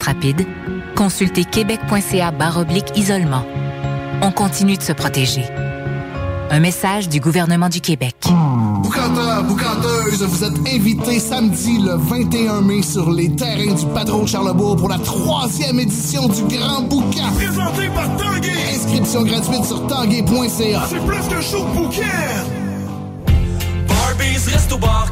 Rapide, consultez québec.ca oblique isolement. On continue de se protéger. Un message du gouvernement du Québec. Boucanteur, boucanteuse, vous êtes invités samedi le 21 mai sur les terrains du Patron Charlebourg pour la troisième édition du Grand Boucan. Présenté par Tanguay. Inscription gratuite sur tanguay.ca. C'est plus qu'un show de bouquet.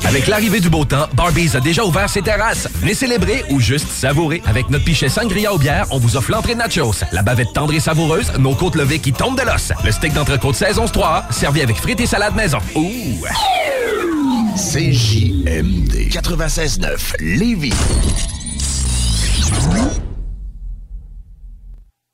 Avec l'arrivée du beau temps, Barbies a déjà ouvert ses terrasses. Venez célébrer ou juste savourer. Avec notre pichet sangria au bière, on vous offre l'entrée de nachos, la bavette tendre et savoureuse, nos côtes levées qui tombent de l'os, le steak d'entrecôte saison 3 servi avec frites et salade maison. Ouh! CJMD 96.9 Lévis.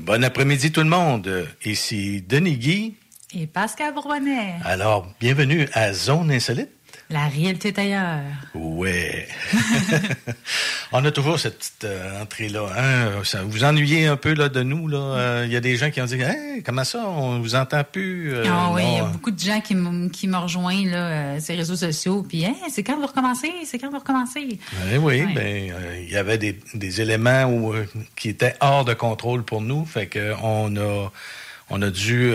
Bon après-midi tout le monde. Ici Denis Guy. Et Pascal Brunet. Alors, bienvenue à Zone Insolite. La réalité est ailleurs. Ouais. On a toujours cette petite euh, entrée-là. Hein? Ça, vous ennuyez un peu là, de nous. là. Euh, Il y a des gens qui ont dit hey, comment ça, on vous entend plus? Euh, ah oui, il y a beaucoup de gens qui me, qui me rejoignent là, sur les réseaux sociaux. Puis, Hey, c'est quand vous recommencez? C'est quand vous recommencez? Eh oui, Ouais. ben, il y avait des, des éléments où, qui étaient hors de contrôle pour nous. Fait que on a, on a dû.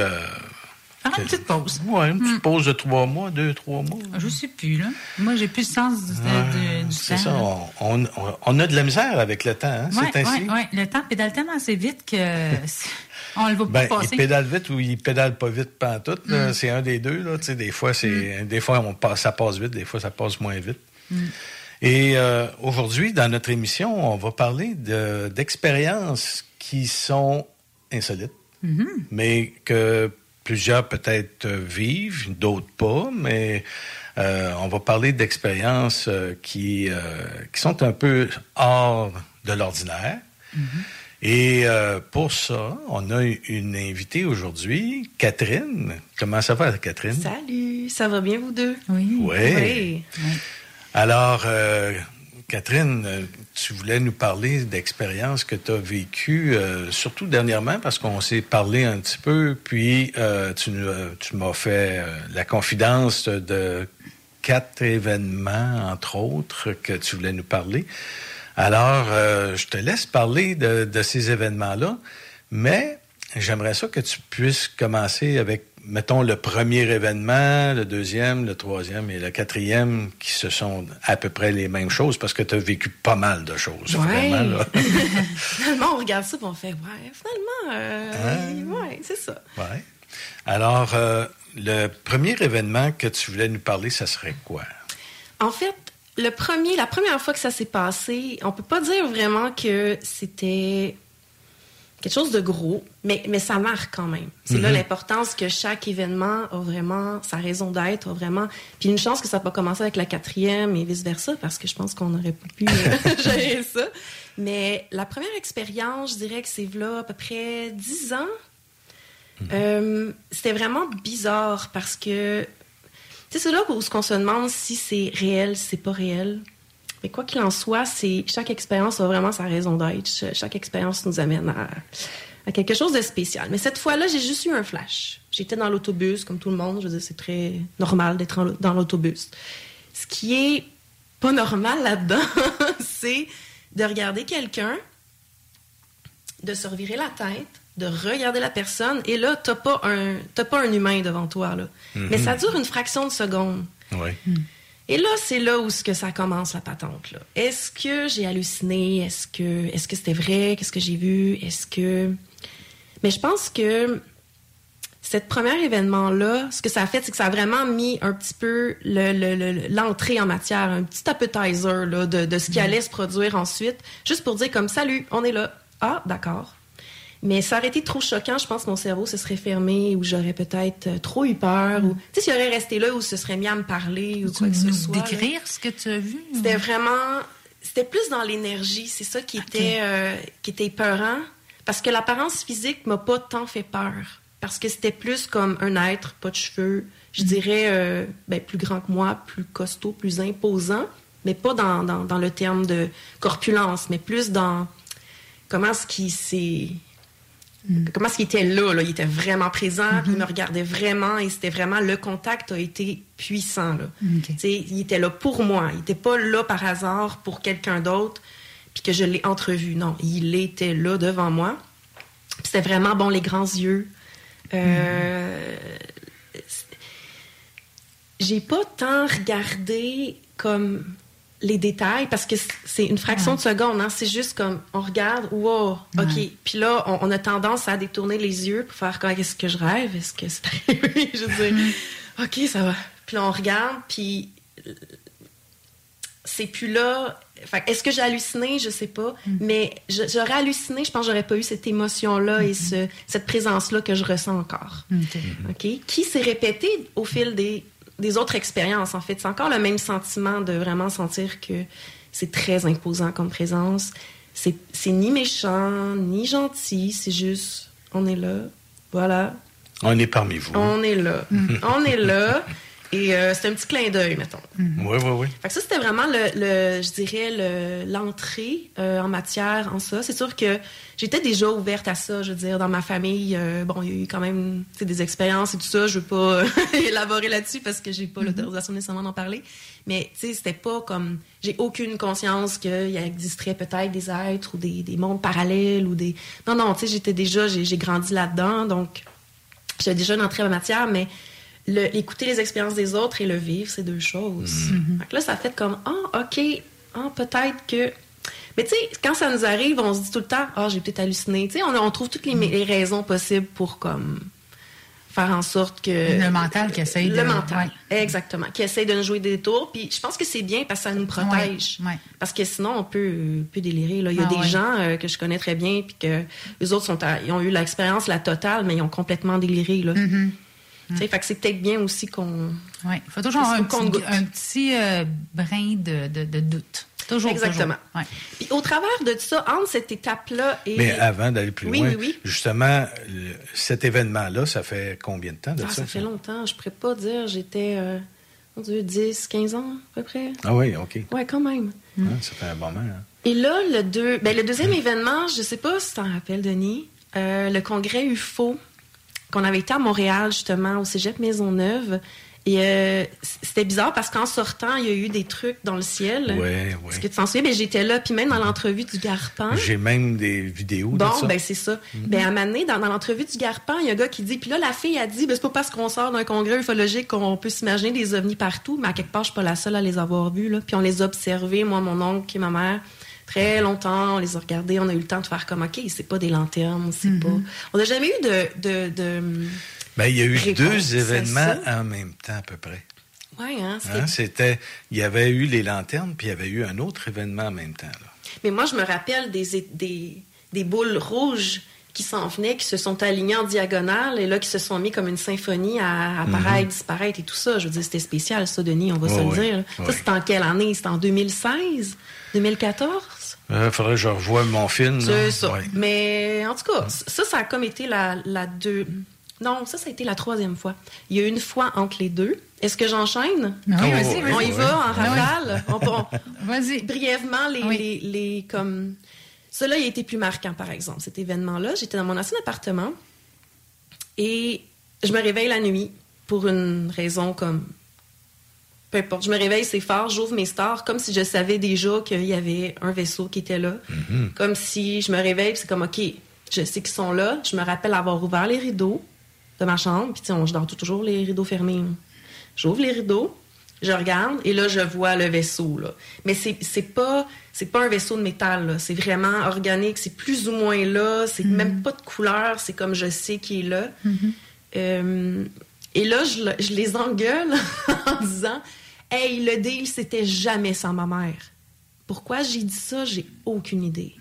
Faire une petite pause. ouais, une petite Hmm. pause de trois mois, deux, trois mois. Je sais plus, là. Moi, j'ai plus le sens du, de- du C'est temps. ça. là. On, on- on a de la misère avec le temps, hein, Ouais, c'est ainsi. ouais. Le temps pédale tellement assez vite que c'est- on le voit Ben, passer. il pédale vite ou il pédale pas vite pantoute. Mm. C'est un des deux. Là. Des fois, c'est des fois on passe, ça passe vite, des fois, ça passe moins vite. Mm. Et euh, aujourd'hui, dans notre émission, on va parler de- d'expériences qui sont insolites, Mhm. mais que plusieurs peut-être euh, vivent, d'autres pas, mais euh, on va parler d'expériences euh, qui, euh, qui sont un peu hors de l'ordinaire. Et euh, pour ça, on a une invitée aujourd'hui, Catherine. Comment ça va, Catherine? Salut, ça va bien vous deux? Oui. Oui. Alors, euh, Catherine, euh, tu voulais nous parler d'expériences que tu as vécues, euh, surtout dernièrement, parce qu'on s'est parlé un petit peu, puis euh, tu, euh, tu m'as fait euh, la confidence de quatre événements, entre autres, que tu voulais nous parler. Alors, je te laisse parler de, de ces événements-là, mais j'aimerais ça que tu puisses commencer avec mettons, le premier événement, le deuxième, le troisième et le quatrième, qui se sont à peu près les mêmes choses, parce que tu as vécu pas mal de choses, Ouais. vraiment. Là. finalement, on regarde ça et on fait, ouais, finalement, euh, ouais, c'est ça. Ouais. Alors, euh, le premier événement que tu voulais nous parler, ça serait quoi? En fait, le premier, la première fois que ça s'est passé, on peut pas dire vraiment que c'était quelque chose de gros, mais, mais ça marque quand même. C'est là Mhm. l'importance que chaque événement a vraiment sa raison d'être, a vraiment. Puis une chance que ça n'a pas commencé avec la quatrième et vice versa, parce que je pense qu'on aurait pas pu euh, gérer ça. Mais la première expérience, je dirais que c'est là à peu près dix ans. Euh, c'était vraiment bizarre parce que tu sais, c'est là où on se demande si c'est réel, si c'est pas réel. Mais quoi qu'il en soit, c'est chaque expérience a vraiment sa raison d'être. Ch- Chaque expérience nous amène à, à quelque chose de spécial. Mais cette fois-là, j'ai juste eu un flash. J'étais dans l'autobus, comme tout le monde. Je veux dire, c'est très normal d'être dans l'autobus. Ce qui est pas normal là-dedans, c'est de regarder quelqu'un, de se revirer la tête, de regarder la personne, et là, t'as pas un, t'as pas un humain devant toi, là. Mais ça dure une fraction de seconde. Oui. Et là, c'est là où ce que ça commence la patente. là. Est-ce que j'ai halluciné? Est-ce que est-ce que c'était vrai? Qu'est-ce que j'ai vu? Est-ce que Mais je pense que cette premier événement là, ce que ça a fait, c'est que ça a vraiment mis un petit peu le- le- le- l'entrée en matière, un petit appetizer là, de, de ce qui allait se produire ensuite, juste pour dire comme salut, on est là. Ah, d'accord. Mais ça aurait été trop choquant, je pense que mon cerveau se serait fermé ou j'aurais peut-être euh, trop eu peur. Ou, tu sais, s'il aurait resté là ou se serait mis à me parler ou quoi que ce nous soit. là. décrire ce que tu as vu? C'était vraiment. C'était plus dans l'énergie. C'est ça qui était, euh, qui était épeurant. Parce que l'apparence physique m'a pas tant fait peur. Parce que c'était plus comme un être, pas de cheveux. Je dirais euh, ben, plus grand que moi, plus costaud, plus imposant. Mais pas dans, dans, dans le terme de corpulence, mais plus dans comment est-ce qu'il s'est. Comment est-ce qu'il était là, là? Il était vraiment présent, puis il me regardait vraiment, et c'était vraiment le contact a été puissant. Là. Tu sais, Il était là pour moi. Il n'était pas là par hasard pour quelqu'un d'autre, puis que je l'ai entrevu. Non, il était là devant moi. Puis C'était vraiment bon, les grands yeux. Euh, J'ai pas tant regardé comme les détails parce que c'est une fraction de seconde. Hein? C'est juste comme on regarde, wow, ok. Puis là, on, on a tendance à détourner les yeux pour faire quoi Est-ce que je rêve? Est-ce que c'est arrivé Je veux dire, ok, ça va. Puis là, on regarde, puis c'est plus là. Que Est-ce que j'ai halluciné? Je sais pas. Mais je- j'aurais halluciné, je pense que j'aurais pas eu cette émotion-là et ce- cette présence-là que je ressens encore. OK? Qui s'est répété au fil des, des autres expériences, en fait. C'est encore le même sentiment de vraiment sentir que c'est très imposant comme présence. C'est c'est ni méchant, ni gentil, c'est juste, on est là, voilà, On est parmi vous. on est là, on est là, et euh, c'est un petit clin d'œil, mettons. Oui, oui, oui. Fait que ça, c'était vraiment, le, le- je dirais, le- l'entrée euh, en matière en ça. C'est sûr que j'étais déjà ouverte à ça, je veux dire, dans ma famille. euh, bon, il y a eu quand même des expériences et tout ça. Je veux pas élaborer là-dessus parce que j'ai pas l'autorisation nécessairement d'en parler. Mais, tu sais, c'était pas comme... J'ai aucune conscience qu'il existerait peut-être des êtres ou des, des mondes parallèles ou des... Non, non, tu sais, j'étais déjà... J'ai j'ai grandi là-dedans, donc j'avais déjà une entrée en matière, mais le, écouter les expériences des autres et le vivre, c'est deux choses. Fait que là, ça fait comme, ah, OK, ah, peut-être que. Mais tu sais, quand ça nous arrive, on se dit tout le temps, ah, j'ai peut-être halluciné. Tu sais, on, on trouve toutes les, les raisons possibles pour, comme, faire en sorte que. Le mental qui essaye Le de- mental, exactement. Qui essaye de nous jouer des tours. Puis je pense que c'est bien parce que ça nous protège. Parce que sinon, on peut, euh, peut délirer. Là. Il y a Ah des ouais. gens euh, que je connais très bien, puis que les autres sont à- ils ont eu l'expérience la totale, mais ils ont complètement déliré. Là. Mm-hmm. Fait que c'est peut-être bien aussi qu'on. Oui, il faut toujours avoir un petit, un petit euh, brin de, de- de doute. Toujours. Exactement. toujours. Ouais. Puis au travers de ça, entre cette étape-là et. Mais avant d'aller plus Oui, loin, oui, oui. justement, le- cet événement-là, ça fait combien de temps de Ah, ça? ça fait longtemps. Je pourrais pas dire. J'étais, euh, mon Dieu, 10, 15 ans à peu près. Ah oui, OK. Ouais, quand même. Ah, ça fait un moment. hein. Et là, le, deux, ben, le deuxième événement, je sais pas si tu t'en rappelles, Denis, euh, le congrès UFO, qu'on avait été à Montréal, justement, au cégep Maisonneuve. Et euh, c'était bizarre parce qu'en sortant, il y a eu des trucs dans le ciel. Ouais, ouais. Est-ce que tu t'en souviens? Ben, j'étais là, puis même dans l'entrevue du Garpan. J'ai même des vidéos de Bon, ben c'est ça. Mhm. Ben à un moment donné, dans, dans l'entrevue du Garpan, il y a un gars qui dit, puis là la fille a dit, ben c'est pas parce qu'on sort d'un congrès ufologique qu'on peut s'imaginer des ovnis partout, mais à quelque part, je suis pas la seule à les avoir vus là. Puis on les a observés, moi, mon oncle et ma mère, très longtemps. On les a regardés, on a eu le temps de faire comme, ok, c'est pas des lanternes, c'est Mhm. pas. On n'a jamais eu de, de, de... Ben, il y a eu Réponse deux événements en même temps, à peu près. Ouais, hein, c'était- Hein, C'était, il y avait eu les lanternes, puis il y avait eu un autre événement en même temps. là. Mais moi, je me rappelle des, des, des boules rouges qui s'en venaient, qui se sont alignées en diagonale et là, qui se sont mis comme une symphonie à apparaître, Mhm. disparaître et tout ça. Je veux dire, c'était spécial, ça, Denis, on va se le oui. dire. Oui. Ça, c'était en quelle année? C'était en 2016? 2014? Il Euh, faudrait que je revoie mon film. C'est ça. Ouais. Mais en tout cas, ça, ça a comme été la, la deux. Non, ça, ça a été la troisième fois. Il y a une fois entre les deux. Est-ce que j'enchaîne? Oui, vas-y, vas-y. On y va en Oui. rafale? On peut- on- Vas-y. Brièvement, les, Oui. les, les- comme. Cela a été plus marquant, par exemple, cet événement-là. J'étais dans mon ancien appartement et je me réveille la nuit pour une raison comme. Peu importe. Je me réveille, c'est fort, j'ouvre mes stars comme si je savais déjà qu'il y avait un vaisseau qui était là. Comme si je me réveille, c'est comme, OK, je sais qu'ils sont là. Je me rappelle avoir ouvert les rideaux de ma chambre, puis tu sais, on- je dors toujours les rideaux fermés. J'ouvre les rideaux, je regarde, et là, je vois le vaisseau. Là. Mais c'est c'est pas, c'est pas un vaisseau de métal, c'est vraiment organique, c'est plus ou moins là, c'est même pas de couleur, c'est comme je sais qu'il est là. Euh, et là, je, le- je les engueule en disant Hey, le deal, c'était jamais sans ma mère. Pourquoi j'ai dit ça? J'ai aucune idée.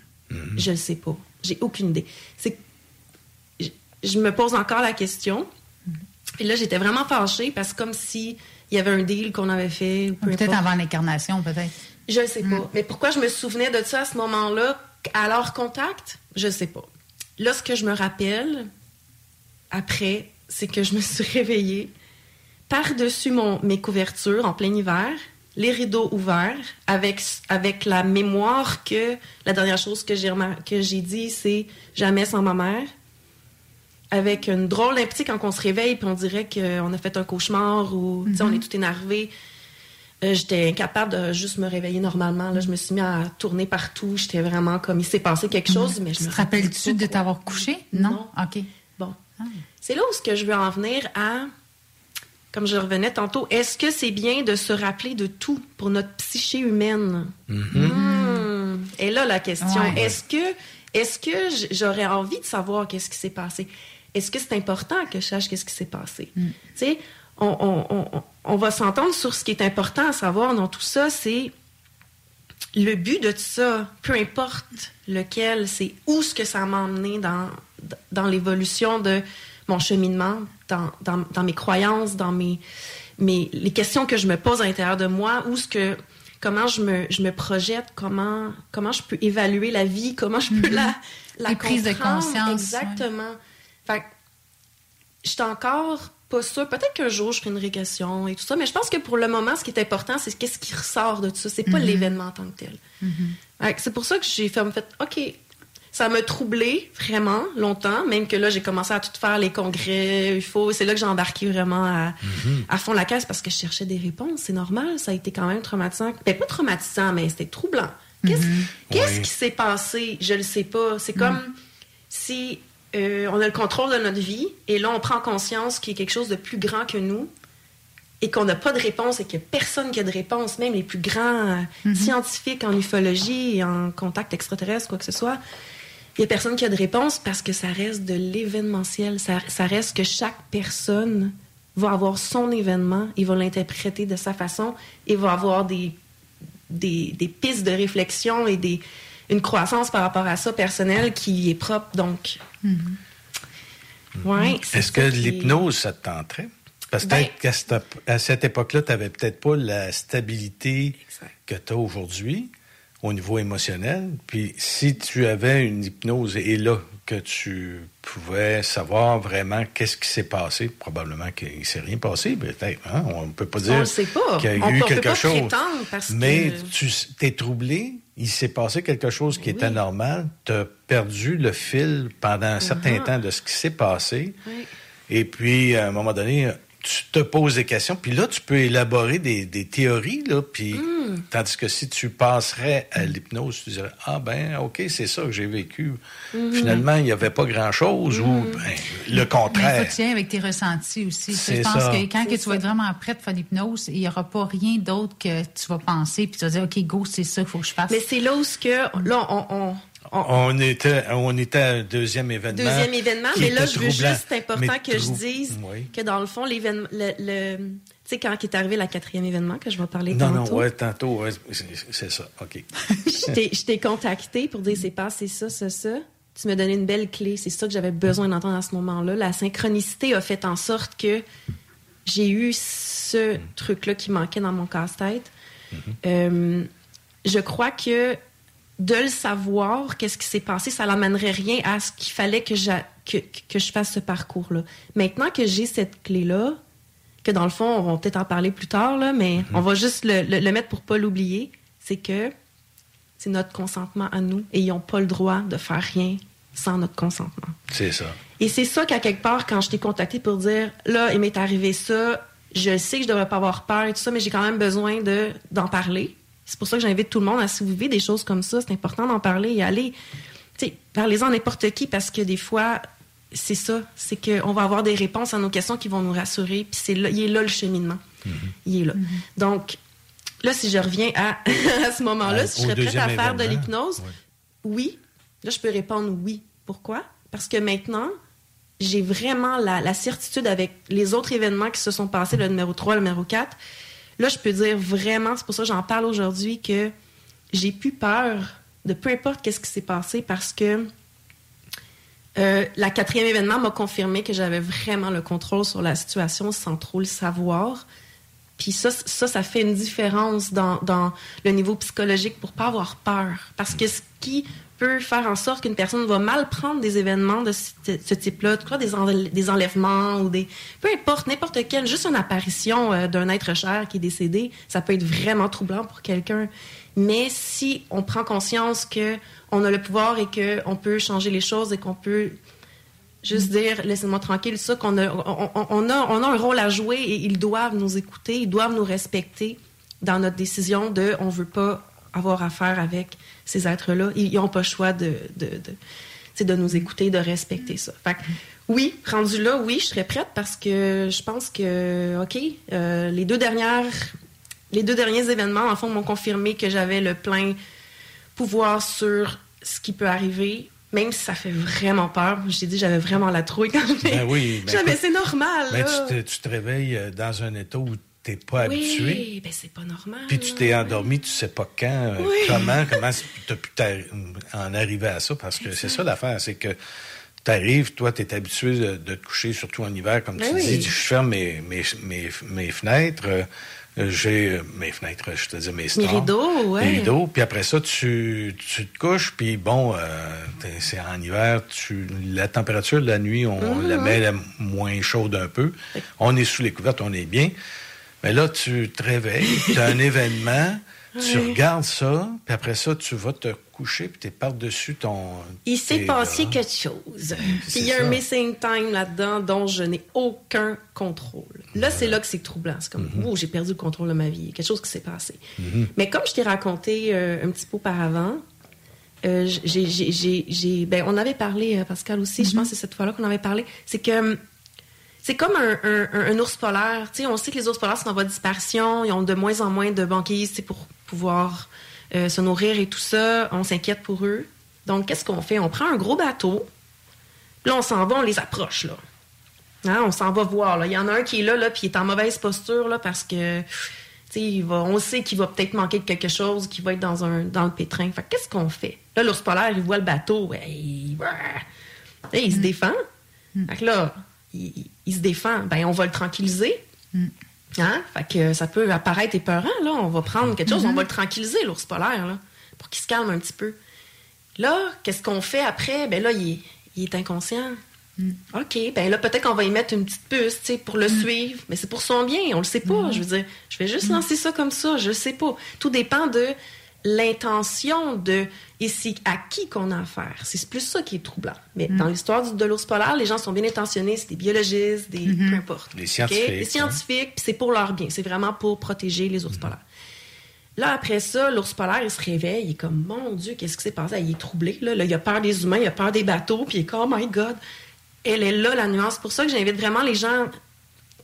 Je le sais pas. J'ai aucune idée. C'est que je, je me pose encore la question. Et là, j'étais vraiment fâchée parce que comme si il y avait un deal qu'on avait fait. ou peu Peut-être avant l'incarnation, peut-être. Je ne sais pas. Mais pourquoi je me souvenais de ça à ce moment-là, à leur contact, je ne sais pas. Là, ce que je me rappelle après, c'est que je me suis réveillée par-dessus mon- mes couvertures en plein hiver, les rideaux ouverts, avec, avec la mémoire que la dernière chose que j'ai que j'ai dit, c'est jamais sans ma mère. Avec une drôle d'impliqué quand on se réveille, puis on dirait qu'on a fait un cauchemar ou on est tout énervé. Euh, j'étais incapable de juste me réveiller normalement. Là, je me suis mis à tourner partout. J'étais vraiment comme il s'est passé quelque chose, mais je Tu me te rappelles-tu de t'avoir couché? Non? OK. C'est là où ce que je veux en venir à, comme je revenais tantôt, est-ce que c'est bien de se rappeler de tout pour notre psyché humaine? Hmm. Et là, la question, Ouais. est-ce que, est-ce que j'aurais envie de savoir qu'est-ce qui s'est passé? Est-ce que c'est important que je sache qu'est-ce qui s'est passé? Tu sais, on, on- on- on va s'entendre sur ce qui est important à savoir dans tout ça, c'est le but de tout ça, peu importe lequel, c'est où ce que ça m'a emmené dans, dans l'évolution de mon cheminement, dans, dans- dans mes croyances, dans mes, mes, les questions que je me pose à l'intérieur de moi, où ce que, comment je me, je me projette, comment, comment je peux évaluer la vie, comment je peux la, la Les prises de conscience, Exactement. Fait que je suis encore pas sûre. Peut-être qu'un jour, je ferai une régression et tout ça, mais je pense que pour le moment, ce qui est important, c'est qu'est-ce qui ressort de tout ça. C'est pas Mhm. l'événement en tant que tel. Fait que C'est pour ça que j'ai fait, en fait, OK, ça m'a troublé vraiment longtemps, même que là, j'ai commencé à tout faire les congrès UFO. C'est là que j'ai embarqué vraiment à, à fond la caisse parce que je cherchais des réponses. C'est normal, ça a été quand même traumatisant. Ben, pas traumatisant, mais c'était troublant. Qu'est-ce Oui. qui s'est passé? Je le sais pas. C'est comme si euh, on a le contrôle de notre vie et là, on prend conscience qu'il y a quelque chose de plus grand que nous et qu'on n'a pas de réponse et qu'il n'y a personne qui a de réponse, même les plus grands euh, scientifiques en ufologie et en contact extraterrestre, quoi que ce soit. Il n'y a personne qui a de réponse parce que ça reste de l'événementiel. Ça, ça reste que chaque personne va avoir son événement, il va l'interpréter de sa façon et va avoir des, des, des pistes de réflexion et des, une croissance par rapport à ça personnelle qui est propre. Donc, ouais, c'est Est-ce que qui- l'hypnose, ça te tenterait? Parce que Ben- peut-être qu'à cette, à cette époque-là, tu n'avais peut-être pas la stabilité que tu as aujourd'hui au niveau émotionnel. Puis si tu avais une hypnose et là que tu pouvais savoir vraiment qu'est-ce qui s'est passé, probablement qu'il ne s'est rien passé, peut-être. hein? On ne peut pas dire qu'il y a On eu peut- peut quelque pas chose. parce Mais que- tu t'es troublé, il s'est passé quelque chose qui était normal, tu as perdu le fil pendant un certain Uh-huh. temps de ce qui s'est passé. Oui. Et puis, à un moment donné, tu te poses des questions, puis là, tu peux élaborer des, des théories, là, puis Hmm. tandis que si tu passerais à l'hypnose, tu dirais, ah ben, OK, c'est ça que j'ai vécu. Mhm. Finalement, il n'y avait pas grand-chose, ou ben, le Mais contraire. faut tirer avec tes ressentis aussi. Tu Je pense ça. que quand que tu vas être vraiment prête de faire l'hypnose, il n'y aura pas rien d'autre que tu vas penser, puis tu vas dire, OK, go, c'est ça qu'il faut que je fasse. Mais c'est là où ce que, là, on, on- on- On était, on était à un deuxième événement. Deuxième événement, mais là, je veux troublant. juste, c'est important que je dise Oui. que dans le fond, l'événement, le, le- tu sais, quand est arrivé la quatrième événement, que je vais parler Non, tantôt, non, ouais, tantôt, ouais, c'est- ça, OK. je t'ai- contacté pour dire c'est passé ça, ça, ça. Tu m'as donné une belle clé. C'est ça que j'avais besoin d'entendre à ce moment-là. La synchronicité a fait en sorte que j'ai eu ce truc-là qui manquait dans mon casse-tête. Euh, je crois que de le savoir, qu'est-ce qui s'est passé, ça n'amènerait rien à ce qu'il fallait que, j'a- que, que je fasse ce parcours-là. Maintenant que j'ai cette clé-là, que dans le fond, on va peut-être en parler plus tard, là, mais on va juste le, le- le mettre pour pas l'oublier, c'est que c'est notre consentement à nous et ils n'ont pas le droit de faire rien sans notre consentement. C'est ça. Et c'est ça qu'à quelque part, quand je t'ai contacté pour dire, là, il m'est arrivé ça, je sais que je devrais pas avoir peur et tout ça, mais j'ai quand même besoin de, d'en parler. C'est pour ça que j'invite tout le monde à, si vous vivez des choses comme ça, c'est important d'en parler et aller, tu sais, parlez-en à n'importe qui parce que des fois, c'est ça, c'est qu'on va avoir des réponses à nos questions qui vont nous rassurer, puis c'est là, il est là le cheminement. Il est là. Donc, là, si je reviens à, à ce moment-là, À- si je serais prête à faire de l'hypnose, oui. Là, je peux répondre oui. Pourquoi? Parce que maintenant, j'ai vraiment la, la certitude avec les autres événements qui se sont passés, le numéro 3, le numéro 4. Là, je peux dire vraiment, c'est pour ça que j'en parle aujourd'hui, que j'ai plus peur de peu importe qu'est-ce qui s'est passé parce que euh, la quatrième événement m'a confirmé que j'avais vraiment le contrôle sur la situation sans trop le savoir. Puis ça, ça, fait une différence dans, dans le niveau psychologique pour pas avoir peur. Parce que ce qui peut faire en sorte qu'une personne va mal prendre des événements de ce, type-là, des, des enlèvements ou des... Peu importe, n'importe quelle, juste une apparition euh, d'un être cher qui est décédé, ça peut être vraiment troublant pour quelqu'un. Mais si on prend conscience que on a le pouvoir et qu'on peut changer les choses et qu'on peut juste dire laissez-moi tranquille ça qu'on a on, on- on a on a un rôle à jouer et ils doivent nous écouter ils doivent nous respecter dans notre décision de on veut pas avoir affaire avec ces êtres là ils n'ont pas le choix de de, de, de nous écouter de respecter ça fait que, oui rendu là oui je serais prête parce que je pense que ok euh, les deux dernières les deux derniers événements en fond m'ont confirmé que j'avais le plein pouvoir sur ce qui peut arriver, même si ça fait vraiment peur. Je t'ai dit, j'avais vraiment la trouille quand je Ben oui. ben c'est normal. ben, là. tu, te, tu te réveilles euh, dans un état où tu n'es pas habitué. Oui, ben c'est pas normal. Puis tu t'es endormi, tu sais pas quand, euh, Oui. comment, comment tu as pu en arriver à ça. Parce que c'est ça l'affaire, c'est que tu arrives, toi, tu es habitué de, de te coucher, surtout en hiver, comme Ben tu oui. dis. Je ferme mes, mes, mes, mes fenêtres. euh, j'ai euh, mes fenêtres, je te dis mes stores. rideaux, ouais. Mes rideaux. Puis après ça, tu, tu te couches, puis bon, euh, t'es- c'est en hiver, tu, la température de la nuit, on Mhm. la met la moins chaude un peu. On est sous les couvertes, on est bien. Mais là, tu te réveilles, tu as un événement, tu Oui. regardes ça, puis après ça, tu vas te coucher, puis tu es par-dessus ton. Il s'est tes passé quelque chose. Puis c'est il y a ça. un missing time là-dedans dont je n'ai aucun contrôle. Là, c'est là que c'est troublant. C'est comme, Mm-hmm. oh, j'ai perdu le contrôle de ma vie. Il y a quelque chose qui s'est passé. Mhm. Mais comme je t'ai raconté euh, un petit peu auparavant, euh, j'ai, j'ai- j'ai- j'ai- ben, on avait parlé, euh, Pascal aussi, je pense que c'est cette fois-là qu'on avait parlé, c'est que hum, c'est comme un, un- un- un ours polaire. On sait que les ours polaires sont en voie de disparition, ils ont de moins en moins de banquises pour pouvoir euh, se nourrir et tout ça. On s'inquiète pour eux. Donc, qu'est-ce qu'on fait? On prend un gros bateau, là, on s'en va, on les approche, là. Hein, on s'en va voir. Là. Il y en a un qui est là, là puis il est en mauvaise posture là, parce que il va, on sait qu'il va peut-être manquer de quelque chose, qu'il va être dans, un, dans le pétrin. Fait que qu'est-ce qu'on fait? Là, l'ours polaire, il voit le bateau. ouais, il, il se défend. Fait que là, il, se défend. Ben, on va le tranquilliser. Hein? Fait que ça peut apparaître épeurant, là. On va prendre quelque chose, on va le tranquilliser, l'ours polaire, là, pour qu'il se calme un petit peu. Là, qu'est-ce qu'on fait après? Ben là, il est, il est inconscient. OK, ben là, peut-être qu'on va y mettre une petite puce, tu sais, pour le suivre. Mais c'est pour son bien, on le sait pas. Je veux dire, je vais juste lancer ça comme ça, je sais pas. Tout dépend de l'intention de c'est à qui qu'on a affaire. C'est plus ça qui est troublant. Mais dans l'histoire du- de l'ours polaire, les gens sont bien intentionnés, c'est des biologistes, des peu importe. Des scientifiques, Des hein. scientifiques, puis c'est pour leur bien, c'est vraiment pour protéger les ours polaires. Là, après ça, l'ours polaire, il se réveille, il est comme, mon Dieu, qu'est-ce qui s'est passé? Il est troublé, là. Là, il a peur des humains, il a peur des bateaux, puis il est comme, oh my God. Elle est là, la nuance. C'est pour ça que j'invite vraiment les gens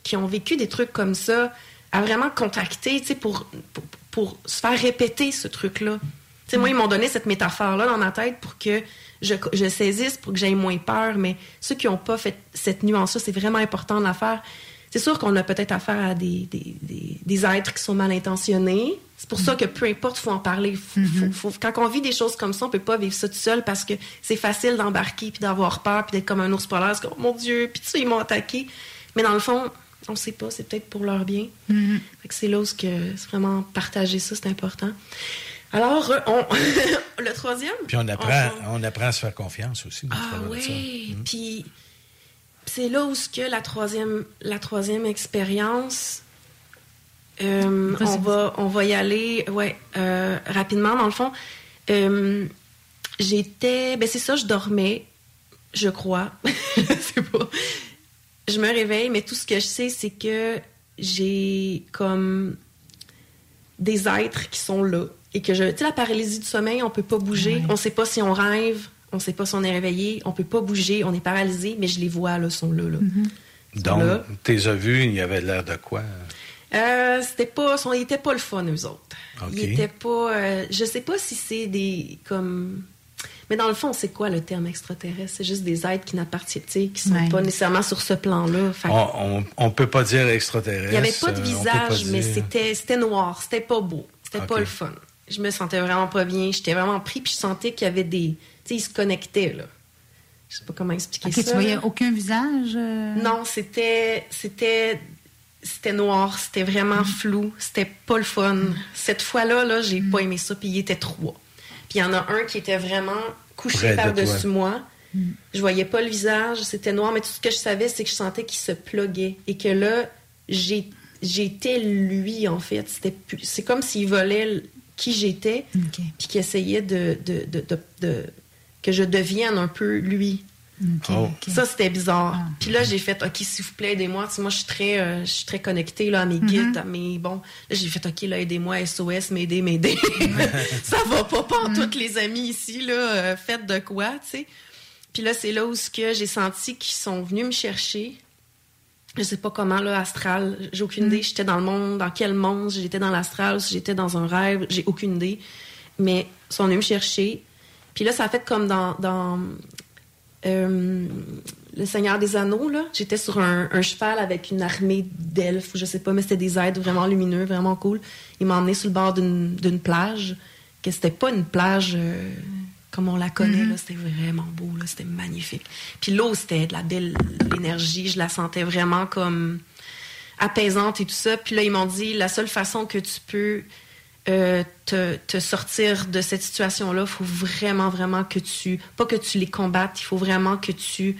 qui ont vécu des trucs comme ça à vraiment contacter, tu sais, pour, pour, pour se faire répéter ce truc-là. Tu sais, moi, ils m'ont donné cette métaphore-là dans ma tête pour que je, je saisisse, pour que j'aie moins peur, mais ceux qui n'ont pas fait cette nuance-là, c'est vraiment important de la faire. C'est sûr qu'on a peut-être affaire à des, des, des, des êtres qui sont mal intentionnés. C'est pour ça que peu importe, il faut en parler. Faut- faut- quand on vit des choses comme ça, on peut pas vivre ça tout seul parce que c'est facile d'embarquer puis d'avoir peur puis d'être comme un ours polaire. Oh mon Dieu, puis tu sais, ils m'ont attaqué. Mais dans le fond, on sait pas, c'est peut-être pour leur bien. Que c'est là où ce que c'est vraiment partager ça, c'est important. Alors, euh, on... le troisième? Puis on apprend, on- on apprend à se faire confiance aussi. au ah oui, puis c'est là où ce que la troisième, la troisième expérience, euh, on va, on va y aller, ouais, euh, rapidement dans le fond. Euh, J'étais, ben c'est ça, je dormais, je crois, je sais pas. Je me réveille, mais tout ce que je sais, c'est que j'ai comme des êtres qui sont là et que je, tu sais, la paralysie du sommeil, on peut pas bouger, on sait pas si on rêve, on sait pas si on est réveillé, on peut pas bouger, on est paralysé, mais je les vois là, sont là, là. Donc, Là. t'es as vus, il y avait l'air de quoi? Euh, c'était pas, son- ils étaient pas le fun eux autres. Ils étaient pas, euh, je sais pas si c'est des comme, mais dans le fond, c'est quoi le terme extraterrestre? C'est juste des êtres qui n'appartiennent, qui sont Ouais. pas nécessairement sur ce plan-là. Que- On, on, on peut pas dire extraterrestre. Il n'y avait pas de euh, visage, pas mais dire- c'était, c'était noir, c'était pas beau, c'était pas le fun. Je me sentais vraiment pas bien, j'étais vraiment pris, puis je sentais qu'il y avait des. Tu sais, ils se connectaient, là. Je sais pas comment expliquer ça. tu voyais aucun visage? euh? Non, c'était. C'était. C'était noir, c'était vraiment Mm. flou, c'était pas le fun. Cette fois-là, là, j'ai pas aimé ça, puis il était trois. Puis il y en a un qui était vraiment couché par-dessus moi. Mm. Je voyais pas le visage, c'était noir, mais tout ce que je savais, c'est que je sentais qu'il se pluguait. Et que là, j'ai- j'étais lui, en fait. C'était plus- C'est comme s'il volait qui j'étais, OK. puis qu'il essayait de, de, de, de- de- que je devienne un peu lui. Oh. Ça, c'était bizarre. Ah. Puis là, j'ai fait, OK, s'il vous plaît, aidez-moi. Tu sais, moi, je suis très, euh, je suis très connectée là, à mes guides, à mes... Bon, là, j'ai fait, OK, là, aidez-moi, SOS, m'aider, m'aider. ça va pas, pas en toutes les amis ici, là, euh, faites de quoi, tu sais. Puis là, c'est là où ce que j'ai senti qu'ils sont venus me chercher. Je sais pas comment, là, astral. J'ai aucune idée. J'étais dans le monde, dans quel monde, j'étais dans l'astral, si j'étais dans un rêve, j'ai aucune idée. Mais ils sont venus me chercher. Puis là, ça a fait comme dans, dans euh, Le Seigneur des Anneaux, là. J'étais sur un, un cheval avec une armée d'elfes, je sais pas, mais c'était des êtres vraiment lumineux, vraiment cool. Ils m'ont emmené sur le bord d'une plage, que c'était pas une plage euh, comme on la connaît, là. C'était vraiment beau, là. C'était magnifique. Puis l'eau, c'était de la belle énergie. Je la sentais vraiment comme apaisante et tout ça. Puis là, ils m'ont dit, la seule façon que tu peux euh, te, te sortir de cette situation-là, il faut vraiment, vraiment que tu... Pas que tu les combattes, il faut vraiment que tu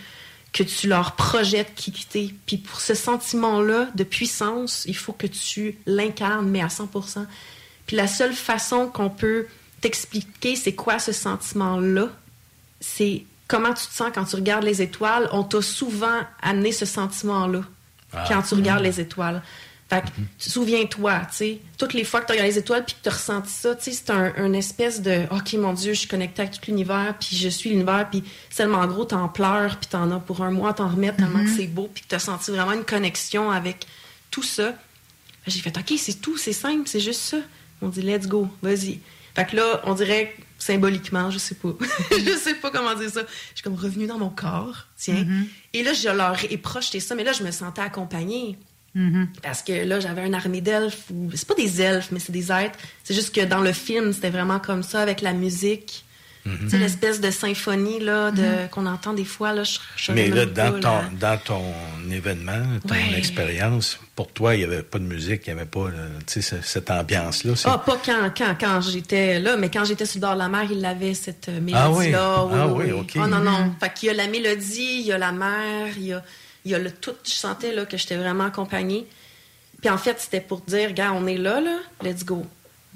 que tu leur projettes qui t'es. Puis pour ce sentiment-là de puissance, il faut que tu l'incarnes, mais à 100%. Puis la seule façon qu'on peut t'expliquer c'est quoi ce sentiment-là, c'est comment tu te sens quand tu regardes les étoiles. On t'a souvent amené ce sentiment-là Ah. quand tu regardes les étoiles. Fait que, tu souviens-toi, tu sais, toutes les fois que tu regardes les étoiles puis que tu as ressenti ça, tu sais, c'est un, espèce de OK, mon Dieu, je suis connectée avec tout l'univers, puis je suis l'univers, puis tellement gros, t'en pleures, puis t'en as pour un mois, t'en remettre tellement que c'est beau, puis que t'as senti vraiment une connexion avec tout ça. J'ai fait OK, c'est tout, c'est simple, c'est juste ça. On dit let's go, vas-y. Fait que là, on dirait symboliquement, je sais pas. je sais pas comment dire ça. Je suis comme revenue dans mon corps, tiens. Et là, je leur ai projeté ça, mais là, je me sentais accompagnée. Parce que là, j'avais une armée d'elfes. C'est pas des elfes, mais c'est des êtres. C'est juste que dans le film, c'était vraiment comme ça, avec la musique. Tu sais, l'espèce de symphonie là, de... qu'on entend des fois. Là, je, je Mais là, pas, dans, là. ton, dans ton événement, ton Ouais. expérience, pour toi, il n'y avait pas de musique, il n'y avait pas euh, cette ambiance-là. c'est- Ah, pas quand, quand, quand j'étais là, mais quand j'étais sur le bord de la mer, il avait cette euh, Ah oui. mélodie-là. Ah oui, OK. Oh non, non. Fait qu'il y a la mélodie, il y a la mer, il y a, il y a le tout. Je sentais là, que j'étais vraiment accompagnée. Puis en fait, c'était pour dire, gars, on est là, là, let's go.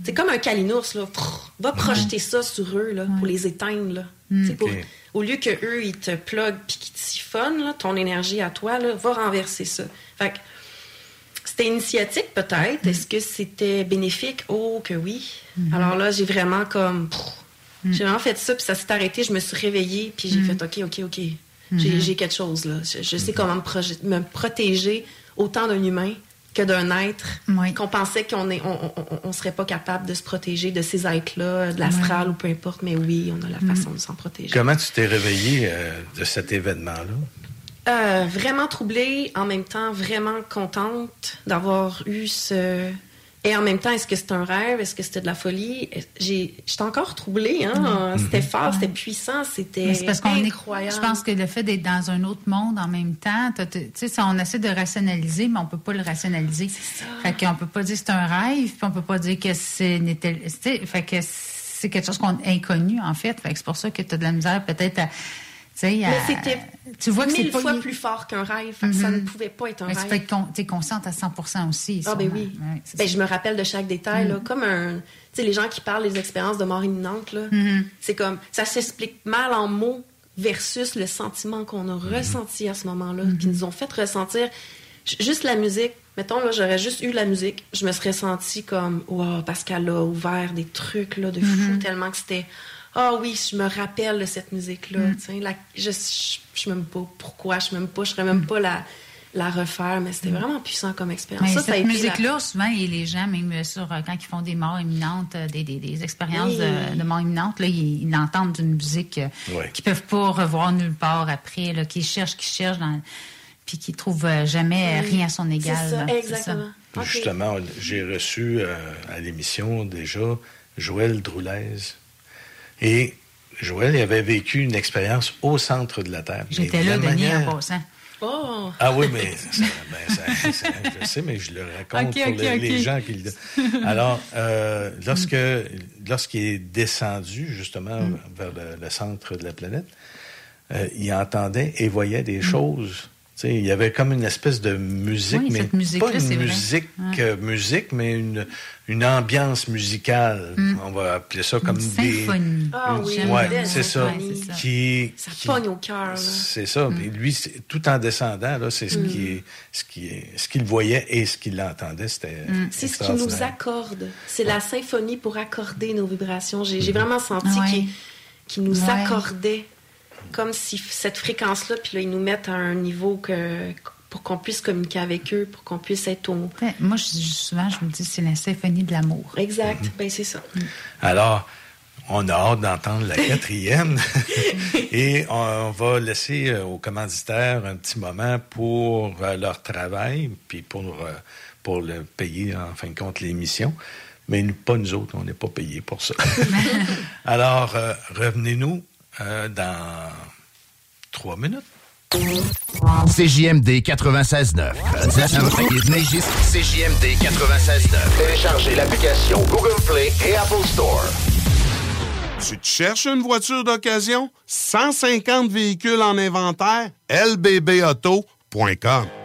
C'est comme un calinours, là. Prrr, va projeter ça sur eux, là, pour les éteindre, là. Mm. C'est pour-. Au lieu que eux ils te pluguent puis qu'ils te siphonnent, là, ton énergie à toi, là, va renverser ça. Fait que c'était initiatique, peut-être. Est-ce que c'était bénéfique? Oh, que oui. Alors là, j'ai vraiment comme... prrr, J'ai vraiment fait ça, puis ça s'est arrêté. Je me suis réveillée, puis j'ai fait OK, OK, OK. J'ai Mhm. j'ai quelque chose, là. Je, je sais comment me, protéger autant d'un humain que d'un être qu'on pensait qu'on est, on, on, on- on serait pas capable de se protéger de ces êtres-là, de l'astral ou peu importe, mais oui, on a la façon de s'en protéger. Comment tu t'es réveillé euh, de cet événement-là? Euh, vraiment troublée, en même temps vraiment contente d'avoir eu ce... Et en même temps, est-ce que c'est un rêve? Est-ce que c'était de la folie? J'ai- J'étais encore troublée. Hein? Mhm. C'était fort, c'était puissant, c'était qu'on est. incroyable. Je pense que le fait d'être dans un autre monde en même temps, tu sais, on essaie de rationaliser, mais on peut pas le rationaliser. C'est ça. Fait qu'on peut pas dire que c'est un rêve, puis on peut pas dire que sais, fait que c'est quelque chose qu'on inconnu en fait. Fait que c'est pour ça que tu as de la misère peut-être à. Mais c'était tu vois que c'est mille fois plus fort qu'un rêve. Ça ne pouvait pas être un Mais tu rêve. peux être con- t'es consciente à 100% aussi. Ah ben oui. Ouais, Ben, je me rappelle de chaque détail, là, Mm. comme un... Tu sais, les gens qui parlent des expériences de mort imminente, là, Mhm. c'est comme... Ça s'explique mal en mots versus le sentiment qu'on a Mhm. ressenti à ce moment-là, qui nous ont fait ressentir juste la musique. Mettons, là, j'aurais juste eu la musique, je me serais sentie comme, wow, parce qu'elle a ouvert des trucs, là, de fou, tellement que c'était... Ah oui, je me rappelle de cette musique-là. Mm. la- Je, je, je sais même pas pourquoi, je sais même pas, je serais même pas la, la refaire, mais c'était vraiment puissant comme expérience. Ça cette la- musique-là, souvent, et les gens, même euh, sur euh, quand ils font des morts imminentes, euh, des, des, des expériences Oui. de, de mort imminente, là, ils, ils entendent une musique Ouais. qu'ils peuvent pas revoir nulle part après, là, qu'ils cherchent, qu'ils cherchent, dans, puis qu'ils trouvent euh, jamais Oui. rien à son égal. C'est ça, là. exactement. Justement, j'ai reçu euh, à l'émission déjà Joël Droulez. Et Joël il avait vécu une expérience au centre de la Terre. J'étais de là, la Denis, manière- en passant. Oh! Ah oui, mais ça, ben, ça- ça- je sais, mais je le raconte pour les, gens qui le... Alors, euh, lorsque lorsqu'il est descendu justement Mm. vers le, le centre de la planète, euh, il entendait et voyait Mm. des choses. Il y avait comme une espèce de musique, Oui, mais pas une musique, Ouais. euh, musique, mais une, une ambiance musicale. Mm. On va appeler ça comme Une des... symphonie. Ah oui, ouais, c'est ça. symphonie. Qui, Ça qui- pogne au cœur. c'est ça. Puis lui, tout en descendant, là, c'est ce Mm. qui est, ce qui est, ce qu'il voyait et ce qu'il entendait, c'était. C'est ce qui nous accorde. C'est la symphonie pour accorder nos vibrations. J'ai vraiment senti Ouais. qu'il nous Ouais. accordait comme si cette fréquence-là, puis là, ils nous mettent à un niveau que pour qu'on puisse communiquer avec eux, pour qu'on puisse être au... Ouais, Moi, je dis souvent, je me dis, c'est la symphonie de l'amour. Exact, ben c'est ça. Alors, on a hâte d'entendre la quatrième. et on va laisser euh, aux commanditaires un petit moment pour euh, leur travail, puis pour, euh, pour le payer, en fin de compte, l'émission. Mais nous, pas nous autres, on n'est pas payés pour ça. Alors, euh, revenez-nous euh, dans trois minutes. CJMD 96.9. CJMD 96.9. Téléchargez l'application Google Play et Apple Store. Tu te cherches une voiture d'occasion? 150 véhicules en inventaire? lbbauto.com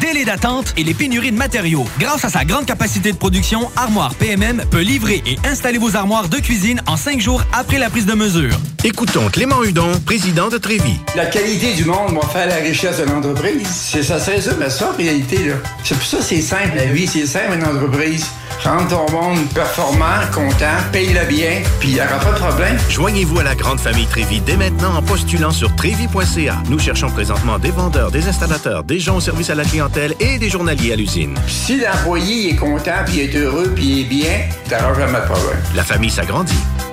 délais d'attente et les pénuries de matériaux. Grâce à sa grande capacité de production, Armoire PMM peut livrer et installer vos armoires de cuisine en cinq jours après la prise de mesure. Écoutons Clément Hudon, président de Trévis. La qualité du monde va faire la richesse de l'entreprise. C'est ça, c'est ça, mais ça, en réalité, là. C'est pour ça que c'est simple, la vie, c'est simple, une entreprise. Rendre ton monde performant, content, paye-le bien, puis il n'y aura pas de problème. Joignez-vous à la grande famille Trévis dès maintenant en postulant sur trévis.ca. Nous cherchons présentement des vendeurs, des installateurs, des gens au service à la clientèle et des journaliers à l'usine. Si l'employé est content, puis est heureux, puis est bien, t'auras jamais de problème. La famille s'agrandit.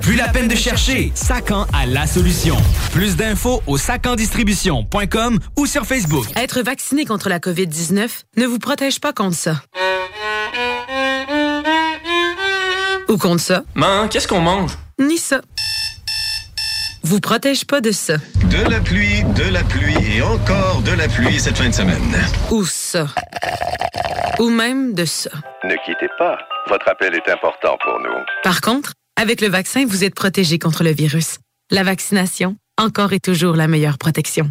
Plus la peine de chercher, Sacan a la solution. Plus d'infos au sacandistribution.com ou sur Facebook. Être vacciné contre la COVID-19 ne vous protège pas contre ça. Ou contre ça. Man, qu'est-ce qu'on mange? Ni ça. Vous protège pas de ça. De la pluie, de la pluie et encore de la pluie cette fin de semaine. Ou ça. Ou même de ça. Ne quittez pas. Votre appel est important pour nous. Par contre, avec le vaccin, vous êtes protégé contre le virus. La vaccination, encore et toujours la meilleure protection.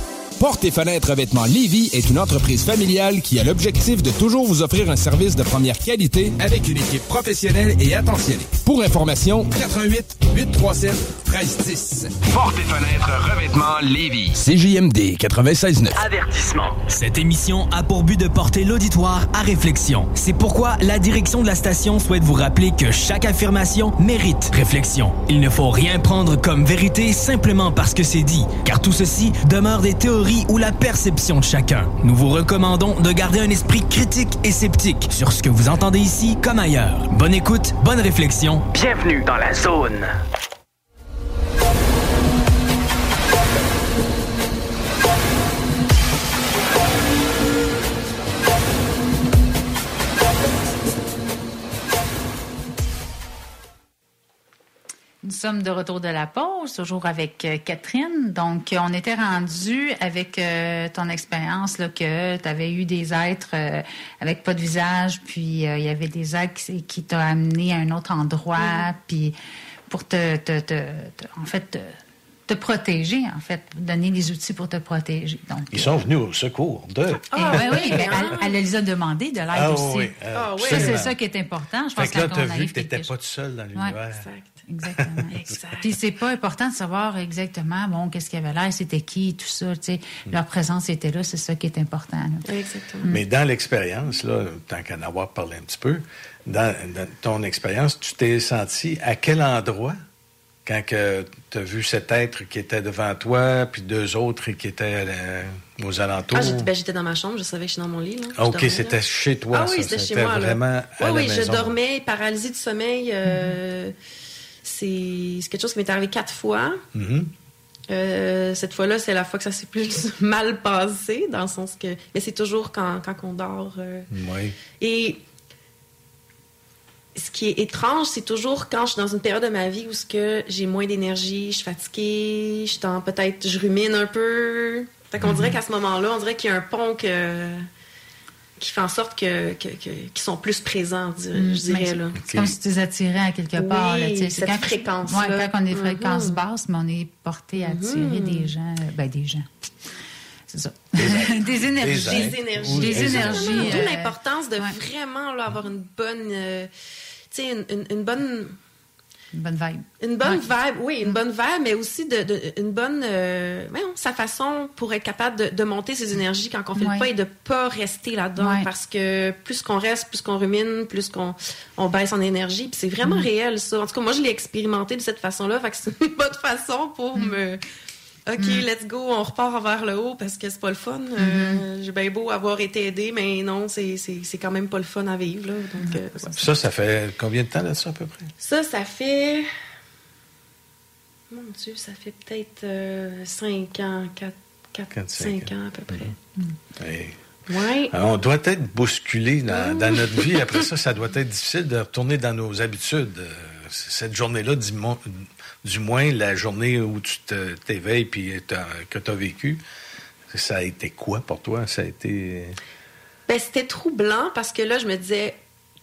Porte et fenêtres revêtement Lévy est une entreprise familiale qui a l'objectif de toujours vous offrir un service de première qualité avec une équipe professionnelle et attentionnée. Pour information, 88 837 1310. Porte et fenêtres revêtement Lévis. CJMD 96.9. Avertissement. Cette émission a pour but de porter l'auditoire à réflexion. C'est pourquoi la direction de la station souhaite vous rappeler que chaque affirmation mérite réflexion. Il ne faut rien prendre comme vérité simplement parce que c'est dit, car tout ceci demeure des théories ou la perception de chacun. Nous vous recommandons de garder un esprit critique et sceptique sur ce que vous entendez ici comme ailleurs. Bonne écoute, bonne réflexion. Bienvenue dans la zone. Nous sommes de retour de la pause, toujours avec euh, Catherine. Donc, on était rendu avec euh, ton expérience là, que tu avais eu des êtres euh, avec pas de visage, puis euh, il y avait des êtres qui, qui t'ont amené à un autre endroit, puis pour te, te, te- te- en fait, te, te protéger, en fait, donner les outils pour te protéger. Donc, Ils sont venus au secours de. Ah, oui, oui, mais elle, elle les a demandé de l'aide Ah, aussi. oui, euh, ça, c'est ça qui est important. Je Fait pense que là, quand t'as on vu arrive que t'étais quelque pas tout seul dans Ouais, l'univers. Exactement. Puis c'est pas important de savoir exactement, bon, qu'est-ce qu'il y avait l'air, c'était qui, tout ça, tu sais. Mm. Leur présence était là, c'est ça qui est important. là. Exactement. Mais dans l'expérience, là, tant qu'à en avoir parlé un petit peu, dans, dans ton expérience, tu t'es senti à quel endroit quand tu as vu cet être qui était devant toi, puis deux autres qui étaient euh, aux alentours? Ah, j'étais ben, j'étais dans ma chambre, je savais que j'étais dans mon lit. Là. Ah, Je ok, dormais, là. c'était chez toi, Ah oui, c'était chez moi. là. vraiment Oui, la oui, je dormais, paralysée du sommeil. euh, c'est c'est quelque chose qui m'est arrivé quatre fois. Mhm. Euh, cette fois-là, c'est la fois que ça s'est plus mal passé, dans le sens que. Mais c'est toujours quand, quand on dort. euh, Oui. et ce qui est étrange, c'est toujours quand je suis dans une période de ma vie où ce que j'ai moins d'énergie, je suis fatiguée, je peut-être je rumine un peu. Fait qu'on dirait qu'à ce moment-là, on dirait qu'il y a un pont que- qui fait en sorte que, que- que- qu'ils sont plus présents, je dirais. Mm, je dirais, là. C'est comme si tu les attirais à quelque part. Oui, là, cette quand- fréquence-là. Ouais, quand on est fréquence Mhm. basse, mais on est porté à attirer Mhm. des gens. euh, Ben, des gens. C'est ça. des énergies. Des énergies. Des énergies. D'où euh, l'importance de vraiment là, avoir une bonne, euh, tu sais, une, une- une bonne, une bonne vibe. une bonne vibe, oui, une bonne vibe, mais aussi de, de- une bonne, euh, sa façon pour être capable de, de monter ses énergies quand on fait Ouais. le pas et de pas rester là-dedans, Ouais. parce que plus qu'on reste, plus qu'on rumine, plus qu'on on baisse en énergie, puis c'est vraiment Mm. réel ça. En tout cas, moi je l'ai expérimenté de cette façon-là, fait que c'est une bonne façon pour Mm. me OK, let's go, on repart vers le haut parce que c'est pas le fun. Euh, J'ai bien beau avoir été aidé, mais non, c'est c'est- c'est quand même pas le fun à vivre. Là. Donc, euh, ouais. Ça, ça fait combien de temps là, ça, à peu près? Ça, ça fait. Mon Dieu, ça fait peut-être 5 ans, 4, Quatre, 5 cinq ans à peu près. Ouais. Alors, on doit être bousculé dans, dans notre vie. Après ça, ça doit être difficile de retourner dans nos habitudes. Euh, Cette journée-là, du, mo- du moins la journée où tu t'éveilles puis que tu as vécu, ça a été quoi pour toi? Ça a été... Ben, c'était troublant parce que là, je me disais,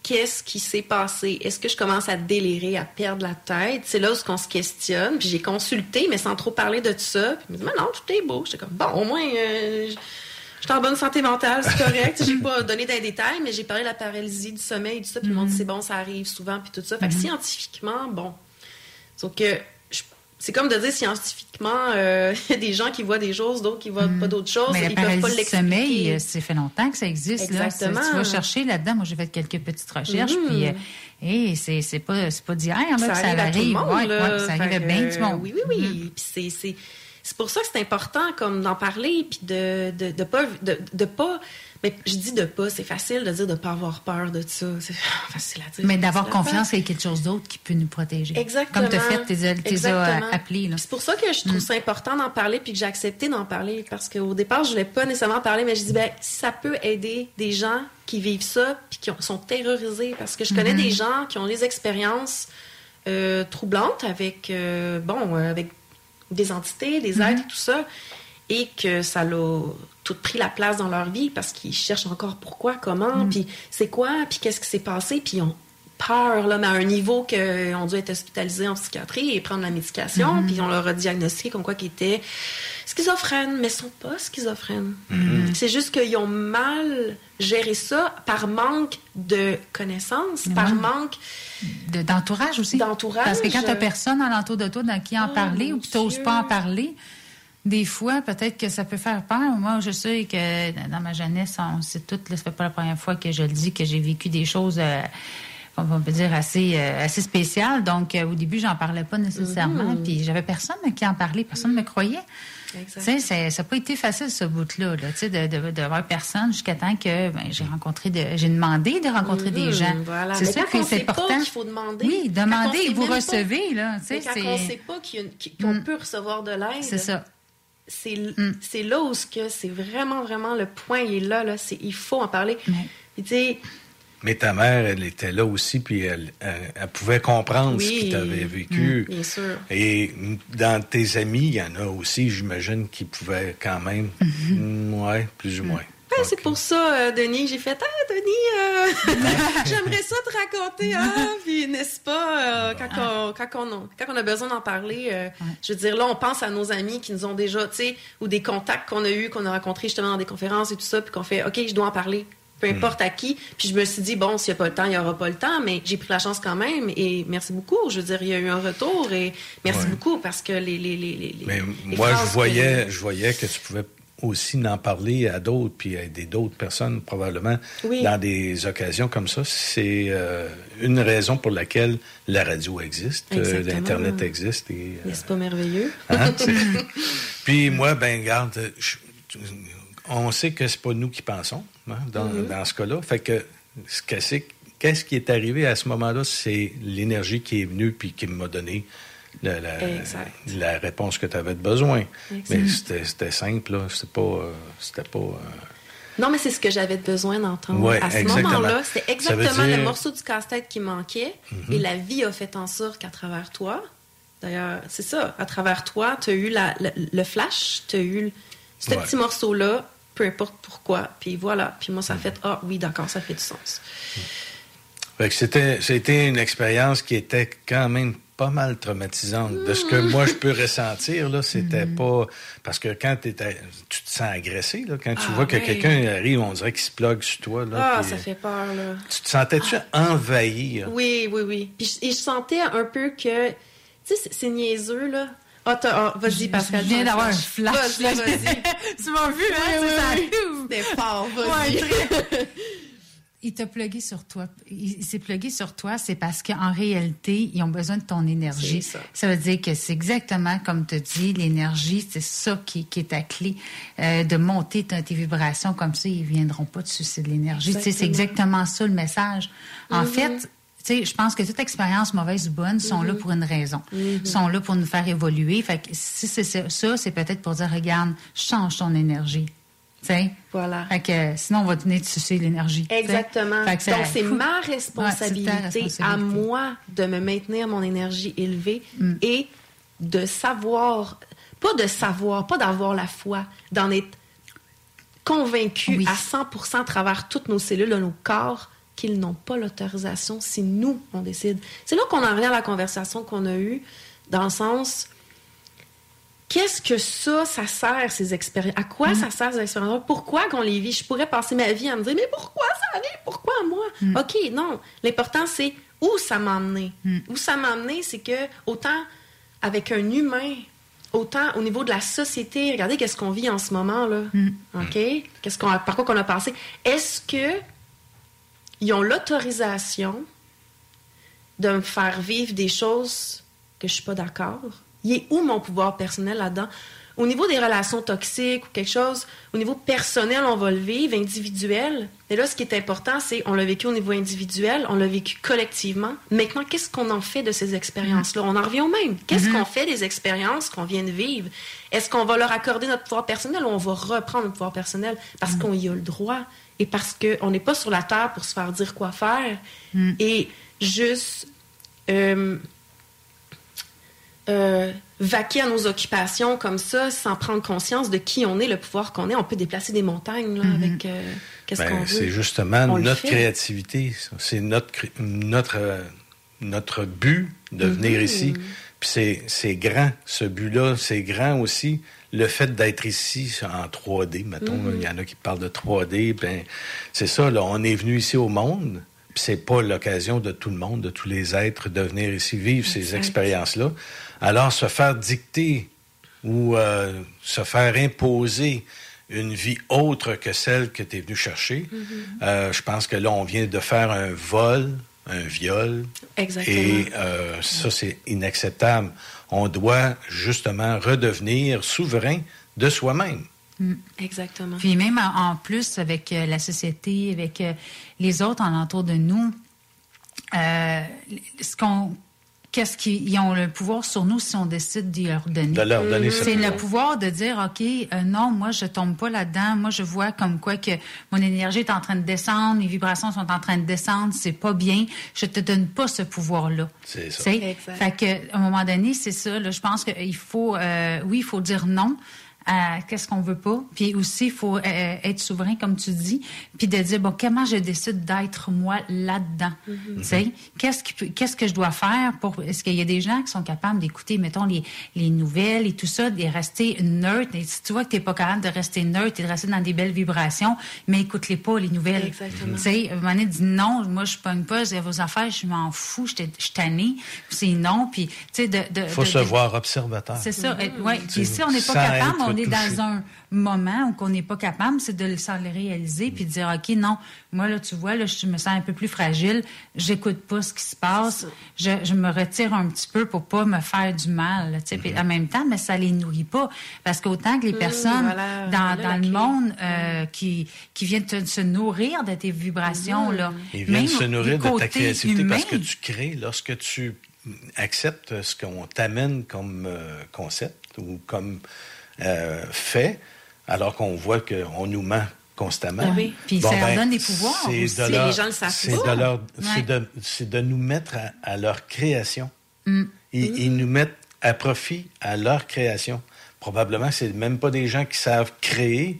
qu'est-ce qui s'est passé? Est-ce que je commence à délirer, à perdre la tête? C'est là où on se questionne. Puis j'ai consulté, mais sans trop parler de tout ça. Puis je me dis, mais non, tout est beau. J'étais comme, bon, au moins, euh, je suis en bonne santé mentale, c'est correct. j'ai pas donné des détails, mais j'ai parlé de la paralysie du sommeil et tout ça. Puis ils m'ont dit, c'est bon, ça arrive souvent, puis tout ça. Fait que scientifiquement, bon. Sauf que c'est comme de dire scientifiquement, euh, il y a des gens qui voient des choses, d'autres qui voient pas d'autres choses. Mais ils peuvent pas l'expliquer. sommeil, euh, ça fait longtemps que ça existe. Là. C'est- Exactement. Tu vas chercher là-dedans. Moi, j'ai fait quelques petites recherches. Mhm. Puis, euh, hey, c'est c'est pas, c'est pas d'hier là, ça ça arrive à tout le monde. Ouais, là. ouais, ça arrive à bien du monde. Oui, oui, oui. Puis c'est- c'est c'est pour ça que c'est important comme d'en parler puis de de, de pas de, de pas mais je dis de pas, c'est facile de dire de pas avoir peur de ça. C'est facile à dire. Mais d'avoir confiance qu'il y a quelque chose d'autre qui peut nous protéger. Exactement. Comme tu as fait, tu les as- là. C'est pour ça que je trouve ça important d'en parler puis que j'ai accepté d'en parler parce qu'au départ, je voulais pas nécessairement parler, mais je dis ben si ça peut aider des gens qui vivent ça puis qui ont- sont terrorisés parce que je connais Mhm. des gens qui ont des expériences euh, troublantes avec euh, bon avec des entités, des êtres et tout ça et que ça l'a tout pris la place dans leur vie parce qu'ils cherchent encore pourquoi, comment, puis c'est quoi, puis qu'est-ce qui s'est passé, puis ils ont peur, là, mais à un niveau qu'on dû être hospitalisés en psychiatrie et prendre la médication, Mhm. puis on leur a diagnostiqué comme quoi qu'ils étaient schizophrènes, mais ils sont pas schizophrènes. Mhm. C'est juste qu'ils ont mal géré ça par manque de connaissances, par manque De- D'entourage aussi. D'entourage. Parce que quand tu n'as personne alentour de toi dans qui en Oh, parler ou que tu n'oses Dieu. pas en parler, des fois, peut-être que ça peut faire peur. Moi, je sais que dans ma jeunesse, on sait tout, là, ça fait pas la première fois que je le dis, que j'ai vécu des choses, euh, on peut dire, assez, euh, assez spéciales. Donc, euh, au début, j'en parlais pas nécessairement. Mhm. Puis, j'avais personne qui en parlait, personne ne me croyait. Tu sais, ça n'a pas été facile, ce bout-là, là, tu sais, de, de, de voir personne jusqu'à temps que ben, j'ai rencontré, de, j'ai demandé de rencontrer des Mhm, gens. voilà. C'est sûr que c'est pas important. qu'il faut demander. Oui, demandez vous même pas- recevez, là. Tu sais, quand on ne sait pas qu'on Mm. peut recevoir de l'aide, C'est ça. C'est c'est là où ce que c'est vraiment, vraiment le point, il est là. là c'est, il faut en parler. Puis, sais, Mais ta mère, elle était là aussi, puis elle, elle- elle pouvait comprendre ce Oui. que tu avais vécu. Mm, bien sûr. Et dans tes amis, il y en a aussi, j'imagine, qui pouvaient quand même. Mm, ouais, plus ou moins. C'est pour ça, euh, Denis, j'ai fait Ah, Denis, euh, j'aimerais ça te raconter. Ah, puis n'est-ce pas, euh, quand, on, quand, on, a- quand on a besoin d'en parler, euh, je veux dire, là, on pense à nos amis qui nous ont déjà, tu sais, ou des contacts qu'on a eus, qu'on a rencontrés justement dans des conférences et tout ça, puis qu'on fait OK, je dois en parler. Peu importe à qui. Puis je me suis dit, bon, s'il n'y a pas le temps, il n'y aura pas le temps, mais j'ai pris la chance quand même. Et merci beaucoup. Je veux dire, il y a eu un retour et merci Ouais. beaucoup parce que les. les, les, les- Mais les moi, je que- voyais, je voyais que tu pouvais aussi en parler à d'autres, puis à d'autres personnes, probablement, Oui. dans des occasions comme ça. C'est euh, une raison pour laquelle la radio existe, euh, l'Internet existe. Et, euh, N'est-ce pas merveilleux? Hein, c'est- Puis moi, ben garde, on sait que c'est pas nous qui pensons hein, dans, Mhm. dans ce cas-là. Fait que ce que c'est- qu'est-ce qui est arrivé à ce moment-là, c'est l'énergie qui est venue puis qui m'a donné la, la- réponse que tu avais besoin. Mais c'était simple, là. C'était pas. euh, c'était pas euh, Non, mais c'est ce que j'avais besoin d'entendre. Ouais, à ce moment-là, c'était exactement dire- le morceau du casse-tête qui manquait. Mhm. Et la vie a fait en sorte qu'à travers toi, d'ailleurs, c'est ça, à travers toi, tu as eu la- le, le flash, tu as eu ce Ouais. petit morceau-là, peu importe pourquoi. Puis voilà. Puis moi, ça a Mhm. fait Ah oui, d'accord, ça fait du sens. C'était, c'était une expérience qui était quand même pas mal traumatisante. De ce que Mm. moi je peux ressentir, là, c'était pas. Parce que quand t'étais- tu te sens agressé, là, quand tu Ah, vois que oui. quelqu'un arrive, on dirait qu'il se plug sur toi. Là, Ah, puis, ça fait peur, là. Tu te sentais-tu envahi? là? Oui, oui, oui. Puis je, et je sentais un peu que, tu sais, c'est- niaiseux, là. Ah, t'as- ah, vas-y, Pascal. je viens d'avoir un flash, Vas-y, là. vas-y. tu m'as vu, hein? Oui, c'est oui, ça. oui. C'était fort, vas-y. Ouais, très. Il t'a plugué sur toi. Il, s'est plugué sur toi, c'est parce qu'en réalité, ils ont besoin de ton énergie. C'est ça. veut dire que c'est exactement comme tu dis, l'énergie, c'est ça qui, qui est ta clé. Euh, de monter tes vibrations comme ça, ils viendront pas te sucer de l'énergie. C'est Exactement. ça le message. En Mhm. fait, tu sais, je pense que toute expérience, mauvaise ou bonne, sont là Mhm. pour une raison. Mhm. sont là pour nous faire évoluer. Fait que si c'est ça, ça, c'est peut-être pour dire, regarde, change ton énergie. Voilà. Fait que euh, sinon, on va venir te sucer l'énergie. Exactement. Fait que ça- Donc, c'est ma Ouais, responsabilité, à moi de me maintenir mon énergie élevée Mm. et de savoir, pas de savoir, pas d'avoir la foi, d'en être convaincu à 100% à travers toutes nos cellules de nos corps qu'ils n'ont pas l'autorisation si nous, on décide. C'est là qu'on en revient à la conversation qu'on a eue, dans le sens, qu'est-ce que ça, ça sert, ces expériences? À quoi ça sert, ces expériences? Pourquoi qu'on les vit? Je pourrais passer ma vie à me dire, mais pourquoi ça arrive? Pourquoi moi? OK, non. L'important, c'est où ça m'a emmené. Où ça m'a emmené, c'est que autant avec un humain, autant au niveau de la société, regardez qu'est-ce qu'on vit en ce moment, là. OK? Qu'est-ce qu'on a- par quoi qu'on a passé? Est-ce que ils ont l'autorisation de me faire vivre des choses que je suis pas d'accord? Il est où mon pouvoir personnel là-dedans? Au niveau des relations toxiques ou quelque chose, au niveau personnel, on va le vivre, individuel. Et là, ce qui est important, c'est on l'a vécu au niveau individuel, on l'a vécu collectivement. Maintenant, qu'est-ce qu'on en fait de ces expériences-là? On en revient au même. Qu'est-ce qu'on fait des expériences qu'on vient de vivre? Est-ce qu'on va leur accorder notre pouvoir personnel ou on va reprendre notre pouvoir personnel parce qu'on y a le droit et parce qu'on n'est pas sur la terre pour se faire dire quoi faire? Et juste euh, euh, vaquer à nos occupations comme ça sans prendre conscience de qui on est, le pouvoir qu'on est. On peut déplacer des montagnes là, avec euh, qu'est-ce Ben, qu'on veut. c'est justement On notre créativité. C'est notre, notre, euh, notre but de venir Mhm. ici. Puis c'est, c'est grand, ce but-là. C'est grand aussi le fait d'être ici en 3D. Mettons, Mhm. il y en a qui parlent de 3D. Ben, c'est ça, là, on est venu ici au monde. C'est pas l'occasion de tout le monde, de tous les êtres, de venir ici vivre ces expériences-là. Alors, se faire dicter ou euh, se faire imposer une vie autre que celle que tu es venu chercher, Mhm. euh, je pense que là, on vient de faire un vol, un viol. Exactement. Et euh, ça, c'est inacceptable. On doit justement redevenir souverain de soi-même. Mm. Exactement. Puis même en, en plus avec euh, la société, avec euh, les autres alentours de nous, euh, ce qu'on qu'est-ce qu'ils ont le pouvoir sur nous si on décide d'y leur donner? De leur donner ce C'est le pouvoir. de dire, OK, euh, non, moi, je tombe pas là-dedans. Moi, je vois comme quoi que mon énergie est en train de descendre, mes vibrations sont en train de descendre, c'est pas bien. Je te donne pas ce pouvoir-là. C'est ça. Fait que, à un moment donné, c'est ça. Là, je pense qu'il faut, euh, oui, il faut dire non à qu'est-ce qu'on veut pas. Puis aussi, il faut euh, être souverain, comme tu dis, puis de dire, bon, comment je décide d'être moi là-dedans? Tu sais, qu'est-ce, qu'est-ce que je dois faire pour... Est-ce qu'il y a des gens qui sont capables d'écouter, mettons, les, les nouvelles et tout ça, de rester neutre? Et si tu vois que tu n'es pas capable de rester neutre et de rester dans des belles vibrations, mais écoute-les pas, les nouvelles. Exactement. Tu sais, à un moment donné, dis non, moi, je pogne pas c'est vos affaires, je m'en fous, je t'ai- je suis tannée. C'est non, puis, tu sais, de... de Il faut de- se de- voir observateur. c'est ça. Euh, ouais. Puis C'est- si on n'est pas capable, on est dans un moment où on n'est pas capable, c'est de le, réaliser puis de dire OK, non, moi là tu vois là, je me sens un peu plus fragile, j'écoute pas ce qui se passe, je, je me retire un petit peu pour pas me faire du mal, là. Puis en même temps, mais ça les nourrit pas parce qu'autant que les Mhm, personnes voilà, dans, voilà dans la le monde euh, qui qui viennent te- se nourrir de tes vibrations là, Ils viennent même se nourrir de ta créativité parce que humain. tu crées lorsque tu accepte ce qu'on t'amène comme euh, concept ou comme euh, fait, alors qu'on voit qu'on nous ment constamment. Ah oui. Puis ça leur donne des pouvoirs c'est aussi. de Les gens le savent c'est pas. de leur- Ouais. c'est de, c'est de nous mettre à, à leur création. Mm. Ils, ils nous mettent à profit à leur création. Probablement, c'est même pas des gens qui savent créer,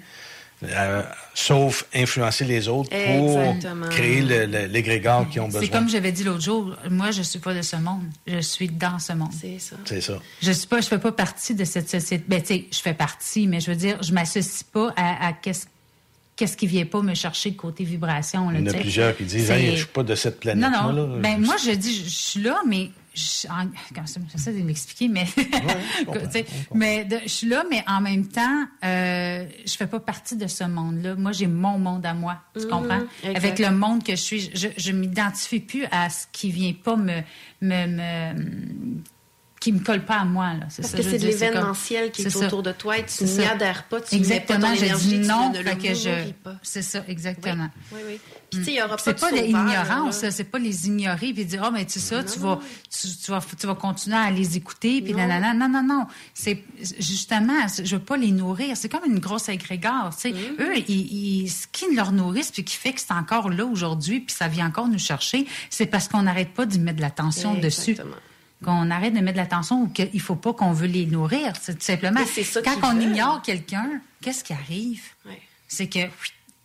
euh, sauf influencer les autres pour Exactement. créer le- le- l'égrégore qu'ils ont besoin. C'est comme j'avais dit l'autre jour, moi, je suis pas de ce monde. Je suis dans ce monde. C'est ça. C'est ça. Je suis pas, je fais pas partie de cette société. Ben, tu sais, je fais partie, mais je veux dire, je m'associe pas à, à qu'est-ce qu'est-ce qui vient pas me chercher côté vibration. Là, Il y en a plusieurs qui disent hey, Je suis pas de cette planète. Non, non. Là, ben, moi, je dis, je suis là, mais. Je, ça, j'essaie de m'expliquer, mais. Mais de- je suis là, mais en même temps, euh, je fais pas partie de ce monde-là. Moi, j'ai mon monde à moi. Tu Mhm, comprends? exact. Avec le monde que je suis, je, je m'identifie plus à ce qui vient pas me. me, me qui me colle pas à moi. Là. Parce ça, que c'est de comme- l'événementiel qui est, autour de toi et tu n'y adhères pas, tu Exactement, mets pas ton énergie, tu non, ne le fait que je... C'est ça, exactement. Oui, oui. Puis, tu sais, il aura pas de l'ignorance, c'est pas les ignorer puis dire, oh, mais tu sais ça, tu vas, tu, tu vas, tu vas continuer à les écouter puis Non. nanana. Non, non, non. C'est, justement, je veux pas les nourrir. C'est comme une grosse tu sais. Mm-hmm. Eux, ils, ils- ce qui leur nourrissent puis qui fait que c'est encore là aujourd'hui puis ça vient encore nous chercher, c'est parce qu'on n'arrête pas d'y mettre de l'attention dessus. Qu'on arrête de mettre de l'attention ou qu'il faut pas qu'on veut les nourrir. C'est tout simplement. Ça Quand on veulent. ignore quelqu'un, qu'est-ce qui arrive? C'est que, oui,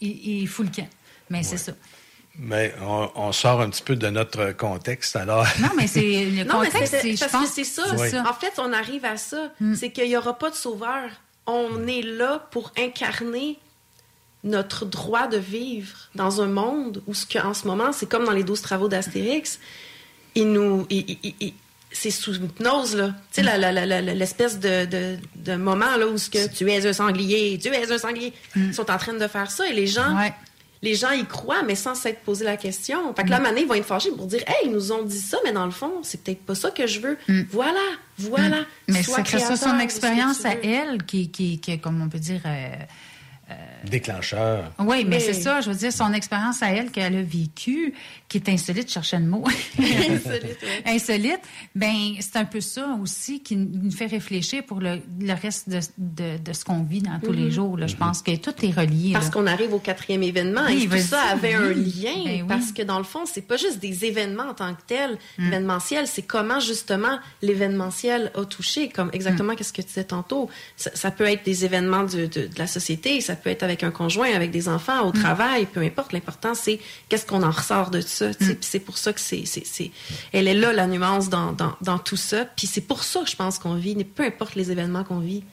il, il fout le camp. Mais c'est ça. Mais on, on sort un petit peu de notre contexte, alors. Non, mais c'est le Non, mais contexte, c'est parce pense, que c'est ça. Oui. En fait, on arrive à ça. C'est qu'il n'y aura pas de sauveur. On est là pour incarner notre droit de vivre dans un monde où, ce que, en ce moment, c'est comme dans les 12 travaux d'Astérix, il nous. il- il- il- il- c'est sous hypnose, là. Tu sais, la- la- la- la- l'espèce de, de, de moment, là, où ce que tu es un sanglier, tu es un sanglier. Ils sont en train de faire ça et les gens. Les gens y croient, mais sans s'être posé la question. Fait que là, Mm. Mané, ils vont être fâchés pour dire Hey, ils nous ont dit ça, mais dans le fond, c'est peut-être pas ça que je veux. Mm. Voilà, voilà. Mais Sois c'est que ça, son expérience à elle, qui, qui, qui, comme on peut dire. euh, Déclencheur. oui, mais Oui. c'est ça, je veux dire, son expérience à elle qu'elle a vécue, qui est insolite, je cherchais le mot. Insolite, insolite, ben c'est un peu ça aussi qui nous fait réfléchir pour le, le reste de, de, de ce qu'on vit dans tous les Mhm. jours. Là. Je pense que tout est relié. Parce qu'on arrive au quatrième événement Oui, et tout ça avait un lien Ben oui. parce que dans le fond, c'est pas juste des événements en tant que tels, Mm. événementiels, c'est comment justement l'événementiel a touché, comme exactement Mm. qu'est-ce que tu disais tantôt. Ça, ça peut être des événements de, de- de la société, ça peut être avec un conjoint, avec des enfants, Mm. au travail, peu importe. L'important, c'est qu'est-ce qu'on en ressort de ça. Mm. C'est pour ça que c'est, c'est, c'est- elle est là la nuance dans, dans, dans tout ça. Puis c'est pour ça que je pense qu'on vit, peu importe les événements qu'on vit,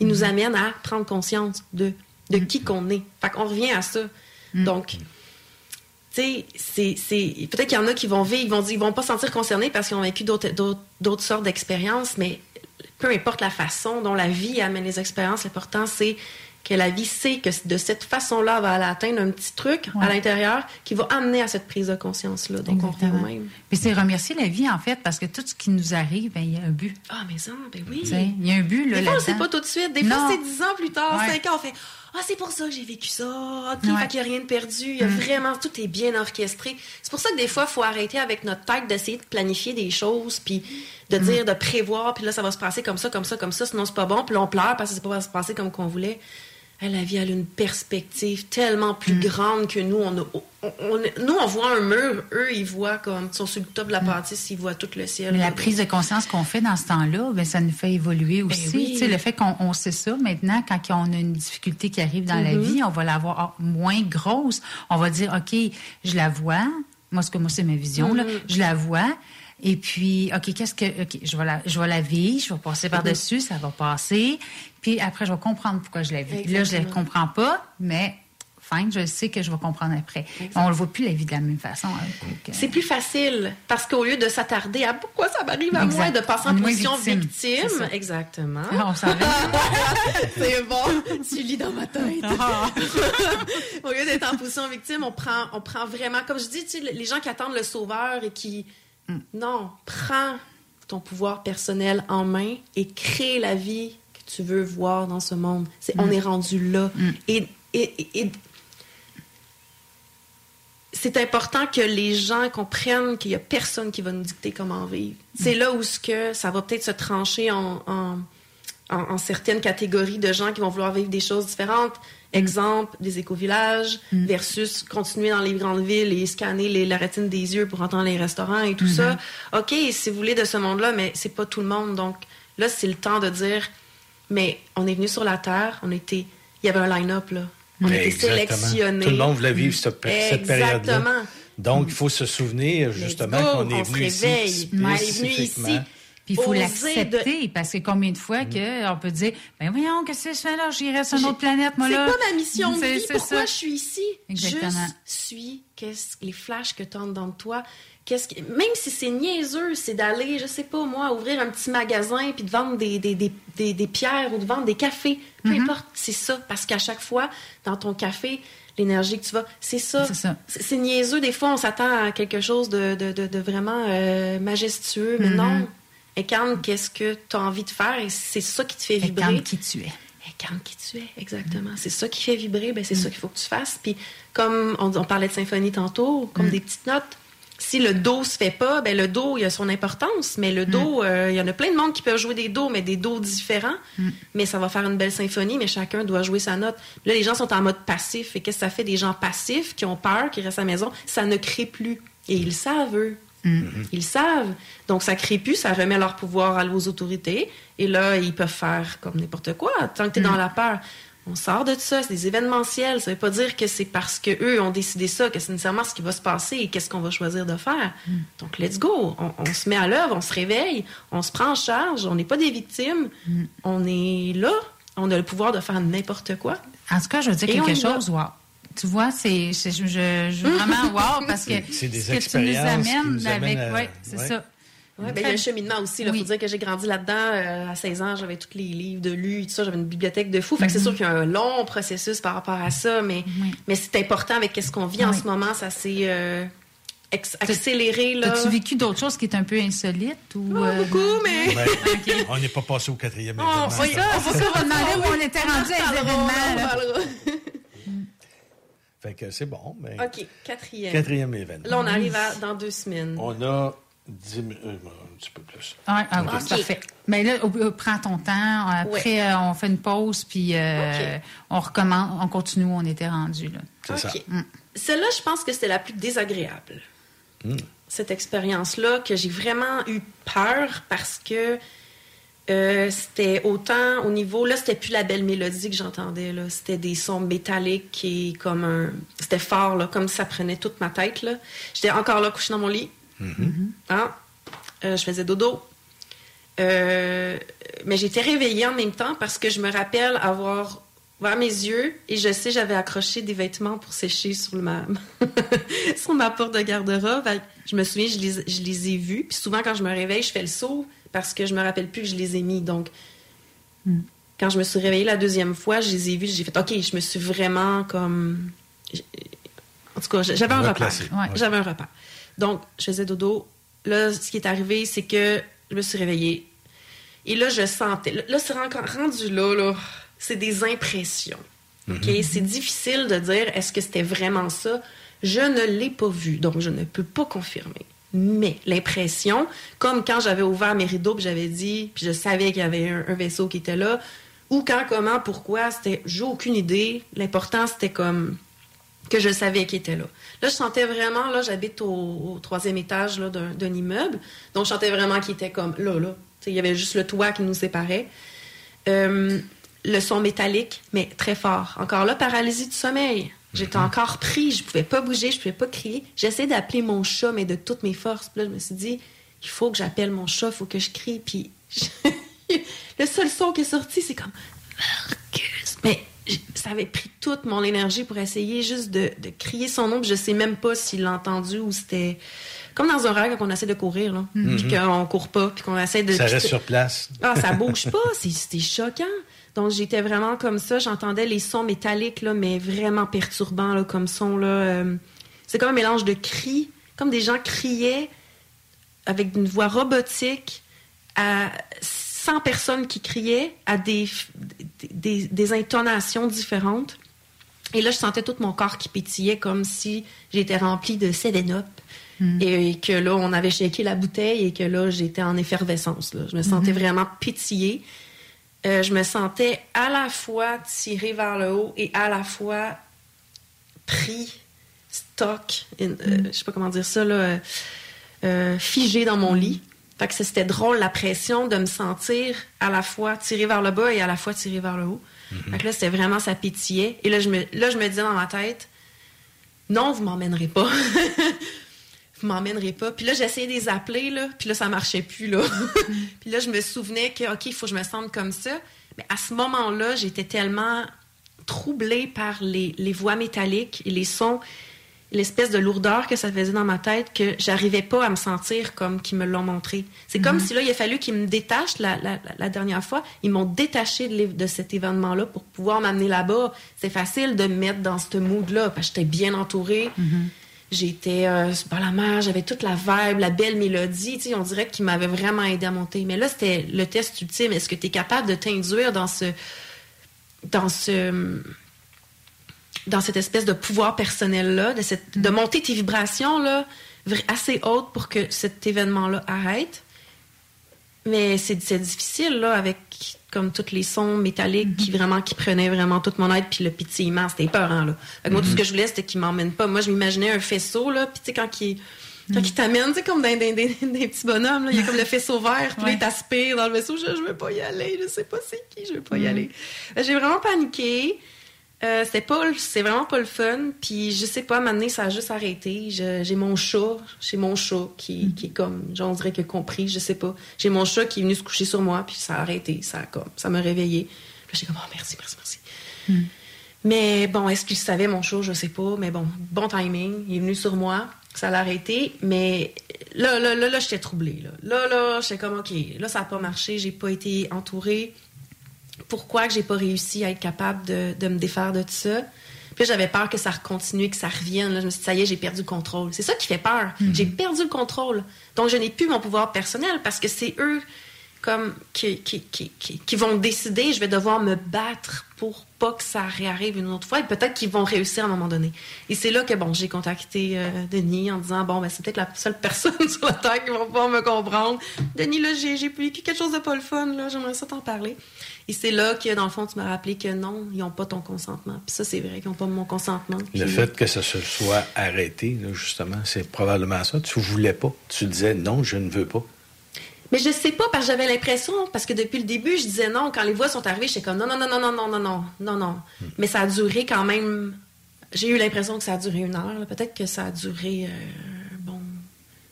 ils Mm. nous amènent à prendre conscience de de qui qu'on est. Fait qu'on revient à ça. Mm. Donc, tu sais, c'est, c'est- peut-être qu'il y en a qui vont vivre, ils vont dire, ils vont pas se sentir concernés parce qu'ils ont vécu d'autres, d'autres sortes d'expériences, mais peu importe la façon dont la vie amène les expériences, l'important c'est que la vie sait que de cette façon-là, elle va aller atteindre un petit truc à l'intérieur qui va amener à cette prise de conscience-là. Donc, on même. Puis c'est remercier la vie, en fait, parce que tout ce qui nous arrive, ben, il y a un but. Ah, mais ça, ben oui. Il y a un but, là, Des fois, on le sait là-dedans. pas tout de suite. Des Non. fois, c'est dix ans plus tard, Ouais. cinq ans, on fait Ah, c'est pour ça que j'ai vécu ça. OK, Ouais. fait qu'il n'y a rien de perdu. Il y a Mm. vraiment, tout est bien orchestré. C'est pour ça que des fois, il faut arrêter avec notre tête d'essayer de planifier des choses, puis de Mm. dire, de prévoir, puis là, ça va se passer comme ça, comme ça, comme ça, sinon c'est pas bon, puis là, on pleure parce que c'est pas va se passer comme qu'on voulait. La vie, elle a une perspective tellement Mm. plus grande que nous. On, a- on- on- nous, on voit un mur. Eux, ils voient comme, ils sont sur le top de la bâtisse, ils voient tout le ciel. Mm. Mais la prise de conscience qu'on fait dans ce temps-là, ben, ça nous fait évoluer aussi. oui. Tu sais, Le fait qu'on on sait ça maintenant, quand on a une difficulté qui arrive dans la Mhm. vie, on va la voir ah, moins grosse. On va dire, OK, je la vois. Moi, ce que moi, c'est ma vision. là. Mhm. Je la vois. Et puis, OK, qu'est-ce que. OK, je vais la, je vais la vivre, je vais passer par-dessus, ça va passer. Puis après, je vais comprendre pourquoi je la vis. Là, je ne la comprends pas, mais fine, je sais que je vais comprendre après. On ne voit plus la vie de la même façon. hein, euh, C'est plus facile parce qu'au lieu de s'attarder à pourquoi ça m'arrive à moi, Exact. de passer en position victime. Exactement. Ah, on s'en va. C'est bon, tu lis dans ma tête. Ah. Au lieu d'être en position victime, on prend, on prend vraiment, comme je dis, tu sais, les gens qui attendent le sauveur et qui. Mm. Non, prends ton pouvoir personnel en main et crée la vie que tu veux voir dans ce monde. C'est, On Mm. est rendu là. Et, et, et- et c'est important que les gens comprennent qu'il y a personne qui va nous dicter comment vivre. C'est là où ce que ça va peut-être se trancher en, en, en- en certaines catégories de gens qui vont vouloir vivre des choses différentes. Exemple, des éco-villages versus continuer dans les grandes villes et scanner les, la rétine des yeux pour entrer dans les restaurants et tout ça. OK, si vous voulez de ce monde-là, mais c'est pas tout le monde. Donc là, c'est le temps de dire, mais on est venu sur la Terre, on était, il y avait un line-up, là. On était Exactement. sélectionnés. Tout le monde voulait vivre cette, cette période-là. Exactement. Donc, il faut se souvenir justement qu'on est on venu ici On est venu ici. Puis il faut l'accepter, parce que combien de fois que on peut dire, ben voyons, qu'est-ce que je fais là? J'irai sur une autre planète, moi, C'est là. quoi ma mission de C'est- vie? c'est Pourquoi ça. je suis ici? Exactement. Juste suis qu'est-ce, les flashs que tu as dans toi. Qu'est-ce que, même si c'est niaiseux, c'est d'aller, je sais pas moi, ouvrir un petit magasin puis de vendre des, des, des, des, des pierres ou de vendre des cafés. Peu Mm-hmm. importe, c'est ça. Parce qu'à chaque fois, dans ton café, l'énergie que tu vas, c'est ça. C'est. C'est, c'est niaiseux. Des fois, on s'attend à quelque chose de, de, de, de vraiment euh, majestueux, mais Mhm. non. Incarne qu'est-ce que tu as envie de faire? Et c'est ça qui te fait vibrer. Incarne qui tu es. Incarne qui tu es, exactement. C'est ça qui fait vibrer, ben c'est ça qu'il faut que tu fasses. Puis comme on, on parlait de symphonie tantôt, comme des petites notes, si le do se fait pas, ben le do, il a son importance, mais le do, euh, il y en a plein de monde qui peuvent jouer des dos, mais des dos différents. Mais ça va faire une belle symphonie, mais chacun doit jouer sa note. Là, les gens sont en mode passif. Et qu'est-ce que ça fait des gens passifs qui ont peur, qui restent à la maison? Ça ne crée plus. Et ils savent, eux. Ils le savent. Donc, ça crée plus, ça remet leur pouvoir à- aux autorités. Et là, ils peuvent faire comme n'importe quoi, tant que tu es dans la peur. On sort de ça, c'est des événementiels. Ça veut pas dire que c'est parce que eux ont décidé ça que c'est nécessairement ce qui va se passer et qu'est-ce qu'on va choisir de faire. Donc, let's go. On, on se met à l'œuvre, on se réveille, on se prend en charge, on n'est pas des victimes. On est là, on a le pouvoir de faire n'importe quoi. En tout cas, je veux dire Et quelque chose, wow. Tu vois, c'est, c'est- je, je, je- vraiment wow parce que C'est des ce que tu nous amènes nous avec, amènent à- ouais, c'est ouais. ça. Ouais, ben, il y a un cheminement aussi. Il faut dire que j'ai grandi là-dedans. euh, à 16 ans, j'avais tous les livres de lu, tout ça. J'avais une bibliothèque de fou. Fait que c'est Mhm. sûr qu'il y a un long processus par rapport à ça, mais, mais c'est important avec ce qu'on vit en Oui. ce moment. Ça s'est euh, accéléré. là. As-tu vécu d'autres choses qui est un peu insolites ou euh, beaucoup, mais. Ouais. On n'est pas passé au quatrième événement. c'est ça, c'est ça, on va demander où on était rendu à là. Fait que c'est bon. Mais... OK, quatrième. Quatrième événement. Là, on arrive à dans deux semaines. On a 10 mi- euh, un petit peu plus. Ouais, ah, Ok. c'est parfait. Mais là, prends ton temps. Après, euh, on fait une pause, puis euh, on recommence, on continue où on était rendu. Là. OK. Celle-là, je pense que c'était la plus désagréable. Cette expérience-là, que j'ai vraiment eu peur parce que euh, c'était autant au niveau. Là, c'était plus la belle mélodie que j'entendais. là. C'était des sons métalliques et comme un. C'était fort, là, comme ça prenait toute ma tête. là. J'étais encore là, couchée dans mon lit. Hein? Euh, je faisais dodo. Euh, mais j'étais réveillée en même temps parce que je me rappelle avoir ouvert mes yeux et je sais j'avais accroché des vêtements pour sécher sur, le ma... sur ma porte de garde-robe. Je me souviens, je les, je les ai vus. Puis souvent, quand je me réveille, je fais le saut parce que je me rappelle plus que je les ai mis. Donc, quand je me suis réveillée la deuxième fois, je les ai vus. J'ai fait OK, je me suis vraiment comme. En tout cas, j'avais un. Ouais, J'avais un repère. Donc, je faisais dodo. Là, ce qui est arrivé, c'est que je me suis réveillée. Et là, je sentais. Là, c'est rendu là, là. C'est des impressions. OK? Mhm. C'est difficile de dire est-ce que c'était vraiment ça? Je ne l'ai pas vu, donc je ne peux pas confirmer. Mais l'impression, comme quand j'avais ouvert mes rideaux, puis j'avais dit, puis je savais qu'il y avait un, vaisseau qui était là, ou quand, comment, pourquoi, c'était, j'ai aucune idée. L'important, c'était comme que je savais qu'il était là. Là, je sentais vraiment, là, j'habite au, troisième étage d'un, immeuble, donc je sentais vraiment qu'il était comme là, là. Il y avait juste le toit qui nous séparait. Euh, le son métallique, mais très fort. Encore là, paralysie du sommeil. J'étais encore pris, je pouvais pas bouger, je pouvais pas crier. J'essayais d'appeler mon chat, mais de toutes mes forces. Puis là, je me suis dit, il faut que j'appelle mon chat, il faut que je crie. Puis le seul son qui est sorti, c'est comme Marcus. Mais ça avait pris toute mon énergie pour essayer juste de, de crier son nom. Puis je sais même pas s'il l'a entendu ou c'était comme dans un rêve quand on essaie de courir, là. Mhm. Puis qu'on court pas, puis qu'on essaie de. Ça reste sur place. ah, ça bouge pas, c'est- c'était choquant. Donc j'étais vraiment comme ça, j'entendais les sons métalliques là, mais vraiment perturbants là, comme son là. euh, c'est comme un mélange de cris, comme des gens criaient avec une voix robotique à 100 personnes qui criaient à des, des, intonations différentes. Et là, je sentais tout mon corps qui pétillait comme si j'étais remplie de 7-up. Et que là, on avait shaké la bouteille et que là, j'étais en effervescence. là. Je me sentais Mhm. vraiment pétillée. Euh, je me sentais à la fois tirée vers le haut et à la fois pris, stock, in- euh, je sais pas comment dire ça, là, euh, euh, figé dans mon lit. Fait que c'était drôle, la pression de me sentir à la fois tirée vers le bas et à la fois tirée vers le haut. Fait que là, c'était vraiment, ça pétillait. Et là, je me, là, je me disais dans ma tête, non, vous m'emmènerez pas. vous m'emmènerez pas. Puis là, j'essayais de les appeler, là, puis là, ça marchait plus, là. puis là, je me souvenais que, OK, il faut que je me sente comme ça. Mais à ce moment-là, j'étais tellement troublée par les, les voix métalliques et les sons, l'espèce de lourdeur que ça faisait dans ma tête que j'arrivais pas à me sentir comme qu'ils me l'ont montré. C'est comme Mhm. si là, il a fallu qu'ils me détachent la, la- la dernière fois. Ils m'ont détaché de, de cet événement-là pour pouvoir m'amener là-bas. C'est facile de me mettre dans ce mood-là parce que j'étais bien entourée. J'étais euh, par la mer, j'avais toute la vibe, la belle mélodie. Tu sais, on dirait qu'il m'avait vraiment aidé à monter. Mais là, c'était le test ultime. Est-ce que tu es capable de t'induire dans ce. dans ce. dans cette espèce de pouvoir personnel-là, de, cette, de monter tes vibrations là, assez hautes pour que cet événement-là arrête? Mais c'est difficile, là, avec comme tous les sons métalliques qui vraiment qui prenaient vraiment toute mon aide, puis le pétillement, c'était épeurant, là. Fait que moi, tout ce que je voulais, c'était qu'il m'emmène pas. Moi, je m'imaginais un faisceau, là, puis tu sais, quand il... Quand il t'amène, tu sais, comme dans des, des, des petits bonhommes, là, il y a comme le faisceau vert, puis là, il t'aspire dans le vaisseau. Je, je veux pas y aller, je sais pas c'est qui, je veux pas y aller. J'ai vraiment paniqué. Euh, c'est pas, c'est vraiment pas le fun. Puis je sais pas, maintenant ça a juste arrêté. J'ai mon chat, j'ai mon chat qui, qui est comme, genre, on dirait qu'il a compris, je sais pas. J'ai mon chat qui est venu se coucher sur moi, puis ça a arrêté, ça a comme, ça m'a réveillé. Puis j'ai comme, oh merci, merci, merci. Mais bon, est-ce qu'il savait mon chat, je sais pas. Mais bon, bon timing, il est venu sur moi, ça l'a arrêté. Mais là, là, là, là, j'étais troublée. Là, là, là j'étais comme, ok, là ça a pas marché, j'ai pas été entourée pourquoi que j'ai pas réussi à être capable de, de me défaire de tout ça. Puis j'avais peur que ça continue, que ça revienne. Là, je me suis dit, ça y est, j'ai perdu le contrôle. C'est ça qui fait peur. J'ai perdu le contrôle. Donc, je n'ai plus mon pouvoir personnel parce que c'est eux comme qui, qui, qui, qui, qui vont décider. Je vais devoir me battre pour pas que ça réarrive une autre fois. Et peut-être qu'ils vont réussir à un moment donné. Et c'est là que, bon, j'ai contacté euh, Denis en disant, bon, ben, c'est peut-être la seule personne sur la Terre qui va pouvoir me comprendre. Denis, là, j'ai j'ai vécu quelque chose de pas le fun, là. J'aimerais ça t'en parler. Et c'est là que, dans le fond, tu m'as rappelé que non, ils n'ont pas ton consentement. Puis ça, c'est vrai qu'ils n'ont pas mon consentement. Le fait que ça se soit arrêté, là, justement, c'est probablement ça. Tu voulais pas. Tu disais non, je ne veux pas. Mais je sais pas, parce que j'avais l'impression, parce que depuis le début, je disais non. Quand les voix sont arrivées, j'étais comme non, non, non, non, non, non, non, non, non, non. Mais ça a duré quand même. J'ai eu l'impression que ça a duré une heure. Peut-être que ça a duré, euh, bon,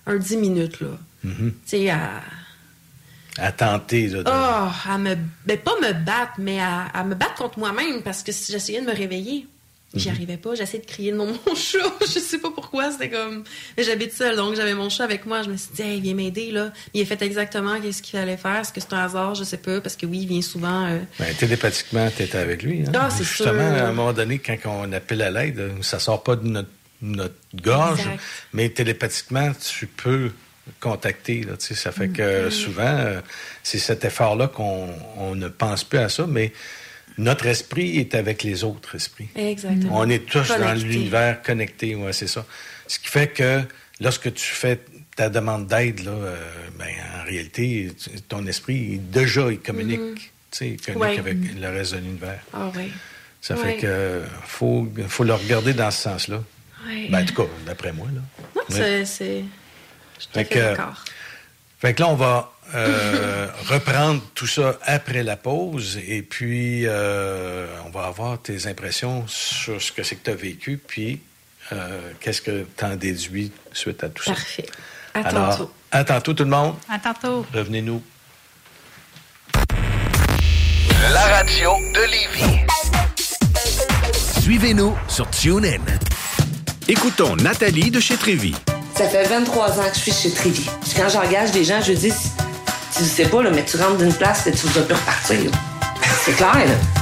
un dix minutes, là. Mhm. Tu sais, à. À tenter, là, de- Oh, à me. Ben, pas me battre, mais à, à me battre contre moi-même, parce que si j'essayais de me réveiller. J'y Mhm. arrivais pas, j'essayais de crier le nom de mon chat. Je sais pas pourquoi, c'était comme. J'habite seule, donc j'avais mon chat avec moi. Je me suis dit, hey, viens m'aider, là. Il a fait exactement ce qu'il fallait faire. Est-ce que c'est un hasard? Je sais pas, parce que oui, il vient souvent. euh, Ben, télépathiquement, tu étais avec lui. hein. Ah, c'est Justement, sûr. à un moment donné, quand on appelle à l'aide, ça sort pas de notre, notre gorge, Exact. mais télépathiquement, tu peux contacter. Là, ça fait que Mhm. souvent, euh, c'est cet effort-là qu'on on ne pense plus à ça, mais notre esprit est avec les autres esprits. Exactement. On est tous dans l'univers connecté, ouais, c'est ça. Ce qui fait que lorsque tu fais ta demande d'aide, là, euh, ben, en réalité, ton esprit, déjà, il communique. Sais, il communique Ouais. avec le reste de l'univers. Ah oui. Ça Ouais. fait que faut, faut le regarder dans ce sens-là. Ouais. Ben, en tout cas, d'après moi. Là. Non, Ouais. c'est- c'est. Je suis tout à Fait fait que- d'accord. Fait que là, on va euh, reprendre tout ça après la pause et puis euh, on va avoir tes impressions sur ce que c'est que tu as vécu, puis euh, qu'est-ce que tu en déduis suite à tout ça. Parfait. À Alors, tantôt. à tantôt tout le monde. À tantôt. Revenez-nous. La radio de Lévis. Suivez-nous sur TuneIn. Écoutons Nathalie de chez Trévy. Ça fait 23 ans que je suis chez. Puis quand j'engage des gens, je dis, tu sais pas, là, mais tu rentres d'une place et tu vas plus repartir. C'est clair, là.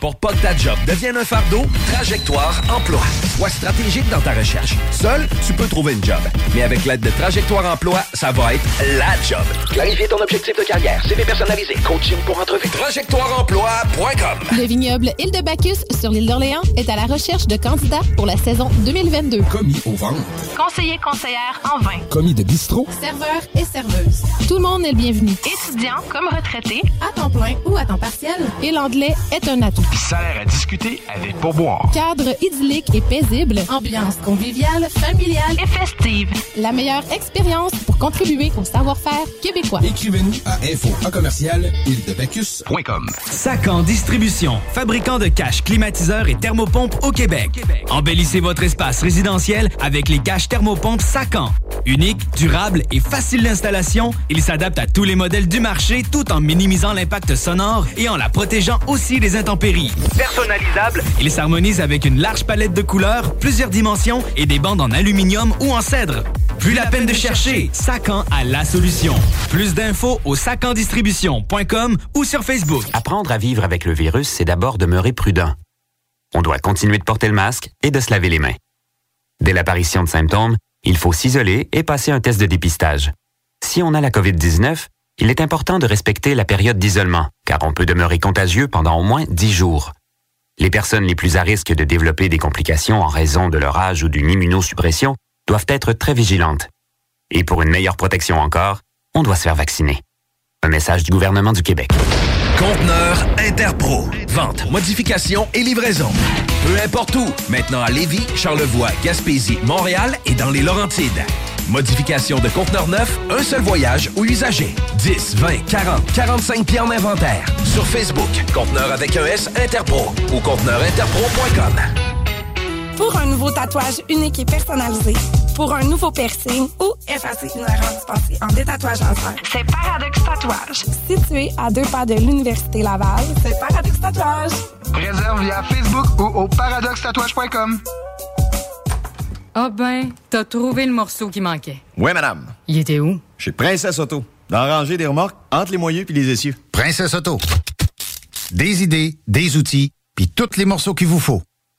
Pour pas que ta job devienne un fardeau, Trajectoire Emploi. Sois stratégique dans ta recherche. Seul, tu peux trouver une job. Mais avec l'aide de Trajectoire Emploi, ça va être la job. Clarifier ton objectif de carrière, CV personnalisé, coaching pour entrevue. TrajectoireEmploi.com Le vignoble Île de Bacchus sur l'île d'Orléans est à la recherche de candidats pour la saison 2022. Commis au ventre. Conseiller conseillère en vin. Commis de bistrot. Serveur et serveuse. Tout le monde est le bienvenu. Étudiant comme retraité, à temps plein ou à temps partiel. Et l'anglais est un atout. Salaire à discuter avec pourboire. Cadre idyllique et paisible, ambiance conviviale, familiale et festive. La meilleure expérience pour contribuer au savoir-faire québécois. Écrivez-nous à info en commercial. Sacan Distribution, fabricant de caches climatiseurs et thermopompes au Québec. Embellissez votre espace résidentiel avec les caches thermopompes Sacan. Unique, durable et facile d'installation, il s'adapte à tous les modèles du marché tout en minimisant l'impact sonore et en la protégeant aussi des intempéries. Personnalisable, il s'harmonise avec une large palette de couleurs, plusieurs dimensions et des bandes en aluminium ou en cèdre. Plus la peine de chercher, Sacan a la solution. Plus d'infos au sacandistribution.com ou sur Facebook. Apprendre à vivre avec le virus, c'est d'abord demeurer prudent. On doit continuer de porter le masque et de se laver les mains. Dès l'apparition de symptômes, il faut s'isoler et passer un test de dépistage. Si on a la COVID-19, il est important de respecter la période d'isolement, car on peut demeurer contagieux pendant au moins 10 jours. Les personnes les plus à risque de développer des complications en raison de leur âge ou d'une immunosuppression doivent être très vigilantes. Et pour une meilleure protection encore, on doit se faire vacciner. Un message du gouvernement du Québec. Conteneur Interpro. Vente, modification et livraison. Peu importe où. Maintenant à Lévis, Charlevoix, Gaspésie, Montréal et dans les Laurentides. Modification de conteneur neuf, un seul voyage ou usager. 10, 20, 40, 45 pieds en inventaire. Sur Facebook, conteneur avec un S Interpro ou conteneurinterpro.com. Pour un nouveau tatouage unique et personnalisé, pour un nouveau piercing ou effacer une erreur dispensée en détatouage laser, c'est Paradox Tatouage. Situé à deux pas de l'Université Laval, c'est Paradox Tatouage. Réserve via Facebook ou au paradoxtatouage.com. Ah ben, t'as trouvé le morceau qui manquait. Oui, madame. Il était où? Chez Princesse Auto. Dans la rangée des remorques, entre les moyeux puis les essieux. Princesse Auto. Des idées, des outils, puis tous les morceaux qu'il vous faut.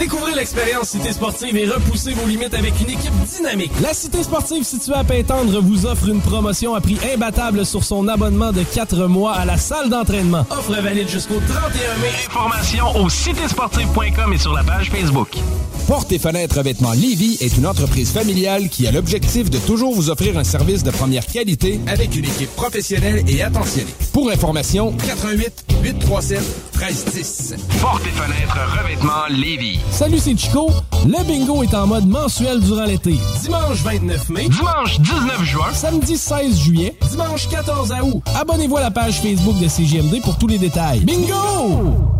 Découvrez l'expérience Cité Sportive et repoussez vos limites avec une équipe dynamique. La Cité Sportive située à Pintendre vous offre une promotion à prix imbattable sur son abonnement de 4 mois à la salle d'entraînement. Offre valide jusqu'au 31 mai. Informations au citésportive.com et sur la page Facebook. Porte et fenêtres vêtements Lévis est une entreprise familiale qui a l'objectif de toujours vous offrir un service de première qualité avec une équipe professionnelle et attentionnée. Pour information, 88 837 1310. Porte et fenêtres revêtements Lévis. Salut, c'est Chico. Le bingo est en mode mensuel durant l'été. Dimanche 29 mai, dimanche 19 juin, Samedi 16 juillet, dimanche 14 août. abonnez-vous à la page Facebook de CGMD pour tous les détails. Bingo!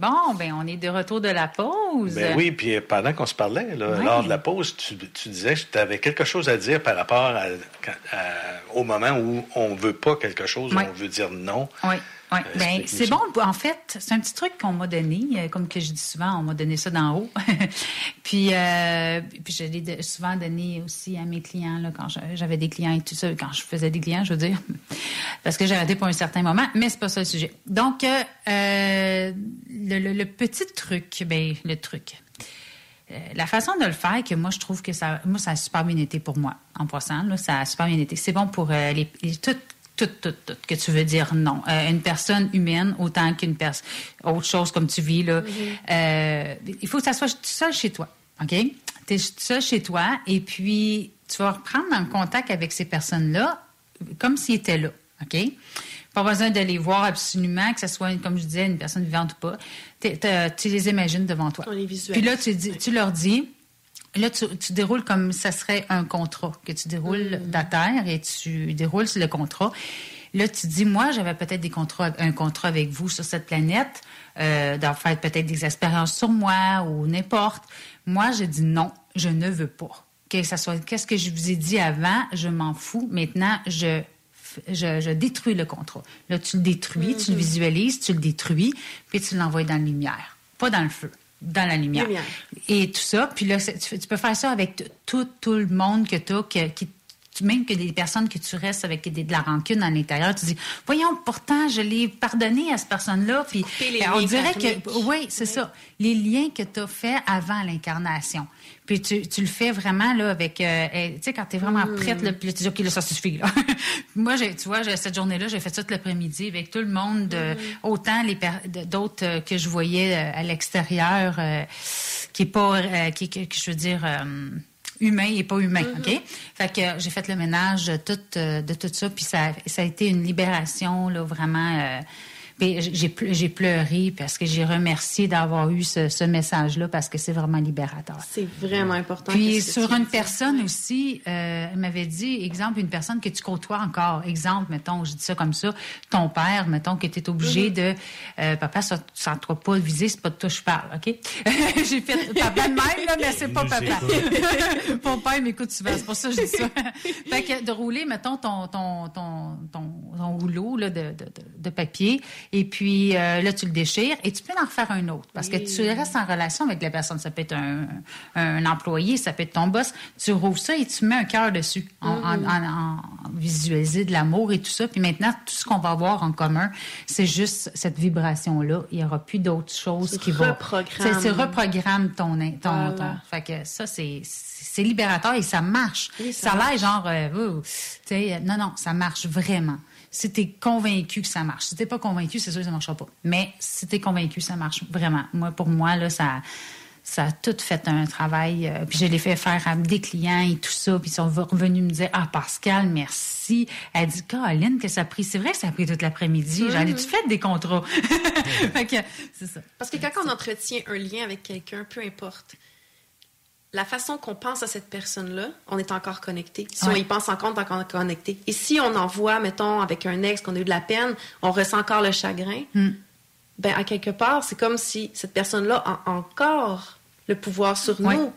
Bon, ben on est de retour de la pause. Ben oui, puis pendant qu'on se parlait, là, lors de la pause, tu, tu disais que tu avais quelque chose à dire par rapport à- à- au moment où on veut pas quelque chose, on veut dire non. Oui. Oui, Euh, ben, c'est bon. En fait, c'est un petit truc qu'on m'a donné, euh, comme que je dis souvent, on m'a donné ça d'en haut. puis, euh, puis je l'ai souvent donné aussi à mes clients là, quand j'avais des clients et tout ça, quand je faisais des clients, je veux dire, parce que j'ai arrêté pour un certain moment, mais c'est pas ça le sujet. Donc, euh, le, le- le petit truc, ben le truc. Euh, la façon de le faire, que moi, je trouve que ça, moi, ça a super bien été pour moi, en passant, là, ça a super bien été. C'est bon pour les, les- tout, tout, tout, tout, que tu veux dire non. Euh, une personne humaine, autant qu'une personne, autre chose comme tu vis, là. Euh, il faut que ça soit seul chez toi, OK? Tu es seul chez toi, et puis tu vas reprendre en contact avec ces personnes-là comme s'ils étaient là, OK? Pas besoin de les voir absolument, que ce soit, comme je disais, une personne vivante ou pas. Tu les imagines devant toi. On les visualise. Puis là, tu, dis- tu leur dis, là, tu, tu déroules comme ça serait un contrat, que tu déroules Mm. terre et tu déroules le contrat. Là, tu dis, moi, j'avais peut-être des contrats, un contrat avec vous sur cette planète, euh, d'en faire peut-être des expériences sur moi ou n'importe. Moi, j'ai dit non, je ne veux pas. Que ça soit, qu'est-ce que je vous ai dit avant, je m'en fous. Maintenant, je, je, je détruis le contrat. Là, tu le détruis, tu le visualises, tu le détruis, puis tu l'envoies dans la lumière. Pas dans le feu, dans la lumière. Lumière. Et tout ça. Puis là, tu, tu peux faire ça avec tout, tout le monde que tu as, qui, même que des personnes que tu restes avec des- de la rancune à l'intérieur. Tu dis, voyons, pourtant, je l'ai pardonné à cette personne-là. Puis les on dirait que, oui, c'est ça. Les liens que tu as faits avant l'incarnation. Puis tu, tu le fais vraiment là avec, euh, eh, tu sais, quand tu es vraiment Mm. prête, là, puis là, tu dis, OK, là, ça suffit. Là. Moi, j'ai- tu vois, cette journée-là, j'ai fait ça tout l'après-midi avec tout le monde, de- autant les d'autres euh, que je voyais euh, à l'extérieur, euh, qui est pas, euh, qui, qui, je veux dire, euh, humain et pas humain, OK? Fait que j'ai fait le ménage de tout, euh, de tout ça, puis ça, ça a été une libération, là, vraiment... euh, j'ai ple- j'ai pleuré parce que j'ai remercié d'avoir eu ce, ce message-là parce que c'est vraiment libérateur. C'est vraiment important. Puis sur une personne aussi, euh, elle m'avait dit, exemple, une personne que tu côtoies encore. Exemple, mettons, je dis ça comme ça, ton père, mettons, que tu es obligé Mhm. de... euh, papa, ça ne doit pas le viser, c'est pas de toi que je parle, OK? J'ai fait papa de même, là, mais c'est pas papa. Mon père m'écoute souvent, c'est pour ça que je dis ça. fait que de rouler, mettons, ton, ton, ton, ton, ton rouleau là, de, de, de- de papier, et puis euh, là, tu le déchires, et tu peux en refaire un autre, parce que tu restes en relation avec la personne. Ça peut être un, un employé, ça peut être ton boss. Tu rouvres ça et tu mets un cœur dessus, en, en, Mhm. en- en visualiser de l'amour et tout ça. Puis maintenant, tout ce qu'on va avoir en commun, c'est juste cette vibration-là. Il n'y aura plus d'autres choses Tu qui vont... reprogrammes. C'est- C'est reprogramme ton, ton, Voilà. ton- Fait que ça, c'est c'est libérateur et ça marche. Oui, ça ça a l'air marche. genre... euh, tu sais, non, non, ça marche vraiment. Si t'es convaincu que ça marche. Si t'es pas convaincu, c'est sûr que ça marchera pas. Mais si t'es convaincu, ça marche vraiment. Moi, pour moi, là, ça... Ça a tout fait un travail. euh, puis je l'ai fait faire à des clients et tout ça. Puis ils sont revenus me dire Ah, Pascal, merci. Elle dit Caroline, que ça a pris. C'est vrai que ça a pris toute l'après-midi. J'en ai-tu fait des contrats? fait que, c'est ça. Parce que quand on entretient un lien avec quelqu'un, peu importe, la façon qu'on pense à cette personne-là, on est encore connecté. Si on y pense encore, on est encore connecté. Et si on en voit, mettons, avec un ex qu'on a eu de la peine, on ressent encore le chagrin, Hmm. ben à quelque part, c'est comme si cette personne-là a encore le pouvoir sur Ouais. nous.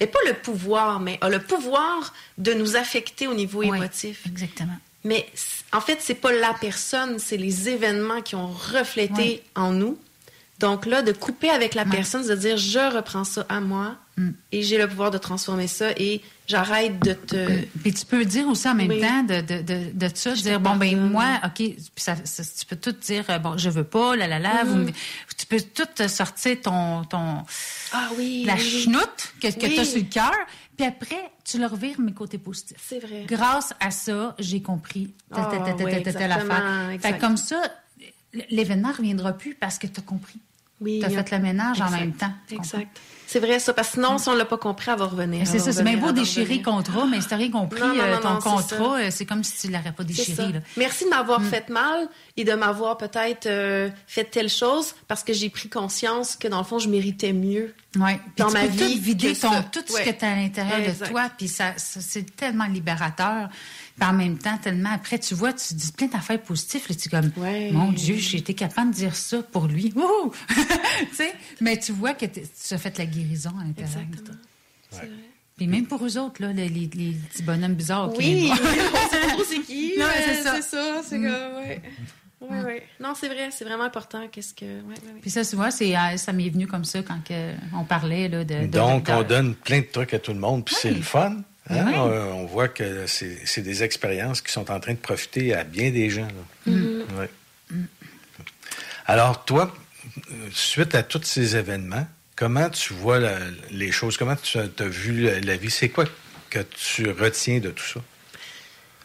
Et pas le pouvoir, mais a le pouvoir de nous affecter au niveau Ouais, émotif. Exactement. Mais en fait, c'est pas la personne, c'est les événements qui ont reflété en nous. Donc là, de couper avec la personne, c'est de dire je reprends ça à moi Mm. et j'ai le pouvoir de transformer ça et j'arrête de te. Puis tu peux dire aussi en même Oui. temps de, de, de, de ça, dire, bon, ben moi, OK, puis ça, ça- tu peux tout dire, euh, bon, je veux pas, la la la, vous Mhm. tu peux tout euh, sortir ton, ton Ah oui. la oui, chenoute que, que Oui. tu as sur le cœur, puis après, tu le revires mes côtés positifs. C'est vrai. Grâce à ça, j'ai compris Ah. Fait comme ça, l'événement reviendra plus parce que tu as compris. Oui, tu as a- fait le ménage en même temps. tu? Exact. C'est vrai ça, parce que sinon, si on l'a pas compris, elle va revenir. C'est ça, c'est bien beau déchirer contrat, mais si t'as rien compris, Non, non, euh, non, ton contrat, euh, c'est comme si tu l'aurais pas déchiré. Là. Merci de m'avoir Mm. fait mal et de m'avoir peut-être euh, fait telle chose parce que j'ai pris conscience que dans le fond, je méritais mieux Oui, dans tu ma peux vie. Tout vider ton, tout ce Ouais. que tu as à l'intérieur de toi, puis ça, ça, c'est tellement libérateur. Puis en même temps, tellement après, tu vois, tu dis plein d'affaires positives. Là, tu es comme, mon Dieu, j'ai été capable de dire ça pour lui. Wouhou! tu sais, mais tu vois que tu as fait la guérison à l'intérieur. de toi. Puis même pour eux autres, là, les, les- les petits bonhommes bizarres. Oui, on sait pas trop c'est qui. Non, mais c'est ça. C'est ça, c'est Mm. comme, ouais. Ouais, ouais. Non, c'est vrai, c'est vraiment important. Qu'est-ce que. Ouais, ouais, ouais. Puis ça, tu vois, c'est, euh, ça m'est venu comme ça quand que on parlait là, de, de- Donc, de- on donne plein de trucs à tout le monde, puis c'est le fun. Hein? Oui. On, on voit que c'est des expériences qui sont en train de profiter à bien des gens. là. Mhm. Ouais. Alors, toi, euh, suite à tous ces événements, comment tu vois la- les choses? Comment tu as, vu la, la vie? C'est quoi que tu retiens de tout ça?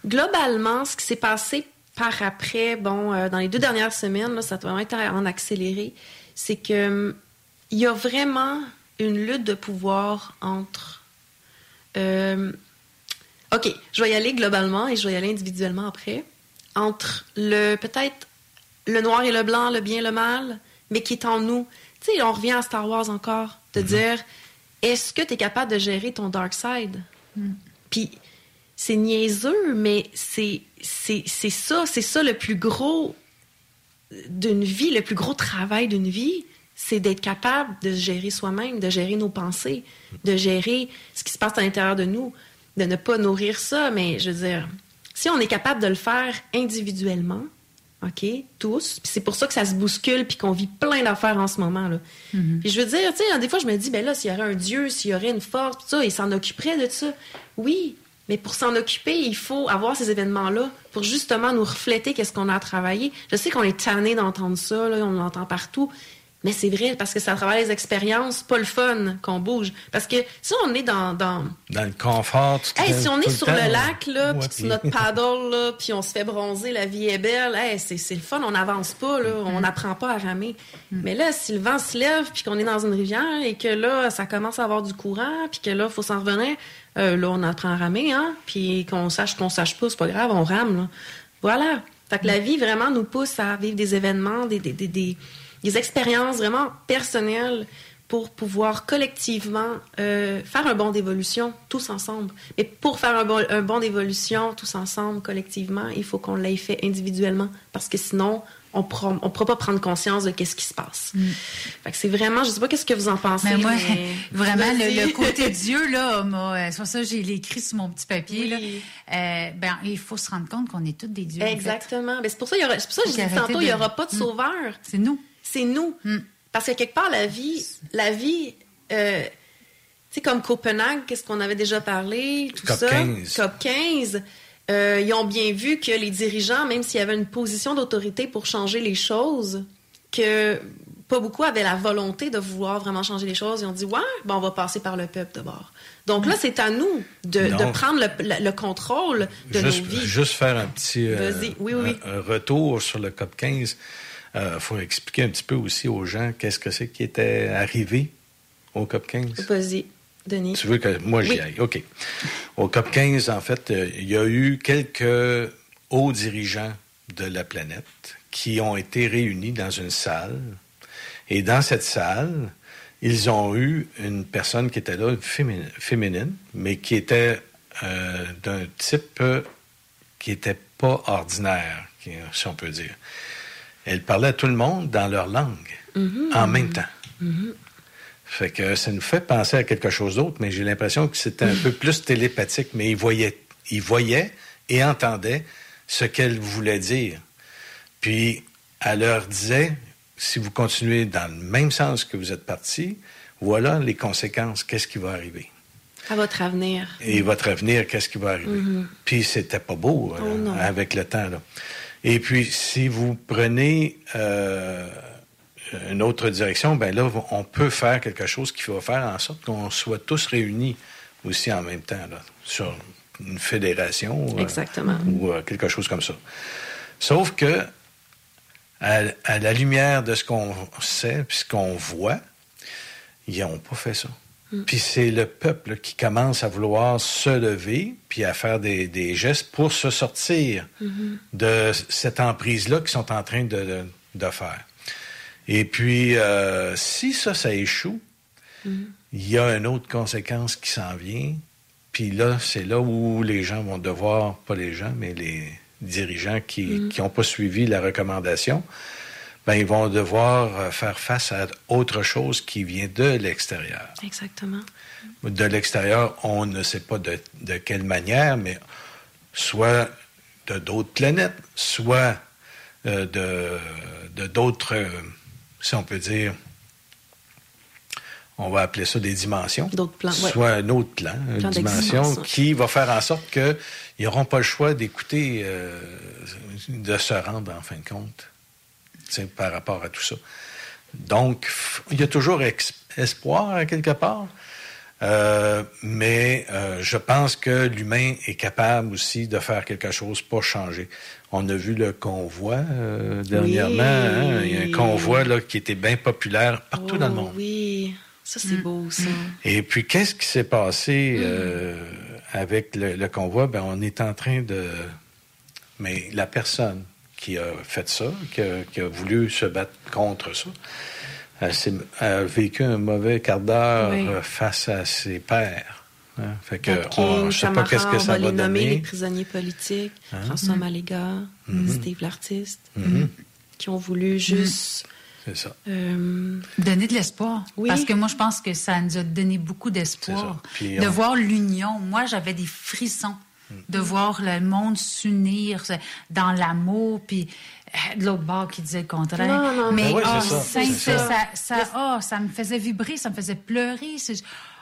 Globalement, ce qui s'est passé par après, bon, euh, dans les deux dernières semaines, là, ça a vraiment été en accéléré, c'est que hum, il y a vraiment une lutte de pouvoir entre. Euh, OK, je vais y aller globalement et je vais y aller individuellement après. Entre le peut-être le noir et le blanc, le bien et le mal, mais qui est en nous. Tu sais, on revient à Star Wars encore, de dire est-ce que tu es capable de gérer ton dark side? Puis c'est niaiseux, mais c'est c'est c'est ça, c'est ça le plus gros d'une vie, le plus gros travail d'une vie, c'est d'être capable de se gérer soi-même, de gérer nos pensées, de gérer ce qui se passe à l'intérieur de nous, de ne pas nourrir ça, mais je veux dire, si on est capable de le faire individuellement, OK, tous, puis c'est pour ça que ça se bouscule puis qu'on vit plein d'affaires en ce moment là. Puis je veux dire, tu sais, des fois je me dis ben là s'il y aurait un dieu, s'il y aurait une force, tout ça, il s'en occuperait de ça. Oui, mais pour s'en occuper, il faut avoir ces événements-là pour justement nous refléter qu'est-ce qu'on a à travailler. Je sais qu'on est tanné d'entendre ça, là, on l'entend partout. Mais c'est vrai, parce que ça travaille les expériences, pas le fun qu'on bouge. Parce que si on est dans, dans, Dans le confort, tu te Hey, si on tout est sur temps, le lac, là, puis sur notre paddle, là, puis on se fait bronzer, la vie est belle, hey, c'est c'est le fun, on n'avance pas, là, on n'apprend pas à ramer. Mais là, si le vent se lève, puis qu'on est dans une rivière, et que là, ça commence à avoir du courant, puis que là, il faut s'en revenir, euh, là, on apprend à ramer, hein, puis qu'on sache qu'on sache pas, c'est pas grave, on rame, là. Voilà. Fait que la vie, vraiment, nous pousse à vivre des événements, des, des, des, des, des expériences vraiment personnelles pour pouvoir collectivement euh, faire un bond d'évolution tous ensemble. Mais pour faire un bon, un bond d'évolution tous ensemble, collectivement, il faut qu'on l'ait fait individuellement parce que sinon, on ne pourra pas prendre conscience de qu'est-ce qui se passe. Fait que c'est vraiment, je sais pas qu'est-ce que vous en pensez. Mais moi, mais- vraiment, le, côté Dieu, là, m'a- euh, c'est pour ça que j'ai écrit sur mon petit papier. Là, Euh, ben, il faut se rendre compte qu'on est tous des dieux. en fait. Exactement. Mais c'est pour ça, il y aura, c'est pour ça que je Faut dis arrêter tantôt, il n'y aura pas de Mm. sauveur. C'est nous. C'est nous. Parce que quelque part, la vie, la vie, euh, tu sais, comme Copenhague, qu'est-ce qu'on avait déjà parlé, tout COP ça? 15. COP 15. euh, ils ont bien vu que les dirigeants, même s'il y avait une position d'autorité pour changer les choses, que pas beaucoup avaient la volonté de vouloir vraiment changer les choses. Ils ont dit, ouais, ben, on va passer par le peuple d'abord. Donc là, c'est à nous de, prendre le, le- le contrôle de juste, nos vies. juste faire un petit euh, Vas-y. Oui, oui, oui. Un, un retour sur le COP 15. Il faut expliquer un petit peu aussi aux gens qu'est-ce que c'est qui était arrivé au COP 15. Vas-y, Denis. Tu veux que moi j'y Oui. aille? OK. Au COP 15, en fait, euh, il y a eu quelques hauts dirigeants de la planète qui ont été réunis dans une salle. Et dans cette salle, ils ont eu une personne qui était là, féminin- féminine, mais qui était euh, d'un type euh, qui n'était pas ordinaire, si on peut dire. Elle parlait à tout le monde dans leur langue, Mhm. en même temps. Mhm. Fait que ça nous fait penser à quelque chose d'autre, mais j'ai l'impression que c'était un peu plus télépathique, mais il voyait, il voyait et entendait ce qu'elle voulait dire. Puis elle leur disait, si vous continuez dans le même sens que vous êtes parti, voilà les conséquences, qu'est-ce qui va arriver? À votre avenir. Et votre avenir, qu'est-ce qui va arriver? Mhm. Puis c'était pas beau Oh non. avec le temps. Là. Et puis, si vous prenez euh, une autre direction, ben là, on peut faire quelque chose qui va faire en sorte qu'on soit tous réunis aussi en même temps, là, sur une fédération. euh, Exactement. ou euh, quelque chose comme ça. Sauf que, à, à la lumière de ce qu'on sait, puis ce qu'on voit, ils n'ont pas fait ça. Mm. Puis c'est le peuple qui commence à vouloir se lever, puis à faire des, des gestes pour se sortir Mhm. de cette emprise-là qu'ils sont en train de, faire. Et puis, euh, si ça, ça échoue, Mhm. il y a une autre conséquence qui s'en vient. Puis là, c'est là où les gens vont devoir, pas les gens, mais les dirigeants qui n'ont pas suivi la recommandation, ben, ils vont devoir euh, faire face à autre chose qui vient de l'extérieur. Exactement. De l'extérieur, on ne sait pas de, de quelle manière, mais soit de d'autres planètes, soit euh, de de d'autres, euh, si on peut dire, on va appeler ça des dimensions. D'autres plans, ouais. Soit un autre plan, une Plan dimension d'existence. qui va faire en sorte qu'ils n'auront pas le choix d'écouter, euh, de se rendre en fin de compte, par rapport à tout ça. Donc, il y a toujours espoir à quelque part. Euh, mais euh, je pense que l'humain est capable aussi de faire quelque chose pour changer. On a vu le convoi euh, dernièrement. hein. Il y a un convoi là, qui était bien populaire partout dans le Oh, monde. Oui, ça c'est beau, ça. Et puis, qu'est-ce qui s'est passé euh, avec le, le convoi? Ben, on est en train de... Mais la personne qui a fait ça, qui a, qui a voulu se battre contre ça, elle, s'est- elle a vécu un mauvais quart d'heure Oui. euh, face à ses pères. hein. Fait que, King, on- je sais pas qu'est-ce que ça va va les nommer les donner. prisonniers politiques, Hein? François Mhm. Maléga, Mhm. Steve l'artiste, Mhm. qui ont voulu juste C'est ça. euh, Donner de l'espoir. Oui. Parce que moi, je pense que ça nous a donné beaucoup d'espoir. De on- voir l'union. Moi, j'avais des frissons de voir le monde s'unir dans l'amour, puis euh, de l'autre bord qui disait le contraire. Non, non, Mais Ben oui, ah, ça, ça, ça, ça. ça, ça- ah, ça me faisait vibrer, ça me faisait pleurer.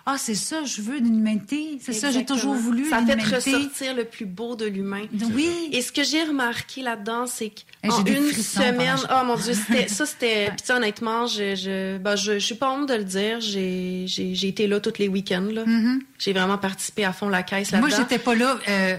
Ah, c'est ça, je veux l'humanité. C'est ça, j'ai toujours voulu Ça fait ressortir le plus beau de l'humain. Oui. Et ce que j'ai remarqué là-dedans, c'est qu'en des une semaine, oh mon Dieu, c'était, ça c'était, puis honnêtement, je, je, ben, je, je suis pas honte de le dire, j'ai, j'ai, j'ai été là tous les week-ends, là. J'ai vraiment participé à fond la caisse là-dedans. Moi, j'étais pas là euh,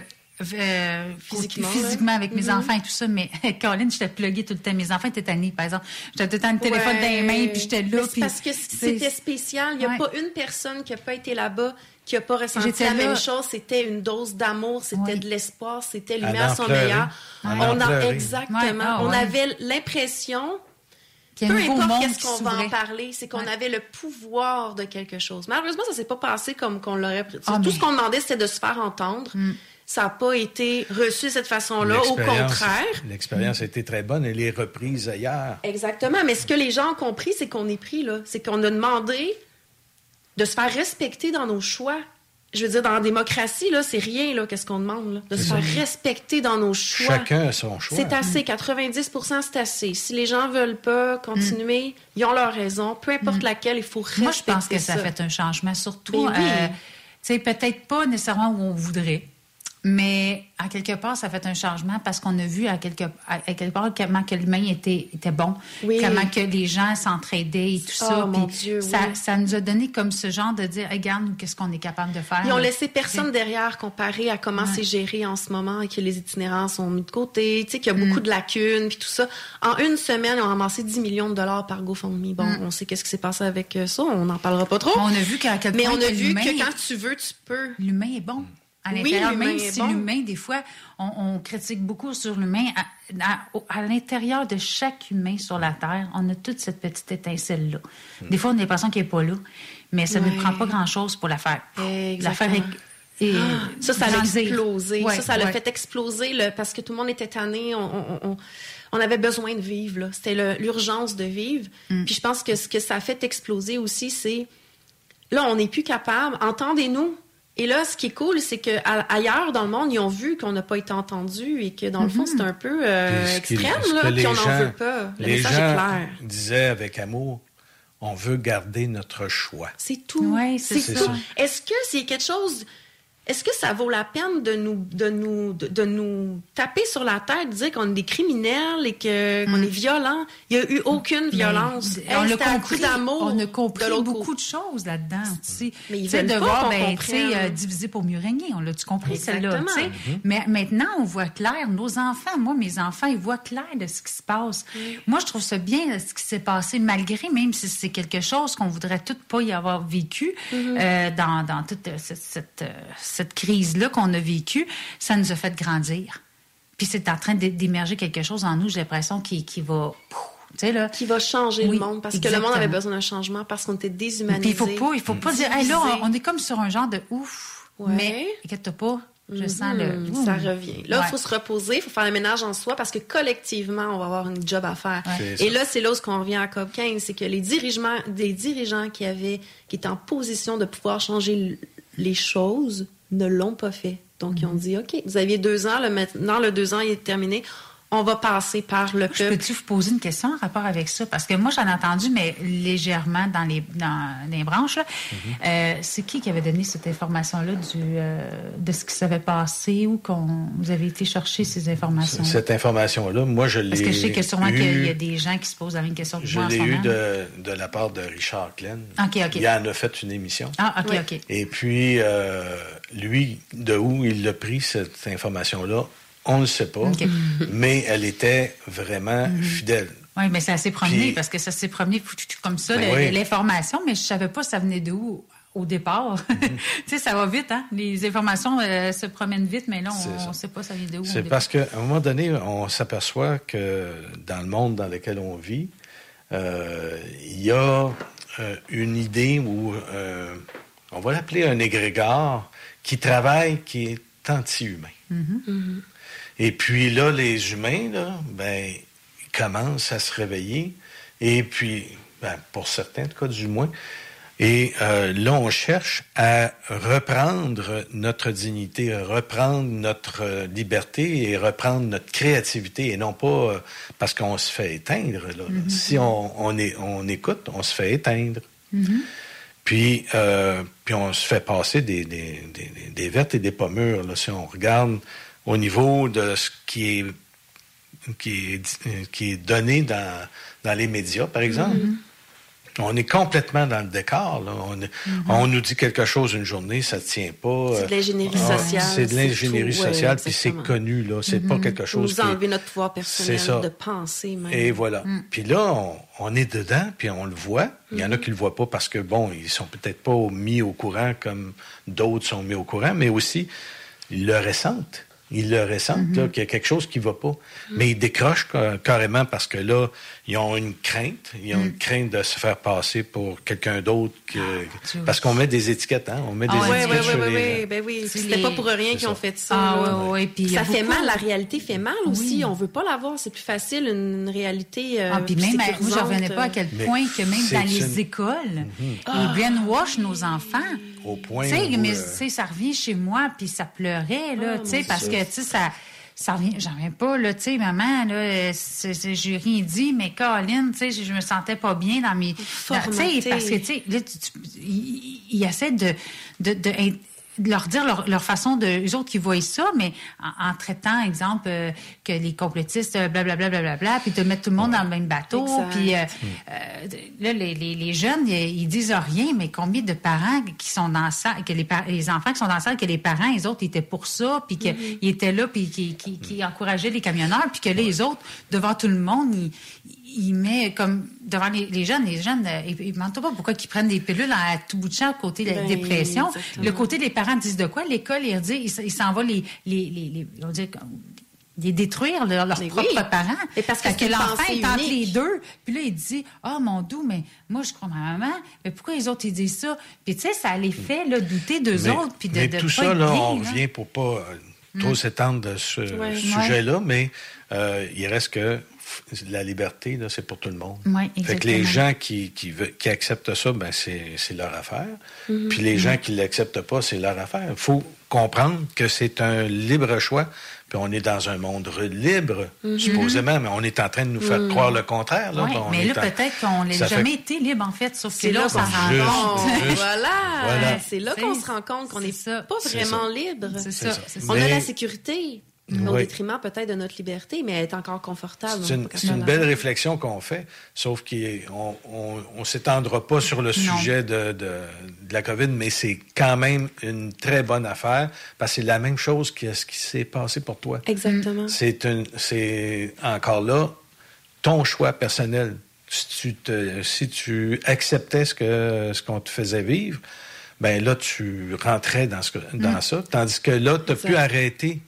euh, Physiquement, avec mes Mhm. enfants et tout ça, mais Caroline, j'étais pluguée tout le temps. Mes enfants étaient tannés, par exemple. J'étais tout le temps le téléphone dans les mains, puis j'étais là. Puis parce que c'était spécial. Il n'y a Ouais. pas une personne qui n'a pas été là-bas qui n'a pas ressenti la là. même chose. C'était une dose d'amour, c'était de l'espoir, c'était l'humain à son pleurer. meilleur. On a pleurer. exactement. Ouais, ah, on ouais. avait l'impression. Peu importe qu'est-ce qu'on va en parler, c'est qu'on avait le pouvoir de quelque chose. Malheureusement, ça s'est pas passé comme qu'on l'aurait. Ah, Tout mais- ce qu'on demandait, c'était de se faire entendre. Ça n'a pas été reçu de cette façon-là. Au contraire. L'expérience a été très bonne. Elle est reprise ailleurs. Exactement. Mais ce que les gens ont compris, c'est qu'on est pris, là. C'est qu'on a demandé de se faire respecter dans nos choix. Je veux dire, dans la démocratie, là, c'est rien, là, qu'est-ce qu'on demande, là. De se faire respecter dans nos choix. Chacun a son choix. C'est assez. 90% c'est assez. Si les gens veulent pas continuer, ils ont leur raison. Peu importe laquelle, il faut respecter Moi, je pense que ça, ça. fait un changement, surtout, Ben oui. euh, tu sais, peut-être pas nécessairement où on voudrait, mais à quelque part, ça fait un changement parce qu'on a vu à quelque, à quelque part comment que l'humain était, était bon, Oui. comment que les gens s'entraidaient et tout Oh, ça. mon Dieu, ça, oui. ça nous a donné comme ce genre de dire, regarde, qu'est-ce qu'on est capable de faire? Ils ont laissé personne derrière comparé à comment c'est géré en ce moment et que les itinérants sont mis de côté, tu sais, qu'il y a Mm. beaucoup de lacunes puis tout ça. En une semaine, ils ont ramassé 10 millions de dollars par GoFundMe. Bon, on sait qu'est-ce qui s'est passé avec euh, ça, on n'en parlera pas trop. On a vu qu'à quel Mais point on a que vu que quand tu veux, tu peux. L'humain est bon. À Oui, l'intérieur, l'humain même si bon. l'humain, des fois, on, on critique beaucoup sur l'humain, à, à- au- à l'intérieur de chaque humain sur la Terre, on a toute cette petite étincelle-là. Des fois, on a l'impression qu'elle n'est pas là, mais ça ne prend pas grand-chose pour la faire. La faire Exactement. é- Ah, ça, ça a explosé. Ouais, ça, ça l'a ouais. fait exploser parce que tout le monde était tanné. On, on- avait besoin de vivre. C'était l'urgence de vivre. Mm. Puis je pense que ce que ça a fait exploser aussi, c'est là, on n'est plus capable. Entendez-nous. Et là, ce qui est cool, c'est que ailleurs dans le monde, ils ont vu qu'on n'a pas été entendu et que dans le fond, c'est un peu euh, Puis ce qui- extrême, là, puis on n'en veut pas. Le les message gens est clair. disaient avec amour, on veut garder notre choix. C'est tout. Ouais, c'est tout. Est-ce que c'est quelque chose. Est-ce que ça vaut la peine de nous, de nous, de, de nous taper sur la tête, de dire qu'on est des criminels et que, qu'on est violents? Il n'y a eu aucune violence. Mais on Hey, a c'était un compris, on a compris beaucoup de choses là-dedans. tu sais. Mais ils de pas voir, ben, euh, diviser pour mieux régner. On l'a-tu compris, celle-là? Exactement. Mais maintenant, on voit clair. Nos enfants, moi, mes enfants, ils voient clair de ce qui se passe. Moi, je trouve ça bien, ce qui s'est passé, malgré, même si c'est quelque chose qu'on voudrait tout pas y avoir vécu Mhm. euh, dans, dans toute euh, cette, cette, euh, cette crise-là qu'on a vécue, ça nous a fait grandir. Puis c'est en train d'é- d'émerger quelque chose en nous, j'ai l'impression, qui, qui va... pouf, Tu sais, là. Qui va changer Oui, le monde parce que le monde avait besoin d'un changement parce qu'on était déshumanisé. Puis il faut pas, il faut pas dire, hey, là, on on est comme sur un genre de ouf. Ouais. Mais, inquiète-toi pas, je sens le. Mhm, Ça revient. Là, il Ouais. faut se reposer, il faut faire le ménage en soi parce que collectivement, on va avoir une job à faire. Ouais. Et là, c'est là où on revient à COP15, c'est que les dirigeants, des dirigeants qui avaient, qui étaient en position de pouvoir changer les choses, ne l'ont pas fait. Donc, ils ont dit, OK, vous aviez deux ans, le, maintenant, le deux ans il est terminé. On va passer par le Je peuple. peux-tu vous poser une question en rapport avec ça? Parce que moi, j'en ai entendu, mais légèrement dans les, dans les branches. là. Euh, c'est qui qui avait donné cette information-là du, euh, de ce qui s'avait passé ou qu'on vous avez été chercher ces informations? Cette information-là, moi, je l'ai Parce que je sais que sûrement eu- qu'il y a des gens qui se posent la même question que Je moi en ce l'ai eu de la part de Richard Glenn. OK, OK. Il en a fait une émission. Ah, OK, OK. Et puis, euh, lui, de où il a pris cette information-là, on ne sait pas. Mais elle était vraiment fidèle. Oui, mais ça s'est promené Puis- parce que ça s'est promené comme ça, Ben oui. l'information, mais je savais pas ça venait d'où au départ. Mhm. tu sais, ça va vite, hein? Les informations euh, se promènent vite, mais là, on ne sait pas ça vient d'où. C'est parce qu'à un moment donné, on s'aperçoit que dans le monde dans lequel on vit, euh, il y a euh, une idée où, euh, on va l'appeler un égrégore, qui travaille, qui est anti-humain. Mhm. Et puis là, les humains, là, ben, ils commencent à se réveiller. Et puis, ben, pour certains, en tout cas du moins, et euh, là, on cherche à reprendre notre dignité, à reprendre notre euh, liberté et reprendre notre créativité, et non pas euh, parce qu'on se fait éteindre. là. Mhm. Si on, on, est, on écoute, on se fait éteindre. Mhm. Puis, euh, puis on se fait passer des, des, des, des vertes et des pas mûres. Là, si on regarde au niveau de ce qui est, qui est, qui est donné dans, dans les médias, par exemple. Mhm. On est complètement dans le décor. Là. On, est- Mhm. on nous dit quelque chose une journée, ça ne tient pas. C'est de l'ingénierie Ah, sociale, C'est de l'ingénierie ouais, sociale, puis c'est connu. là. C'est pas Mhm. quelque chose est- enlever notre pouvoir personnel C'est ça. de penser même. et voilà. Mm. Puis là, on, on est dedans, puis on le voit. Il y en a Mhm. qui le voient pas parce que, bon, ils sont peut-être pas mis au courant comme d'autres sont mis au courant, mais aussi, ils le ressentent. Ils le ressentent, Mhm. là, qu'il y a quelque chose qui va pas. Mais ils décrochent ca- carrément parce que là, ils ont une crainte. Ils ont Mhm. une crainte de se faire passer pour quelqu'un d'autre. que- tu parce qu'on met des étiquettes, hein? On met des Ah ouais, étiquettes ouais, sur ouais, les ouais, gens. ben oui. C'est C'était les- pas pour rien qu'ils ont fait ça. Ah, ouais, puis ça fait beaucoup- mal, la réalité fait mal aussi. Oui. On veut pas l'avoir. C'est plus facile, une réalité. euh, Ah, puis même, moi, je revenais pas à quel Mais point que même dans les une- écoles, Mhm. ils brainwash nos enfants. Au point Tu sais, où, mais euh, tu sais, ça revient chez moi, puis ça pleurait, là, Ah, tu sais, parce que, tu sais, ça... Ça revient, j'en reviens pas, là, tu sais, maman, là, j'ai rien dit, mais Colin, tu sais, je, je me sentais pas bien dans mes... Tu sais, parce que, tu sais, là, tu- tu- ils ils essaient de, de, de, de leur dire leur, leur façon de... Eux autres qui voient ça, mais en, en traitant, exemple, euh, que les complotistes, euh, blablabla, blablabla, puis de mettre tout le monde dans le même bateau, Exact. puis... euh, euh, là, les, les, les jeunes, ils, ils disent rien, mais combien de parents qui sont dans salle, que les, les enfants qui sont dans la salle, que les parents, les autres, étaient pour ça, puis qu'ils Mhm. étaient là, puis qui, qui, qui encourageaient les camionneurs, puis que là, les autres, devant tout le monde, ils, ils mettent comme devant les, les jeunes, les jeunes, euh, ils ils demandent pas pourquoi ils prennent des pilules à tout bout de champ côté de la Ben, dépression. exactement. Le côté des parents disent de quoi? L'école, ils disent, ils s'en vont les, les, les, les- on les détruire, leur- leurs Mais propres oui. parents. Et parce que l'enfant est entre les deux. Puis là, il dit, ah, mon doux, mais moi, je crois ma maman. Mais pourquoi les autres, ils disent ça? Puis tu sais, ça les fait là, douter d'eux Mais- autres. Puis de, mais de tout pas ça, là, bien, on là. revient pour pas euh, trop Mm. s'étendre de ce Ouais. sujet-là, mais euh, il reste que la liberté, c'est pour tout le monde. Fait que les gens qui, qui, veulent- qui acceptent ça, ben c'est leur affaire. Mhm. Puis les gens qui l'acceptent pas, c'est leur affaire. Il faut comprendre que c'est un libre choix. Puis on est dans un monde re- libre, Mhm. supposément, mais on est en train de nous faire Mhm. croire le contraire. Là, Ouais, On mais est là, en- peut-être qu'on n'a fait- jamais été libre, en fait, sauf que C'est là, là qu'on rend Juste, compte. juste. Voilà, Voilà. c'est là qu'on se rend compte qu'on n'est pas vraiment ça. libre. C'est ça. On a la sécurité, mais au détriment peut-être de notre liberté, mais elle est encore confortable. C'est une, belle réflexion qu'on fait, sauf qu'on on, on s'étendra pas sur le sujet de, de, de la COVID, mais c'est quand même une très bonne affaire parce que c'est la même chose que ce qui s'est passé pour toi. Exactement. C'est une, c'est encore là ton choix personnel. Si tu, te, si tu acceptais ce que ce qu'on te faisait vivre, ben là tu rentrais dans ce dans Mm. ça, tandis que là tu as pu arrêter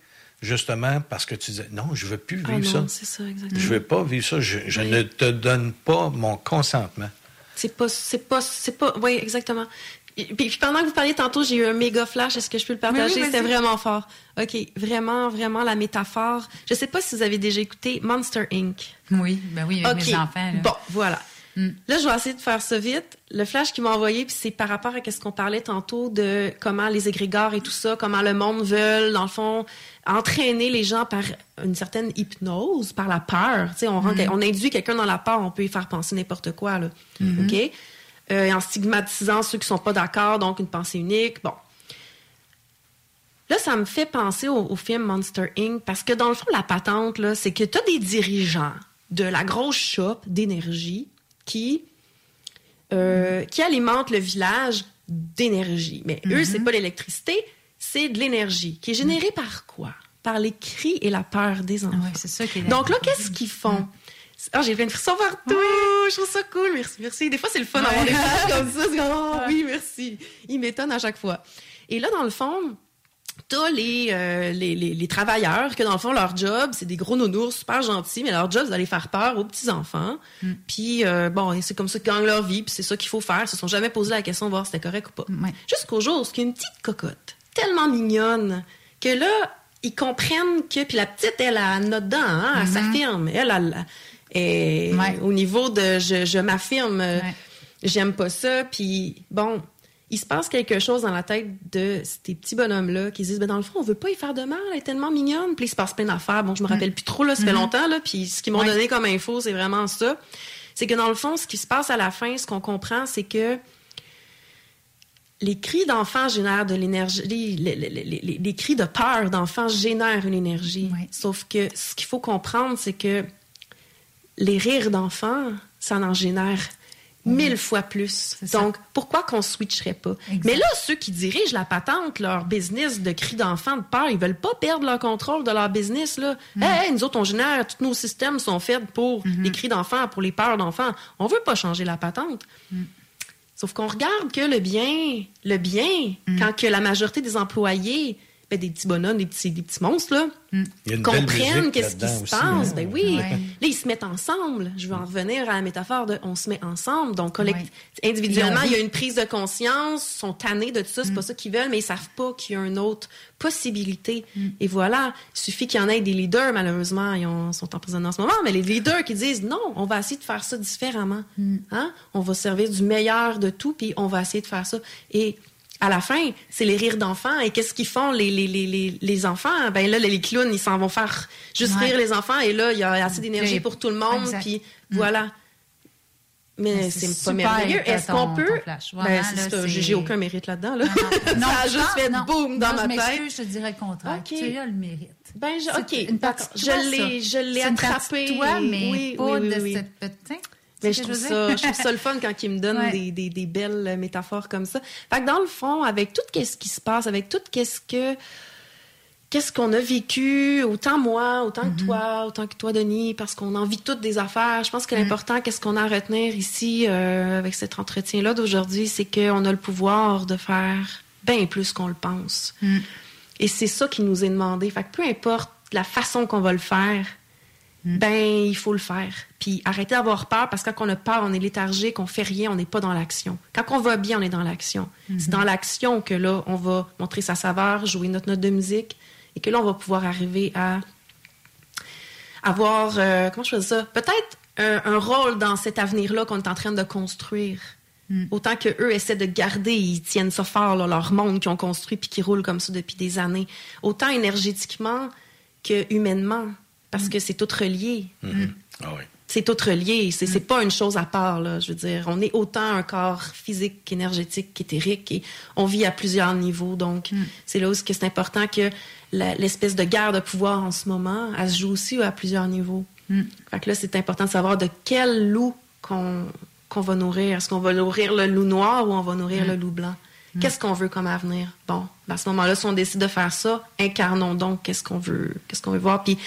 justement parce que tu disais non, je veux plus Ah vivre non, ça. c'est ça, exactement. Je veux pas vivre ça. Je, je ne te donne pas mon consentement. C'est pas, c'est pas, c'est pas, oui, exactement. Et Puis, puis pendant que vous parliez tantôt, j'ai eu un méga flash. Est-ce que je peux le partager? Oui, C'était vraiment fort. OK. Vraiment, vraiment la métaphore. Je sais pas si vous avez déjà écouté Monster Inc. Oui, ben oui, avec OK. mes enfants. là. Bon, voilà. Mm. Là, je vais essayer de faire ça vite. Le flash qu'il m'a envoyé, puis c'est par rapport à ce qu'on parlait tantôt de comment les égrégores et tout ça, comment le monde veut, dans le fond, entraîner les gens par une certaine hypnose, par la peur. Tu sais, on, rentre- Mhm. on induit quelqu'un dans la peur, on peut y faire penser n'importe quoi, là. Mhm. OK? Euh, et en stigmatisant ceux qui sont pas d'accord, donc une pensée unique. Bon. Là, ça me fait penser au, au film Monster Inc. parce que dans le fond, la patente, là, c'est que tu as des dirigeants de la grosse shop d'énergie qui, euh, qui alimentent le village d'énergie. Mais eux, c'est pas l'électricité, c'est de l'énergie qui est générée par quoi? Par les cris et la peur des enfants. ça qui est Donc là, qu'est-ce qu'ils font? Ah, j'ai plein de frissons partout! Je trouve ça cool, merci, merci. Des fois, c'est le fun d'avoir Ouais. des flashs comme ça. Oh, oui, merci. Ils m'étonnent à chaque fois. Et là, dans le fond, t'as les, euh, les, les, les travailleurs que, dans le fond, leur job, c'est des gros nounours super gentils, mais leur job, c'est d'aller faire peur aux petits-enfants. Puis, euh, bon, c'est comme ça qu'ils gagnent leur vie, puis c'est ça qu'il faut faire. Ils se sont jamais posé la question de voir si c'était correct ou pas. Jusqu'au jour où il y a une petite cocotte, tellement mignonne, que là, ils comprennent que... Puis la petite, elle a notre dedans, hein, elle Mhm. s'affirme. Elle, elle, elle- au niveau de je, je m'affirme, j'aime pas ça. Puis bon, il se passe quelque chose dans la tête de ces petits bonhommes-là qui se disent, ben, dans le fond, on veut pas y faire de mal, elle est tellement mignonne. Puis il se passe plein d'affaires. Bon, je me rappelle plus trop, là, ça fait Mhm. longtemps, là. Puis ce qu'ils m'ont Ouais. donné comme info, c'est vraiment ça. C'est que dans le fond, ce qui se passe à la fin, ce qu'on comprend, c'est que les cris d'enfants génèrent de l'énergie. Les, les- les- les- les- les cris de peur d'enfants génèrent une énergie. Sauf que ce qu'il faut comprendre, c'est que les rires d'enfants, ça en génère mille fois plus. Donc, pourquoi qu'on switcherait pas? Mais là, ceux qui dirigent la patente, leur business de cris d'enfants, de peur, ils veulent pas perdre leur contrôle de leur business. Là. Hey, hey, nous autres, on génère, tous nos systèmes sont faits pour les cris d'enfants, pour les peurs d'enfants. On veut pas changer la patente. Sauf qu'on regarde que le bien, le bien, quand que la majorité des employés, ben, des petits bonhommes, des petits, des petits monstres, là, belle comprennent qu'est-ce qui se aussi, passe. hein. Ben oui. Ouais. Là, ils se mettent ensemble. Je veux en revenir à la métaphore de on se met ensemble. Donc, collect- individuellement, il y a une prise de conscience, ils sont tannés de tout ça, c'est Mm. pas ça qu'ils veulent, mais ils savent pas qu'il y a une autre possibilité. Mm. Et voilà, il suffit qu'il y en ait des leaders, malheureusement, ils ont- sont emprisonnés en ce moment, mais les leaders qui disent non, on va essayer de faire ça différemment. Mm. Hein? On va servir du meilleur de tout, puis on va essayer de faire ça. Et à la fin, c'est les rires d'enfants. Et qu'est-ce qu'ils font, les, les, les, les, enfants? Ben là, les clowns, ils s'en vont faire juste Ouais. rire les enfants. Et là, il y a assez d'énergie pour tout le monde. Puis Mm. voilà. Mais Mais c'est pas merveilleux. Est-ce qu'on peut... flash. Ben, J'ai aucun mérite là-dedans. Là. Non, ça a je juste fait non. boum dans Non, ma je tête. m'excuse, je te dirais le contraire. Ok. Tu as le mérite. Ben, je- OK, une Je l'ai- je attrapé. toi, mais Oui, pas oui, oui, de cette petite... Mais je trouve, ce ça, je trouve ça le fun quand ils me Ouais. des, des, des belles métaphores comme ça. Fait que dans le fond, avec tout ce qui se passe, avec tout qu'est-ce que qu'est-ce qu'on a vécu, autant moi, autant Mm-hmm. que toi, autant que toi, Denis, parce qu'on en vit toutes des affaires. Je pense que Mm. l'important, qu'est-ce qu'on a à retenir ici euh, avec cet entretien-là d'aujourd'hui, c'est qu'on a le pouvoir de faire bien plus qu'on le pense. Mm. Et c'est ça qui nous est demandé. Fait que peu importe la façon qu'on va le faire, ben il faut le faire. Puis arrêter d'avoir peur parce que quand on a peur, on est léthargique, on fait rien, on n'est pas dans l'action. Quand on va bien, on est dans l'action. C'est dans l'action que là, on va montrer sa saveur, jouer notre note de musique et que là, on va pouvoir arriver à avoir, euh, comment je fais ça, peut-être un, un rôle dans cet avenir-là qu'on est en train de construire. Autant que eux essaient de garder, ils tiennent ça fort, là, leur monde qu'ils ont construit puis qui roule comme ça depuis des années. Autant énergétiquement que humainement, parce que c'est tout relié. Ah oui. C'est tout relié. C'est c'est pas une chose à part, là. Je veux dire, on est autant un corps physique qu'énergétique, qu'éthérique, et on vit à plusieurs niveaux. Donc, c'est là où c'est important que la- l'espèce de guerre de pouvoir en ce moment, elle se joue aussi à plusieurs niveaux. Fait que là, c'est important de savoir de quel loup qu'on qu'on va nourrir. Est-ce qu'on va nourrir le loup noir ou on va nourrir le loup blanc? Qu'est-ce qu'on veut comme avenir? Bon, ben, à ce moment-là, si on décide de faire ça, incarnons donc qu'est-ce qu'on veut, qu'est-ce qu'on veut voir. Puis,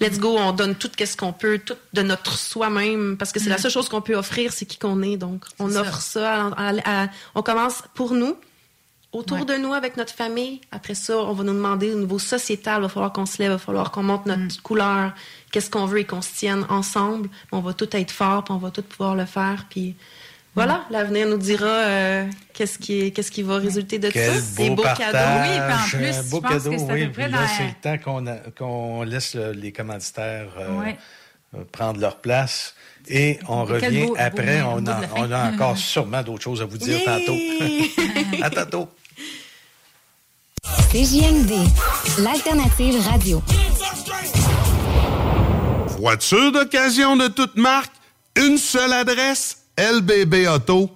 let's go, on donne tout qu'est-ce qu'on peut, tout de notre soi-même, parce que c'est la Mm. seule chose qu'on peut offrir, c'est qui qu'on est. Donc, on C'est offre ça. à- à- à- on commence pour nous, autour de nous avec notre famille. Après ça, on va nous demander au niveau sociétal, il va falloir qu'on se lève, il va falloir qu'on monte notre Mm. couleur, qu'est-ce qu'on veut et qu'on se tienne ensemble. On va tout être fort, puis on va tout pouvoir le faire. Puis voilà, l'avenir nous dira euh, qu'est-ce qui, qu'est-ce qui va résulter de Quel ça. Des beau beaux partage, cadeaux. Oui, puis en plus, un je beau pense cadeau, que c'est à oui. peu près Puis là, dans- c'est le temps qu'on a- qu'on laisse les commanditaires euh, Ouais. euh, prendre leur place. Et on revient beau- après. beau on, a, on encore sûrement d'autres choses à vous dire Yay! tantôt. à tantôt. CJMD, l'alternative radio. Voiture d'occasion de toute marque, une seule adresse, lbbauto.com.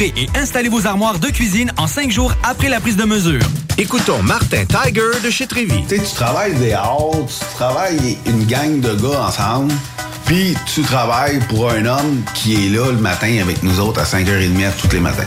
et installer vos armoires de cuisine en cinq jours après la prise de mesure. Écoutons Martin Tiger de chez Trévy. Tu sais, tu travailles des heures, tu travailles une gang de gars ensemble, puis tu travailles pour un homme qui est là le matin avec nous autres à 5h30 tous les matins.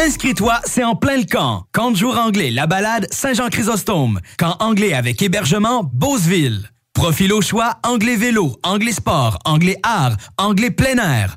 Inscris-toi, c'est en plein le camp. Camp de jour anglais, la balade Saint-Jean-Chrysostome. Camp anglais avec hébergement Beauceville. Profil au choix, anglais vélo, anglais sport, anglais art, anglais plein air.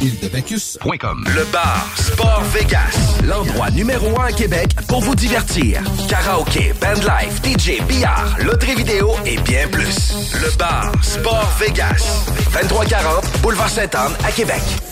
ildebacchus.com. Le bar Sport Vegas. L'endroit numéro un à Québec pour vous divertir. Karaoke, bandlife, DJ, billard, loterie vidéo et bien plus. Le bar Sport Vegas. 2340 Boulevard Sainte-Anne à Québec.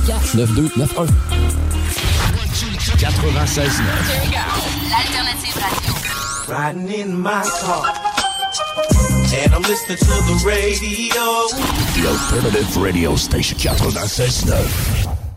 624 9291. 96 L'alternative radio. Riding in my car. And I'm listening to the radio. The Alternative Radio Station 96.9.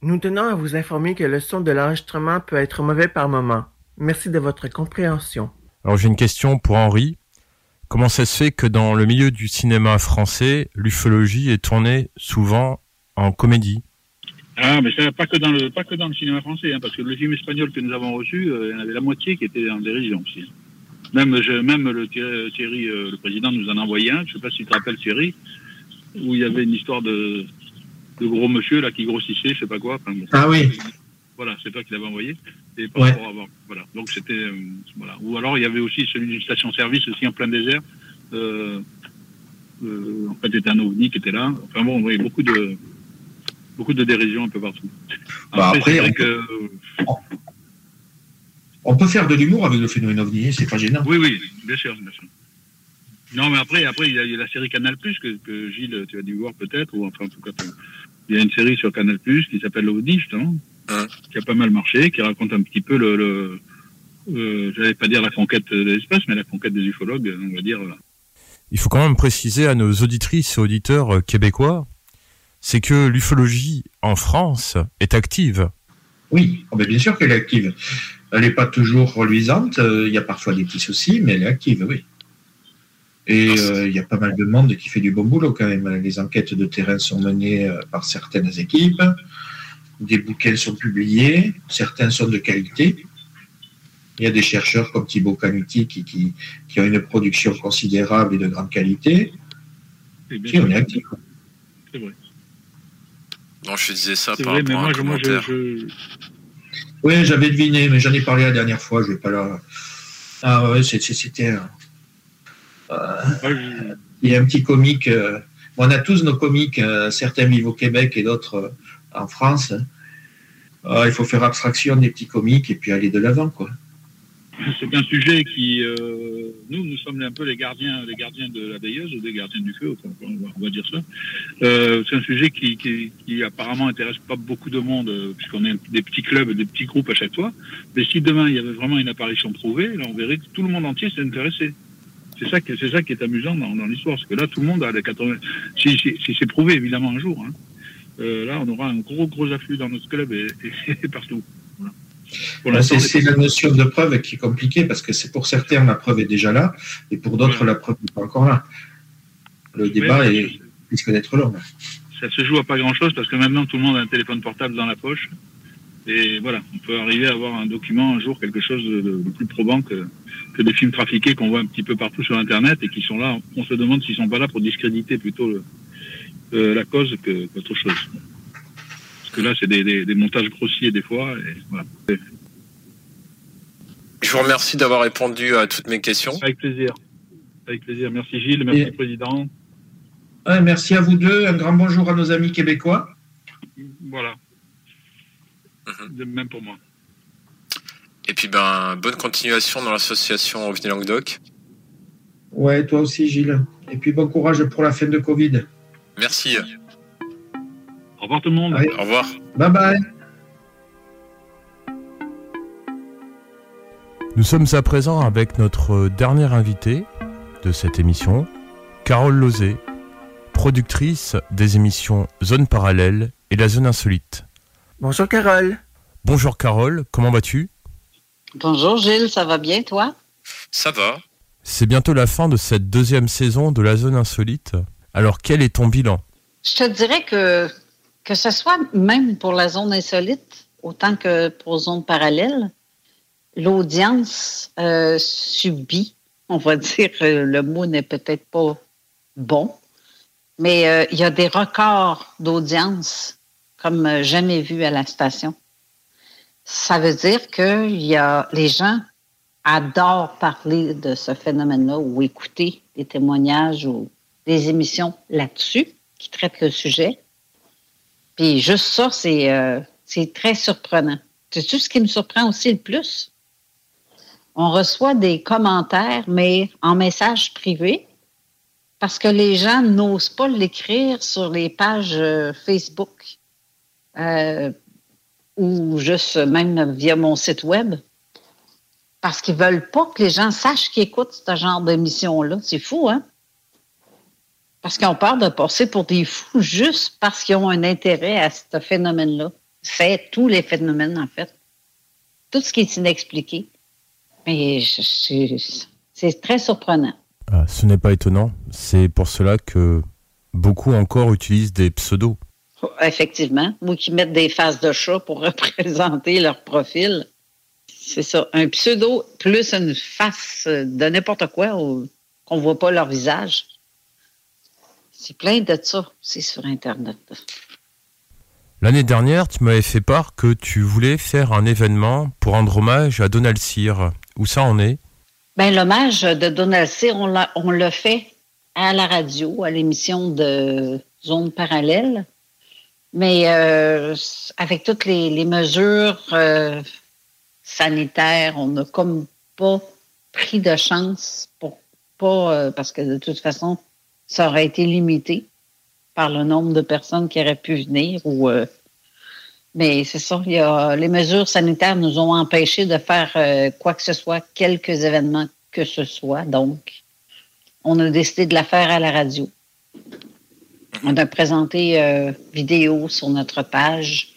Nous tenons à vous informer que le son de l'enregistrement peut être mauvais par moment. Merci de votre compréhension. Alors j'ai une question pour Henri. Comment ça se fait que dans le milieu du cinéma français, l'ufologie est tournée souvent en comédie? Ah, mais ça, pas que dans le pas que dans le cinéma français, hein, parce que le film espagnol que nous avons reçu, euh, il y en avait la moitié qui était en dérision aussi. Même, je, même le Thierry, Thierry, euh, le président, nous en a envoyé un. Je sais pas si tu te rappelles Thierry, où il y avait une histoire de, de gros monsieur là qui grossissait, je sais pas quoi. Enfin, bon. Ah oui. Voilà, c'est toi qui l'avais envoyé. Et par Ouais. rapport à avant. Voilà. Donc c'était euh, voilà. Ou alors il y avait aussi celui d'une station-service aussi en plein désert. Euh, euh, en fait, c'était un ovni qui était là. Enfin bon, oui, beaucoup de beaucoup de dérision un peu partout. Bah, Après, vrai on- que On peut faire de l'humour avec le phénomène ovni, c'est pas gênant. oui, oui, bien sûr, bien sûr. Non, mais après, après, il y a, la série Canal Plus que, que Gilles, tu as dû voir peut-être, ou enfin, en tout cas, il y a une série sur Canal Plus qui s'appelle l'Audi, justement, qui a pas mal marché, qui raconte un petit peu le, le euh, j'allais pas dire la conquête de l'espace, mais la conquête des ufologues, on va dire. voilà. Il faut quand même préciser à nos auditrices et auditeurs euh, québécois, c'est que l'ufologie en France est active. Oui, oh, ben, bien sûr qu'elle est active. Elle n'est pas toujours reluisante, euh, il y a parfois des petits soucis, mais elle est active, oui. Et euh, il y a pas mal de monde qui fait du bon boulot quand même. Les enquêtes de terrain sont menées euh, par certaines équipes, des bouquins sont publiés, certains sont de qualité. Il y a des chercheurs comme Thibaut Canuti qui, qui, qui ont une production considérable et de grande qualité. Et bien Si, on est actif. C'est vrai. Non, je disais ça par vrai, mais rapport à moi, un commentaire. je- Oui, j'avais deviné, mais j'en ai parlé la dernière fois, je vais pas la. Ah ouais, c'est- c'est- c'était. un- il y a un petit comique. euh, on a tous nos comiques, euh, certains vivent au Québec et d'autres euh, en France. Ah, il faut faire abstraction des petits comiques et puis aller de l'avant, quoi. c'est un sujet qui, euh, nous, nous sommes un peu les gardiens, les gardiens de la veilleuse ou des gardiens du feu, enfin, on, va, on va dire ça. Euh, c'est un sujet qui, qui, qui apparemment intéresse pas beaucoup de monde, puisqu'on est des petits clubs, des petits groupes à chaque fois. Mais si demain il y avait vraiment une apparition prouvée, là, on verrait que tout le monde entier s'est intéressé. C'est ça, qui- c'est ça qui est amusant dans, dans l'histoire, parce que là, tout le monde a les 80. Si, si, si c'est prouvé, évidemment, un jour, hein, euh, là, on aura un gros, gros afflux dans notre club et, et partout. Voilà. Bah, C'est c'est la notion de preuve qui est compliquée parce que c'est pour certains la preuve est déjà là et pour d'autres la preuve n'est pas encore là. Le débat est, risque d'être long. ça se joue à pas grand chose parce que maintenant tout le monde a un téléphone portable dans la poche. Et voilà, on peut arriver à avoir un document un jour, quelque chose de, plus probant que, que des films trafiqués qu'on voit un petit peu partout sur Internet et qui sont là. On se demande s'ils sont pas là pour discréditer plutôt le- euh, la cause que- qu'autre chose. Parce que là, c'est des, des- des montages grossiers des fois. Et voilà. Je vous remercie d'avoir répondu à toutes mes questions. Avec plaisir. Avec plaisir. Merci Gilles, merci Et- Président. Ouais, merci à vous deux. Un grand bonjour à nos amis québécois. Voilà. De même pour moi. Et puis, ben, bonne continuation dans l'association OVNI Languedoc. Ouais, toi aussi, Gilles. Et puis bon courage pour la fin de Covid. Merci. Au revoir tout le monde. Au revoir. Bye bye. Nous sommes à présent avec notre dernière invitée de cette émission, Carole Lozé, productrice des émissions Zone Parallèle et La Zone Insolite. Bonjour Carole. Bonjour Carole, comment vas-tu? Bonjour Gilles, ça va bien toi? Ça va. C'est bientôt la fin de cette deuxième saison de la zone insolite. Alors quel est ton bilan? Je te dirais que que ce soit même pour la zone insolite, autant que pour zone parallèle, l'audience euh, subit, on va dire, euh, le mot n'est peut-être pas bon, mais euh, il y a des records d'audience comme jamais vu à la station. Ça veut dire que y a, les gens adorent parler de ce phénomène-là ou écouter des témoignages ou des émissions là-dessus qui traitent le sujet. Puis juste ça, c'est c'est très surprenant. C'est tout ce qui me surprend aussi le plus? On reçoit des commentaires, mais en message privé, parce que les gens n'osent pas l'écrire sur les pages euh, Facebook euh, ou juste même via mon site web, parce qu'ils veulent pas que les gens sachent qu'ils écoutent ce genre d'émission-là. C'est fou, hein? Parce qu'ils ont peur de passer pour des fous juste parce qu'ils ont un intérêt à ce phénomène-là. C'est tous les phénomènes, en fait. Tout ce qui est inexpliqué. Mais c'est très surprenant. Ah, ce n'est pas étonnant. C'est pour cela que beaucoup encore utilisent des pseudos. Effectivement. Ou qui mettent des faces de chat pour représenter leur profil. C'est ça. Un pseudo plus une face de n'importe quoi qu'on ne voit pas leur visage. C'est plein de ça. C'est sur Internet. L'année dernière, tu m'avais fait part que tu voulais faire un événement pour rendre hommage à Donald Cyr. Où ça en est? Ben, l'hommage de Donald Cyr, on l'a fait à la radio, à l'émission de Zone Parallèle. Mais euh, avec toutes les, mesures euh, sanitaires, on n'a comme pas pris de chance pour pas, euh, parce que de toute façon, ça aurait été limité par le nombre de personnes qui auraient pu venir ou euh, mais c'est ça, il y a, les mesures sanitaires nous ont empêché de faire euh, quoi que ce soit, quelques événements que ce soit. Donc, on a décidé de la faire à la radio. On a présenté euh, vidéo sur notre page,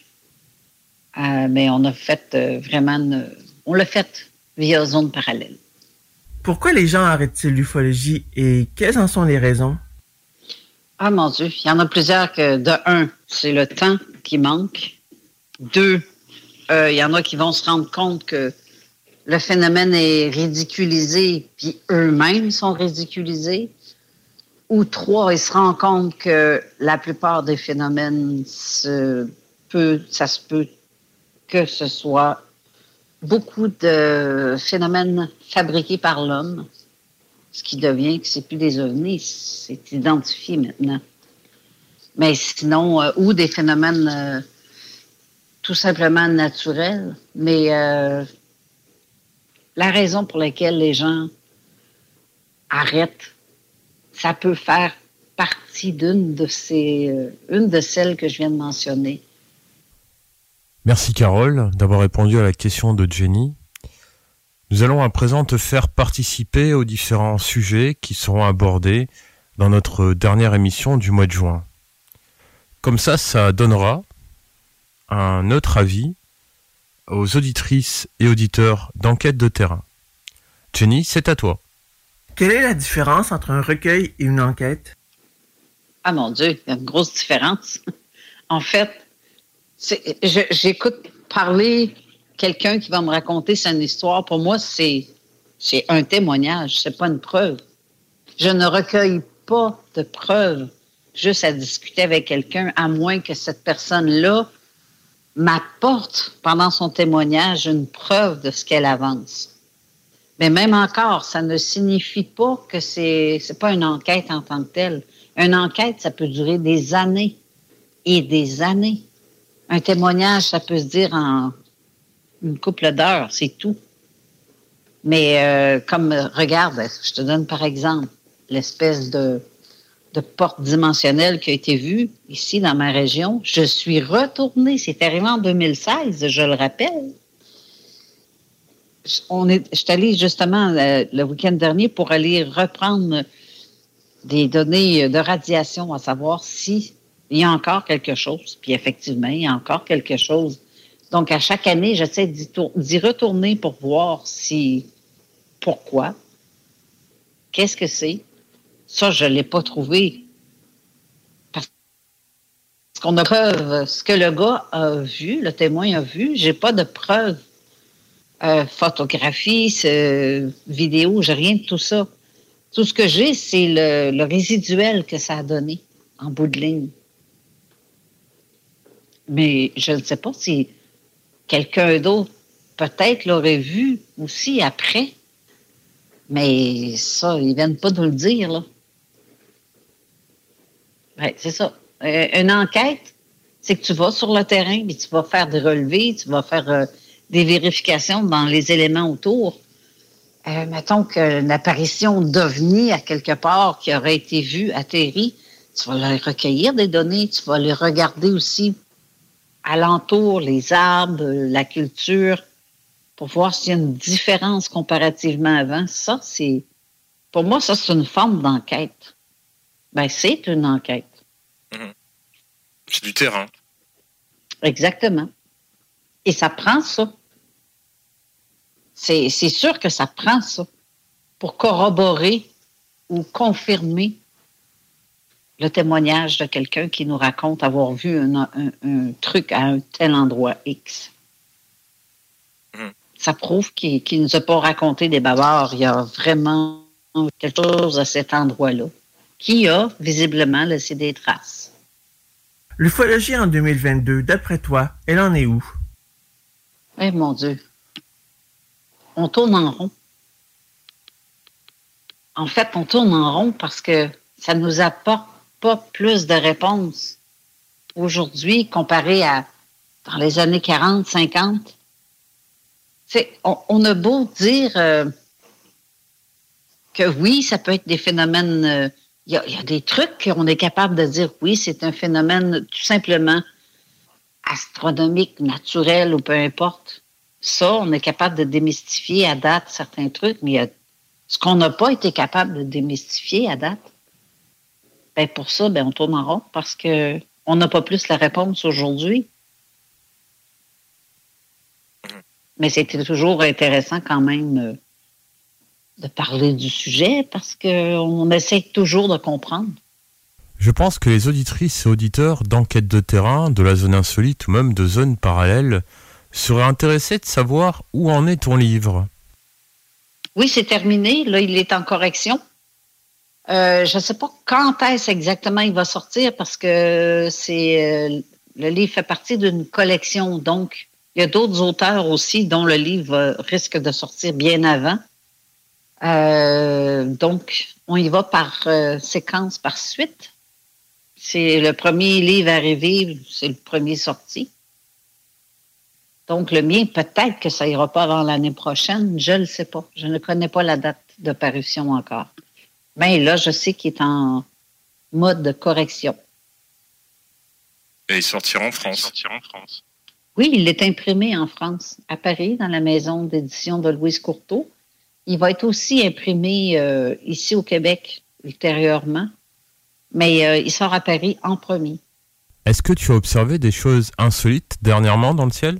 mais on a fait vraiment, on l'a fait via zone parallèle. Pourquoi les gens arrêtent-ils l'ufologie et quelles en sont les raisons? Ah mon Dieu, il y en a plusieurs que, de un, c'est le temps qui manque. Deux, euh, il y en a qui vont se rendre compte que le phénomène est ridiculisé, puis eux-mêmes sont ridiculisés. Ou trois, ils se rendent compte que la plupart des phénomènes, se peut, ça se peut que ce soit beaucoup de phénomènes fabriqués par l'homme ce qui devient que c'est plus des ovnis, c'est identifié maintenant. Mais sinon, euh, ou des phénomènes euh, tout simplement naturels, mais euh, la raison pour laquelle les gens arrêtent, ça peut faire partie d'une de ces, de celles que je viens de mentionner. Merci Carole d'avoir répondu à la question de Jenny. Nous allons à présent te faire participer aux différents sujets qui seront abordés dans notre dernière émission du mois de juin. Comme ça, ça donnera un autre avis aux auditrices et auditeurs d'enquête de terrain. Jenny, c'est à toi. Quelle est la différence entre un recueil et une enquête? Ah mon Dieu, il y a une grosse différence. en fait, j'écoute parler quelqu'un qui va me raconter son histoire, pour moi, c'est, un témoignage, c'est pas une preuve. Je ne recueille pas de preuves juste à discuter avec quelqu'un, à moins que cette personne-là m'apporte pendant son témoignage une preuve de ce qu'elle avance. Mais même encore, ça ne signifie pas que c'est c'est pas une enquête en tant que telle. Une enquête, ça peut durer des années et des années. Un témoignage, ça peut se dire en une couple d'heures, c'est tout. Mais euh, comme, regarde, je te donne par exemple l'espèce de, de porte dimensionnelle qui a été vue ici dans ma région. Je suis retournée, c'est arrivé en 2016, je le rappelle. On est, je suis allée justement le, le week-end dernier pour aller reprendre des données de radiation, à savoir si il y a encore quelque chose. Puis effectivement, il y a encore quelque chose donc, à chaque année, j'essaie d'y retourner pour voir si, pourquoi. qu'est-ce que c'est? Ça, je ne l'ai pas trouvé. Parce qu'on a preuve, ce que le gars a vu, le témoin a vu, j'ai pas de preuve. Euh, photographie, vidéo, j'ai rien de tout ça. Tout ce que j'ai, c'est le, résiduel que ça a donné en bout de ligne. Mais je ne sais pas si quelqu'un d'autre peut-être l'aurait vu aussi après. Mais ça, ils ne viennent pas nous le dire, là. C'est ça. Euh, une enquête, c'est que tu vas sur le terrain, puis tu vas faire des relevés, tu vas faire euh, des vérifications dans les éléments autour? Euh, mettons qu'une apparition d'OVNI à quelque part qui aurait été vue, atterri, tu vas aller recueillir des données, tu vas aller regarder aussi alentour, les arbres, la culture, pour voir s'il y a une différence comparativement avant. Ça, c'est, pour moi, ça, c'est une forme d'enquête. Ben, c'est une enquête. Mhm. C'est du terrain. Exactement. Et ça prend ça. C'est, sûr que ça prend ça pour corroborer ou confirmer le témoignage de quelqu'un qui nous raconte avoir vu un, truc à un tel endroit X. Hmm. Ça prouve qu'il ne nous a pas raconté des bavards. Il y a vraiment quelque chose à cet endroit-là qui a visiblement laissé des traces. L'ufologie en 2022, d'après toi, elle en est où? Eh mon Dieu. On tourne en rond. En fait, on tourne en rond parce que ça nous apporte pas plus de réponses aujourd'hui comparé à dans les années 40, 50. On, on, a beau dire euh, que oui, ça peut être des phénomènes. Euh, il y, a des trucs qu'on est capable de dire oui, c'est un phénomène tout simplement astronomique, naturel ou peu importe. Ça, on est capable de démystifier à date certains trucs, mais il y a ce qu'on n'a pas été capable de démystifier à date, ben pour ça, ben on tourne en rond parce que on n'a pas plus la réponse aujourd'hui. Mais c'était toujours intéressant quand même euh, de parler du sujet parce qu'on essaie toujours de comprendre. Je pense que les auditrices et auditeurs d'enquête de terrain, de la zone insolite ou même de zones parallèles seraient intéressés de savoir où en est ton livre. Oui, c'est terminé. Là, il est en correction. Euh, je ne sais pas quand est-ce exactement il va sortir parce que euh, le livre fait partie d'une collection. Donc, il y a d'autres auteurs aussi dont le livre risque de sortir bien avant. Euh, donc, on y va par séquence, par suite. C'est le premier livre arrivé, c'est le premier sorti. Donc, le mien, peut-être que ça ira pas avant l'année prochaine. Je ne le sais pas. Je ne connais pas la date de parution encore. Mais là, je sais qu'il est en mode de correction. Et il sortira en France. sortira en France. Oui, il est imprimé en France, à Paris, dans la maison d'édition de Louise Courteau. Il va être aussi imprimé euh, ici au Québec ultérieurement, mais euh, il sort à Paris en premier. Est-ce que tu as observé des choses insolites dernièrement dans le ciel?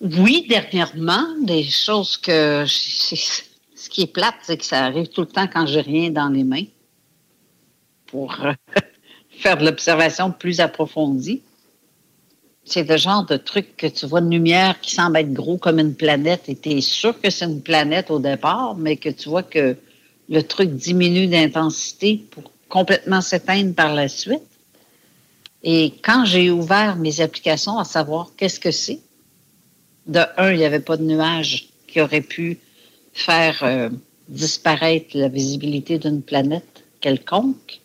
Oui, dernièrement, des choses que ce qui est plate, c'est que ça arrive tout le temps quand j'ai rien dans les mains pour euh, faire de l'observation plus approfondie. C'est le genre de truc que tu vois une lumière qui semble être gros comme une planète et tu es sûr que c'est une planète au départ, mais que tu vois que le truc diminue d'intensité pour complètement s'éteindre par la suite. Et quand j'ai ouvert mes applications à savoir qu'est-ce que c'est, de un, il n'y avait pas de nuage qui aurait pu faire euh, disparaître la visibilité d'une planète quelconque.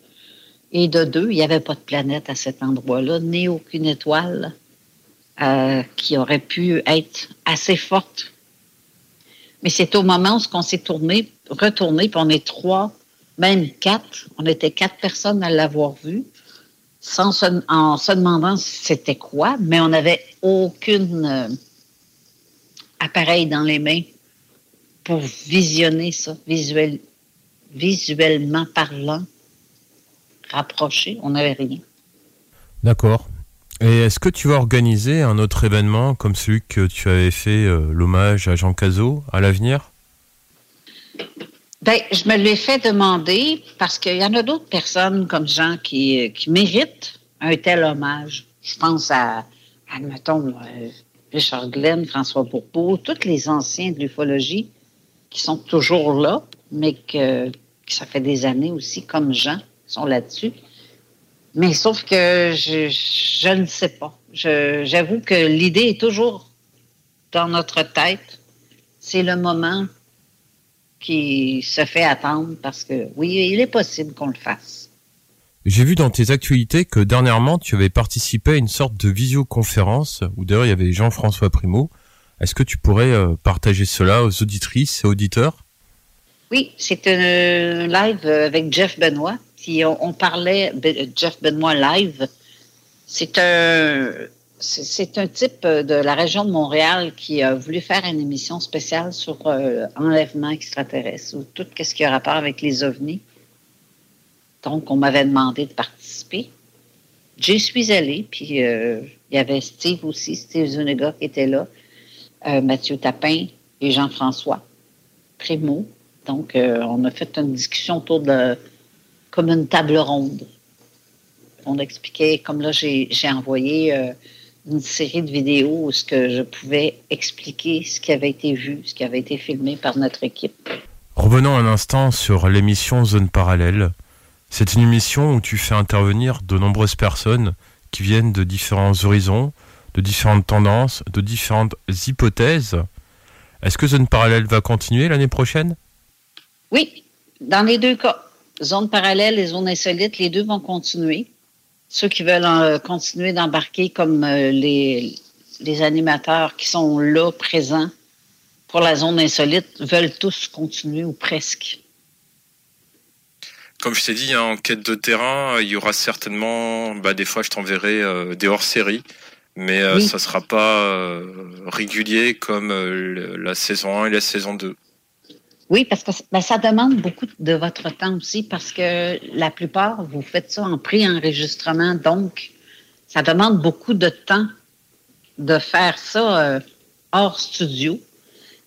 Et de deux, il n'y avait pas de planète à cet endroit-là, ni aucune étoile euh, qui aurait pu être assez forte. Mais c'est au moment où on s'est tourné, retourné, puis on est trois, même quatre, on était quatre personnes à l'avoir vu, sans en se demandant c'était quoi, mais on n'avait aucune euh, appareil dans les mains pour visionner ça, visuel, visuellement parlant, rapproché, on n'avait rien. D'accord. Et est-ce que tu vas organiser un autre événement comme celui que tu avais fait, euh, l'hommage à Jean Cazot, à l'avenir? Ben, je me l'ai fait demander parce qu'il y en a d'autres personnes comme Jean qui, qui méritent un tel hommage. Je pense à, admettons, euh, Richard Glenn, François Bourbeau, tous les anciens de l'ufologie qui sont toujours là, mais que, que, ça fait des années aussi, comme Jean, sont là-dessus. Mais sauf que je, je ne sais pas. J'avoue que l'idée est toujours dans notre tête. C'est le moment qui se fait attendre parce que oui, il est possible qu'on le fasse. J'ai vu dans tes actualités que dernièrement tu avais participé à une sorte de visioconférence où d'ailleurs il y avait Jean-François Primo. Est-ce que tu pourrais euh, partager cela aux auditrices et auditeurs? Oui, c'est un live avec Jeff Benoît. On, parlait Jeff Benoît live. C'est un c'est un type de la région de Montréal qui a voulu faire une émission spéciale sur euh, enlèvement extraterrestre ou tout ce qui a rapport avec les ovnis. Donc, on m'avait demandé de participer. J'y suis allée, puis euh, il y avait Steve aussi, Steve Zuniga qui était là, euh, Mathieu Tapin et Jean-François Primo. Donc, on a fait une discussion autour de comme une table ronde. On expliquait, comme là, j'ai envoyé une série de vidéos où ce que je pouvais expliquer ce qui avait été vu, ce qui avait été filmé par notre équipe. Revenons un instant sur l'émission Zone Parallèle. C'est une émission où tu fais intervenir de nombreuses personnes qui viennent de différents horizons, de différentes tendances, de différentes hypothèses. Est-ce que Zone Parallèle va continuer l'année prochaine? Oui, dans les deux cas. Zone Parallèle et Zone Insolite, les deux vont continuer ceux qui veulent euh, continuer d'embarquer comme euh, les, les animateurs qui sont là, présents pour la zone insolite, veulent tous continuer ou presque. Comme je t'ai dit, en quête de terrain, il y aura certainement, bah, des fois je t'enverrai euh, des hors-séries, mais ça ne sera pas régulier comme la saison 1 et la saison 2. Oui, parce que ben, ça demande beaucoup de votre temps aussi, parce que la plupart, vous faites ça en pré-enregistrement, donc ça demande beaucoup de temps de faire ça euh, hors studio.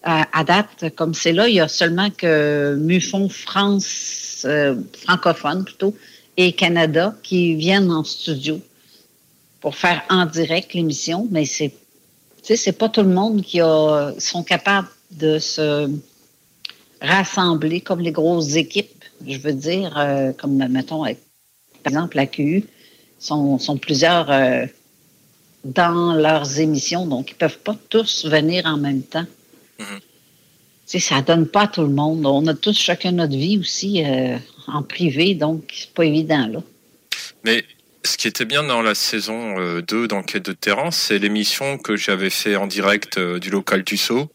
Euh, à date, comme c'est là, il y a seulement que Mufon France, euh, francophone plutôt, et Canada qui viennent en studio pour faire en direct l'émission, mais c'est, c'est pas tout le monde qui a, sont capables de se rassemblés comme les grosses équipes, je veux dire, euh, comme, mettons, par exemple, la QU, sont, sont plusieurs euh, dans leurs émissions, donc ils ne peuvent pas tous venir en même temps. Mm-hmm. Ça ne donne pas à tout le monde. On a tous chacun notre vie aussi euh, en privé, donc c'est pas évident, là. Mais ce qui était bien dans la saison 2 d'Enquête de terrain, c'est l'émission que j'avais fait en direct du local Tussaud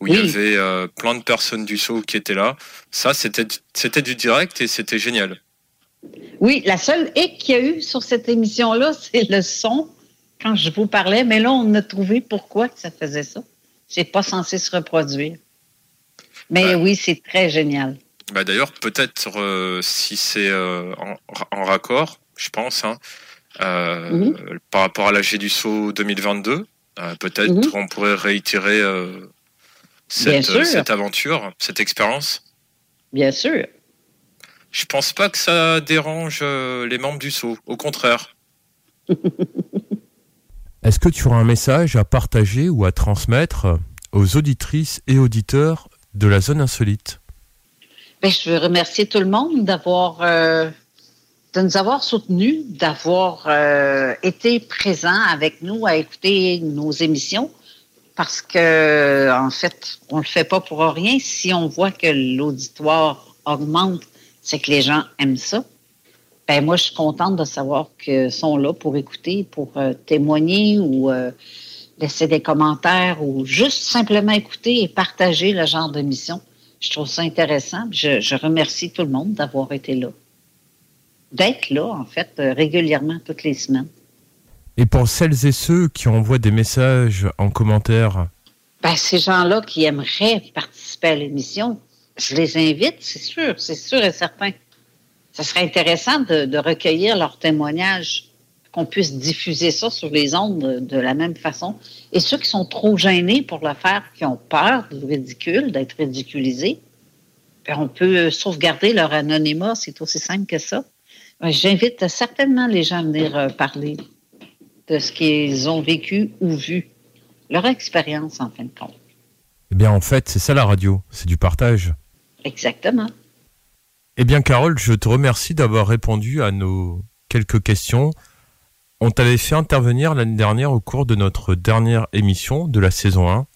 où il y avait euh, plein de personnes du show qui étaient là. Ça, c'était c'était du direct et c'était génial. Oui, la seule et qu'il y a eu sur cette émission-là, c'est le son quand je vous parlais, mais là, on a trouvé pourquoi ça faisait ça. C'est pas censé se reproduire. Mais oui, c'est très génial. Bah D'ailleurs, peut-être euh, si c'est euh, en, raccord, je pense, hein, mhm. par rapport à l'AG du Saut 2022, peut-être mhm. on pourrait réitérer cette, aventure, cette expérience Bien sûr. Je pense pas que ça dérange euh, les membres du Sceau, au contraire. Est-ce que tu auras un message à partager ou à transmettre aux auditrices et auditeurs de la zone insolite? Ben, Je veux remercier tout le monde d'avoir euh, de nous avoir soutenus, d'avoir euh, été présents avec nous à écouter nos émissions parce que, en fait, on le fait pas pour rien. Si on voit que l'auditoire augmente, c'est que les gens aiment ça. Ben moi, je suis contente de savoir qu'ils sont là pour écouter, pour euh, témoigner ou euh, laisser des commentaires ou juste simplement écouter et partager le genre de mission. Je trouve ça intéressant. Je, je remercie tout le monde d'avoir été là. D'être là, en fait, euh, régulièrement toutes les semaines. Et pour celles et ceux qui envoient des messages en commentaire ben, Ces gens-là qui aimeraient participer à l'émission, je les invite, c'est sûr, c'est sûr et certain. Ce serait intéressant de, recueillir leurs témoignages, qu'on puisse diffuser ça sur les ondes de, la même façon. Et ceux qui sont trop gênés pour le faire, qui ont peur du ridicule, d'être ridiculisés, ben, on peut sauvegarder leur anonymat. C'est aussi simple que ça. Ben, j'invite certainement les gens à venir euh, parler de ce qu'ils ont vécu ou vu, leur expérience en fin de compte. Eh bien, en fait, c'est ça la radio, c'est du partage. Exactement. Eh bien, Carole, je te remercie d'avoir répondu à nos quelques questions. On t'avait fait intervenir l'année dernière au cours de notre dernière émission de la saison 1.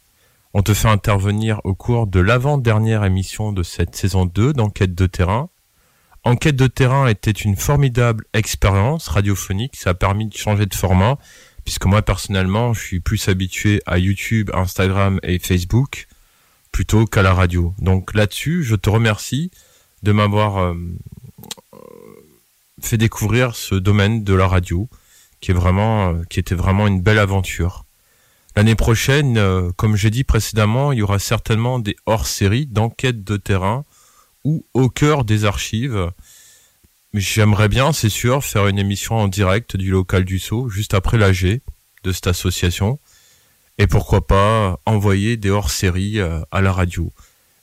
On te fait intervenir au cours de l'avant-dernière émission de cette saison 2 d'Enquête de terrain. Enquête de terrain était une formidable expérience radiophonique. Ça a permis de changer de format, puisque moi personnellement, je suis plus habitué à YouTube, Instagram et Facebook plutôt qu'à la radio. Donc là-dessus, je te remercie de m'avoir euh, fait découvrir ce domaine de la radio, qui est vraiment, euh, qui était vraiment une belle aventure. L'année prochaine, euh, comme j'ai dit précédemment, il y aura certainement des hors-séries d'enquête de terrain ou au cœur des archives. J'aimerais bien, c'est sûr, faire une émission en direct du local du Sceau, juste après l'AG de cette association. Et pourquoi pas envoyer des hors-séries euh, à la radio.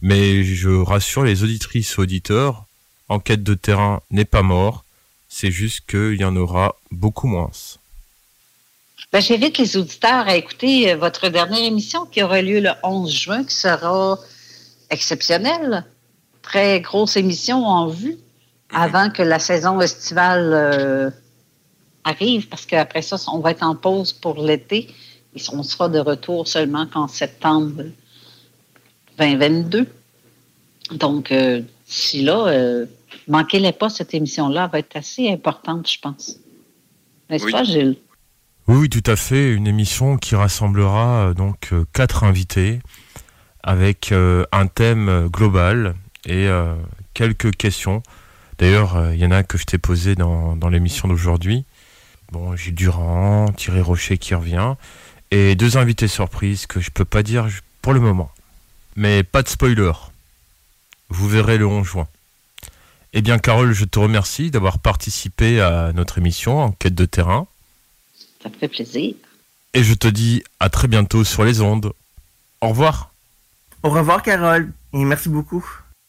Mais je rassure les auditrices auditeurs, enquête de terrain n'est pas mort, c'est juste qu'il y en aura beaucoup moins. Ben, J'invite les auditeurs à écouter euh, votre dernière émission qui aura lieu le 11 juin, qui sera exceptionnelle très grosse émission en vue mhm. avant que la saison estivale euh, arrive, parce qu'après ça, on va être en pause pour l'été et on sera de retour seulement qu'en septembre 2022. Donc, euh, si là, euh, manquez-les pas, cette émission-là va être assez importante, je pense. N'est-ce pas, Gilles? Oui, oui, tout à fait. Une émission qui rassemblera donc quatre invités avec un thème global et euh, quelques questions. D'ailleurs, euh, il y en a que je t'ai posé dans, dans l'émission d'aujourd'hui. Bon, j'ai Durand, Thierry Rocher qui revient, et deux invités surprises que je peux pas dire pour le moment. Mais pas de spoiler. Vous verrez le 11 juin. Eh bien, Carole, je te remercie d'avoir participé à notre émission en quête de terrain. Ça me fait plaisir. Et je te dis à très bientôt sur les ondes. Au revoir. Au revoir, Carole, et merci beaucoup.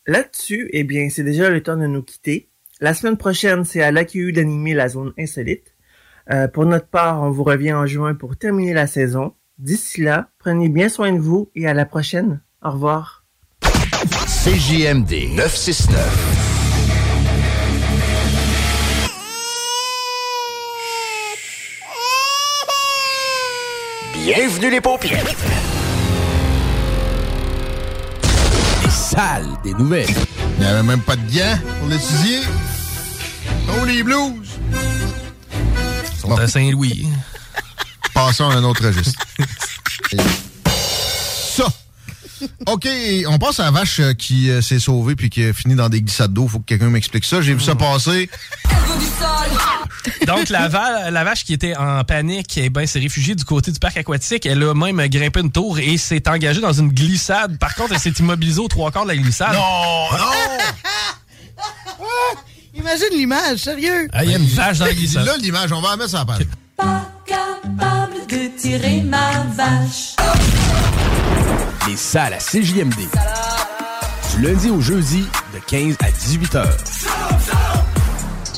Là-dessus, eh bien, c'est déjà le temps de nous quitter. La semaine prochaine, c'est à l'AQU d'animer la zone insolite. Euh, pour notre part, on vous revient en juin pour terminer la saison. D'ici là, prenez bien soin de vous et à la prochaine. Au revoir. CJMD 969. Bienvenue les paupières. Des nouvelles. Il n'y avait même pas de gants pour l'étudier. Oh, les blues! Ils sont à Saint-Louis. Passons à un autre registre. Ça! OK, on passe à la vache euh, qui euh, s'est sauvée puis qui a fini dans des glissades d'eau. Faut que quelqu'un m'explique ça. J'ai vu ça passer. Donc, la, la, vache qui était en panique, eh ben, s'est réfugiée du côté du parc aquatique. Elle a même grimpé une tour et s'est engagée dans une glissade. Par contre, elle s'est immobilisée aux trois quarts de la glissade. Non! Non! Imagine l'image, sérieux! Ah, il y a une vache dans la glissade. Là, l'image, on va la mettre sur la page. Pas capable de tirer ma vache. Les salles à CJMD. Du lundi au jeudi, de 15 à 18 heures.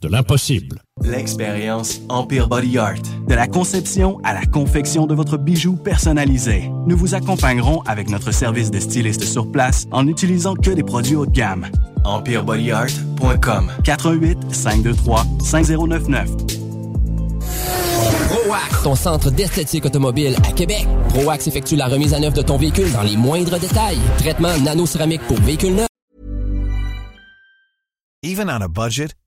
de l'impossible. L'expérience Empire Body Art. De la conception à la confection de votre bijou personnalisé. Nous vous accompagnerons avec notre service de styliste sur place en n'utilisant que des produits haut de gamme. EmpireBodyArt.com 88 523 5099 ProAx, ton centre d'esthétique automobile à Québec. ProAx effectue la remise à neuf de ton véhicule dans les moindres détails. Traitement nano-céramique pour véhicule neuf. Even on a budget,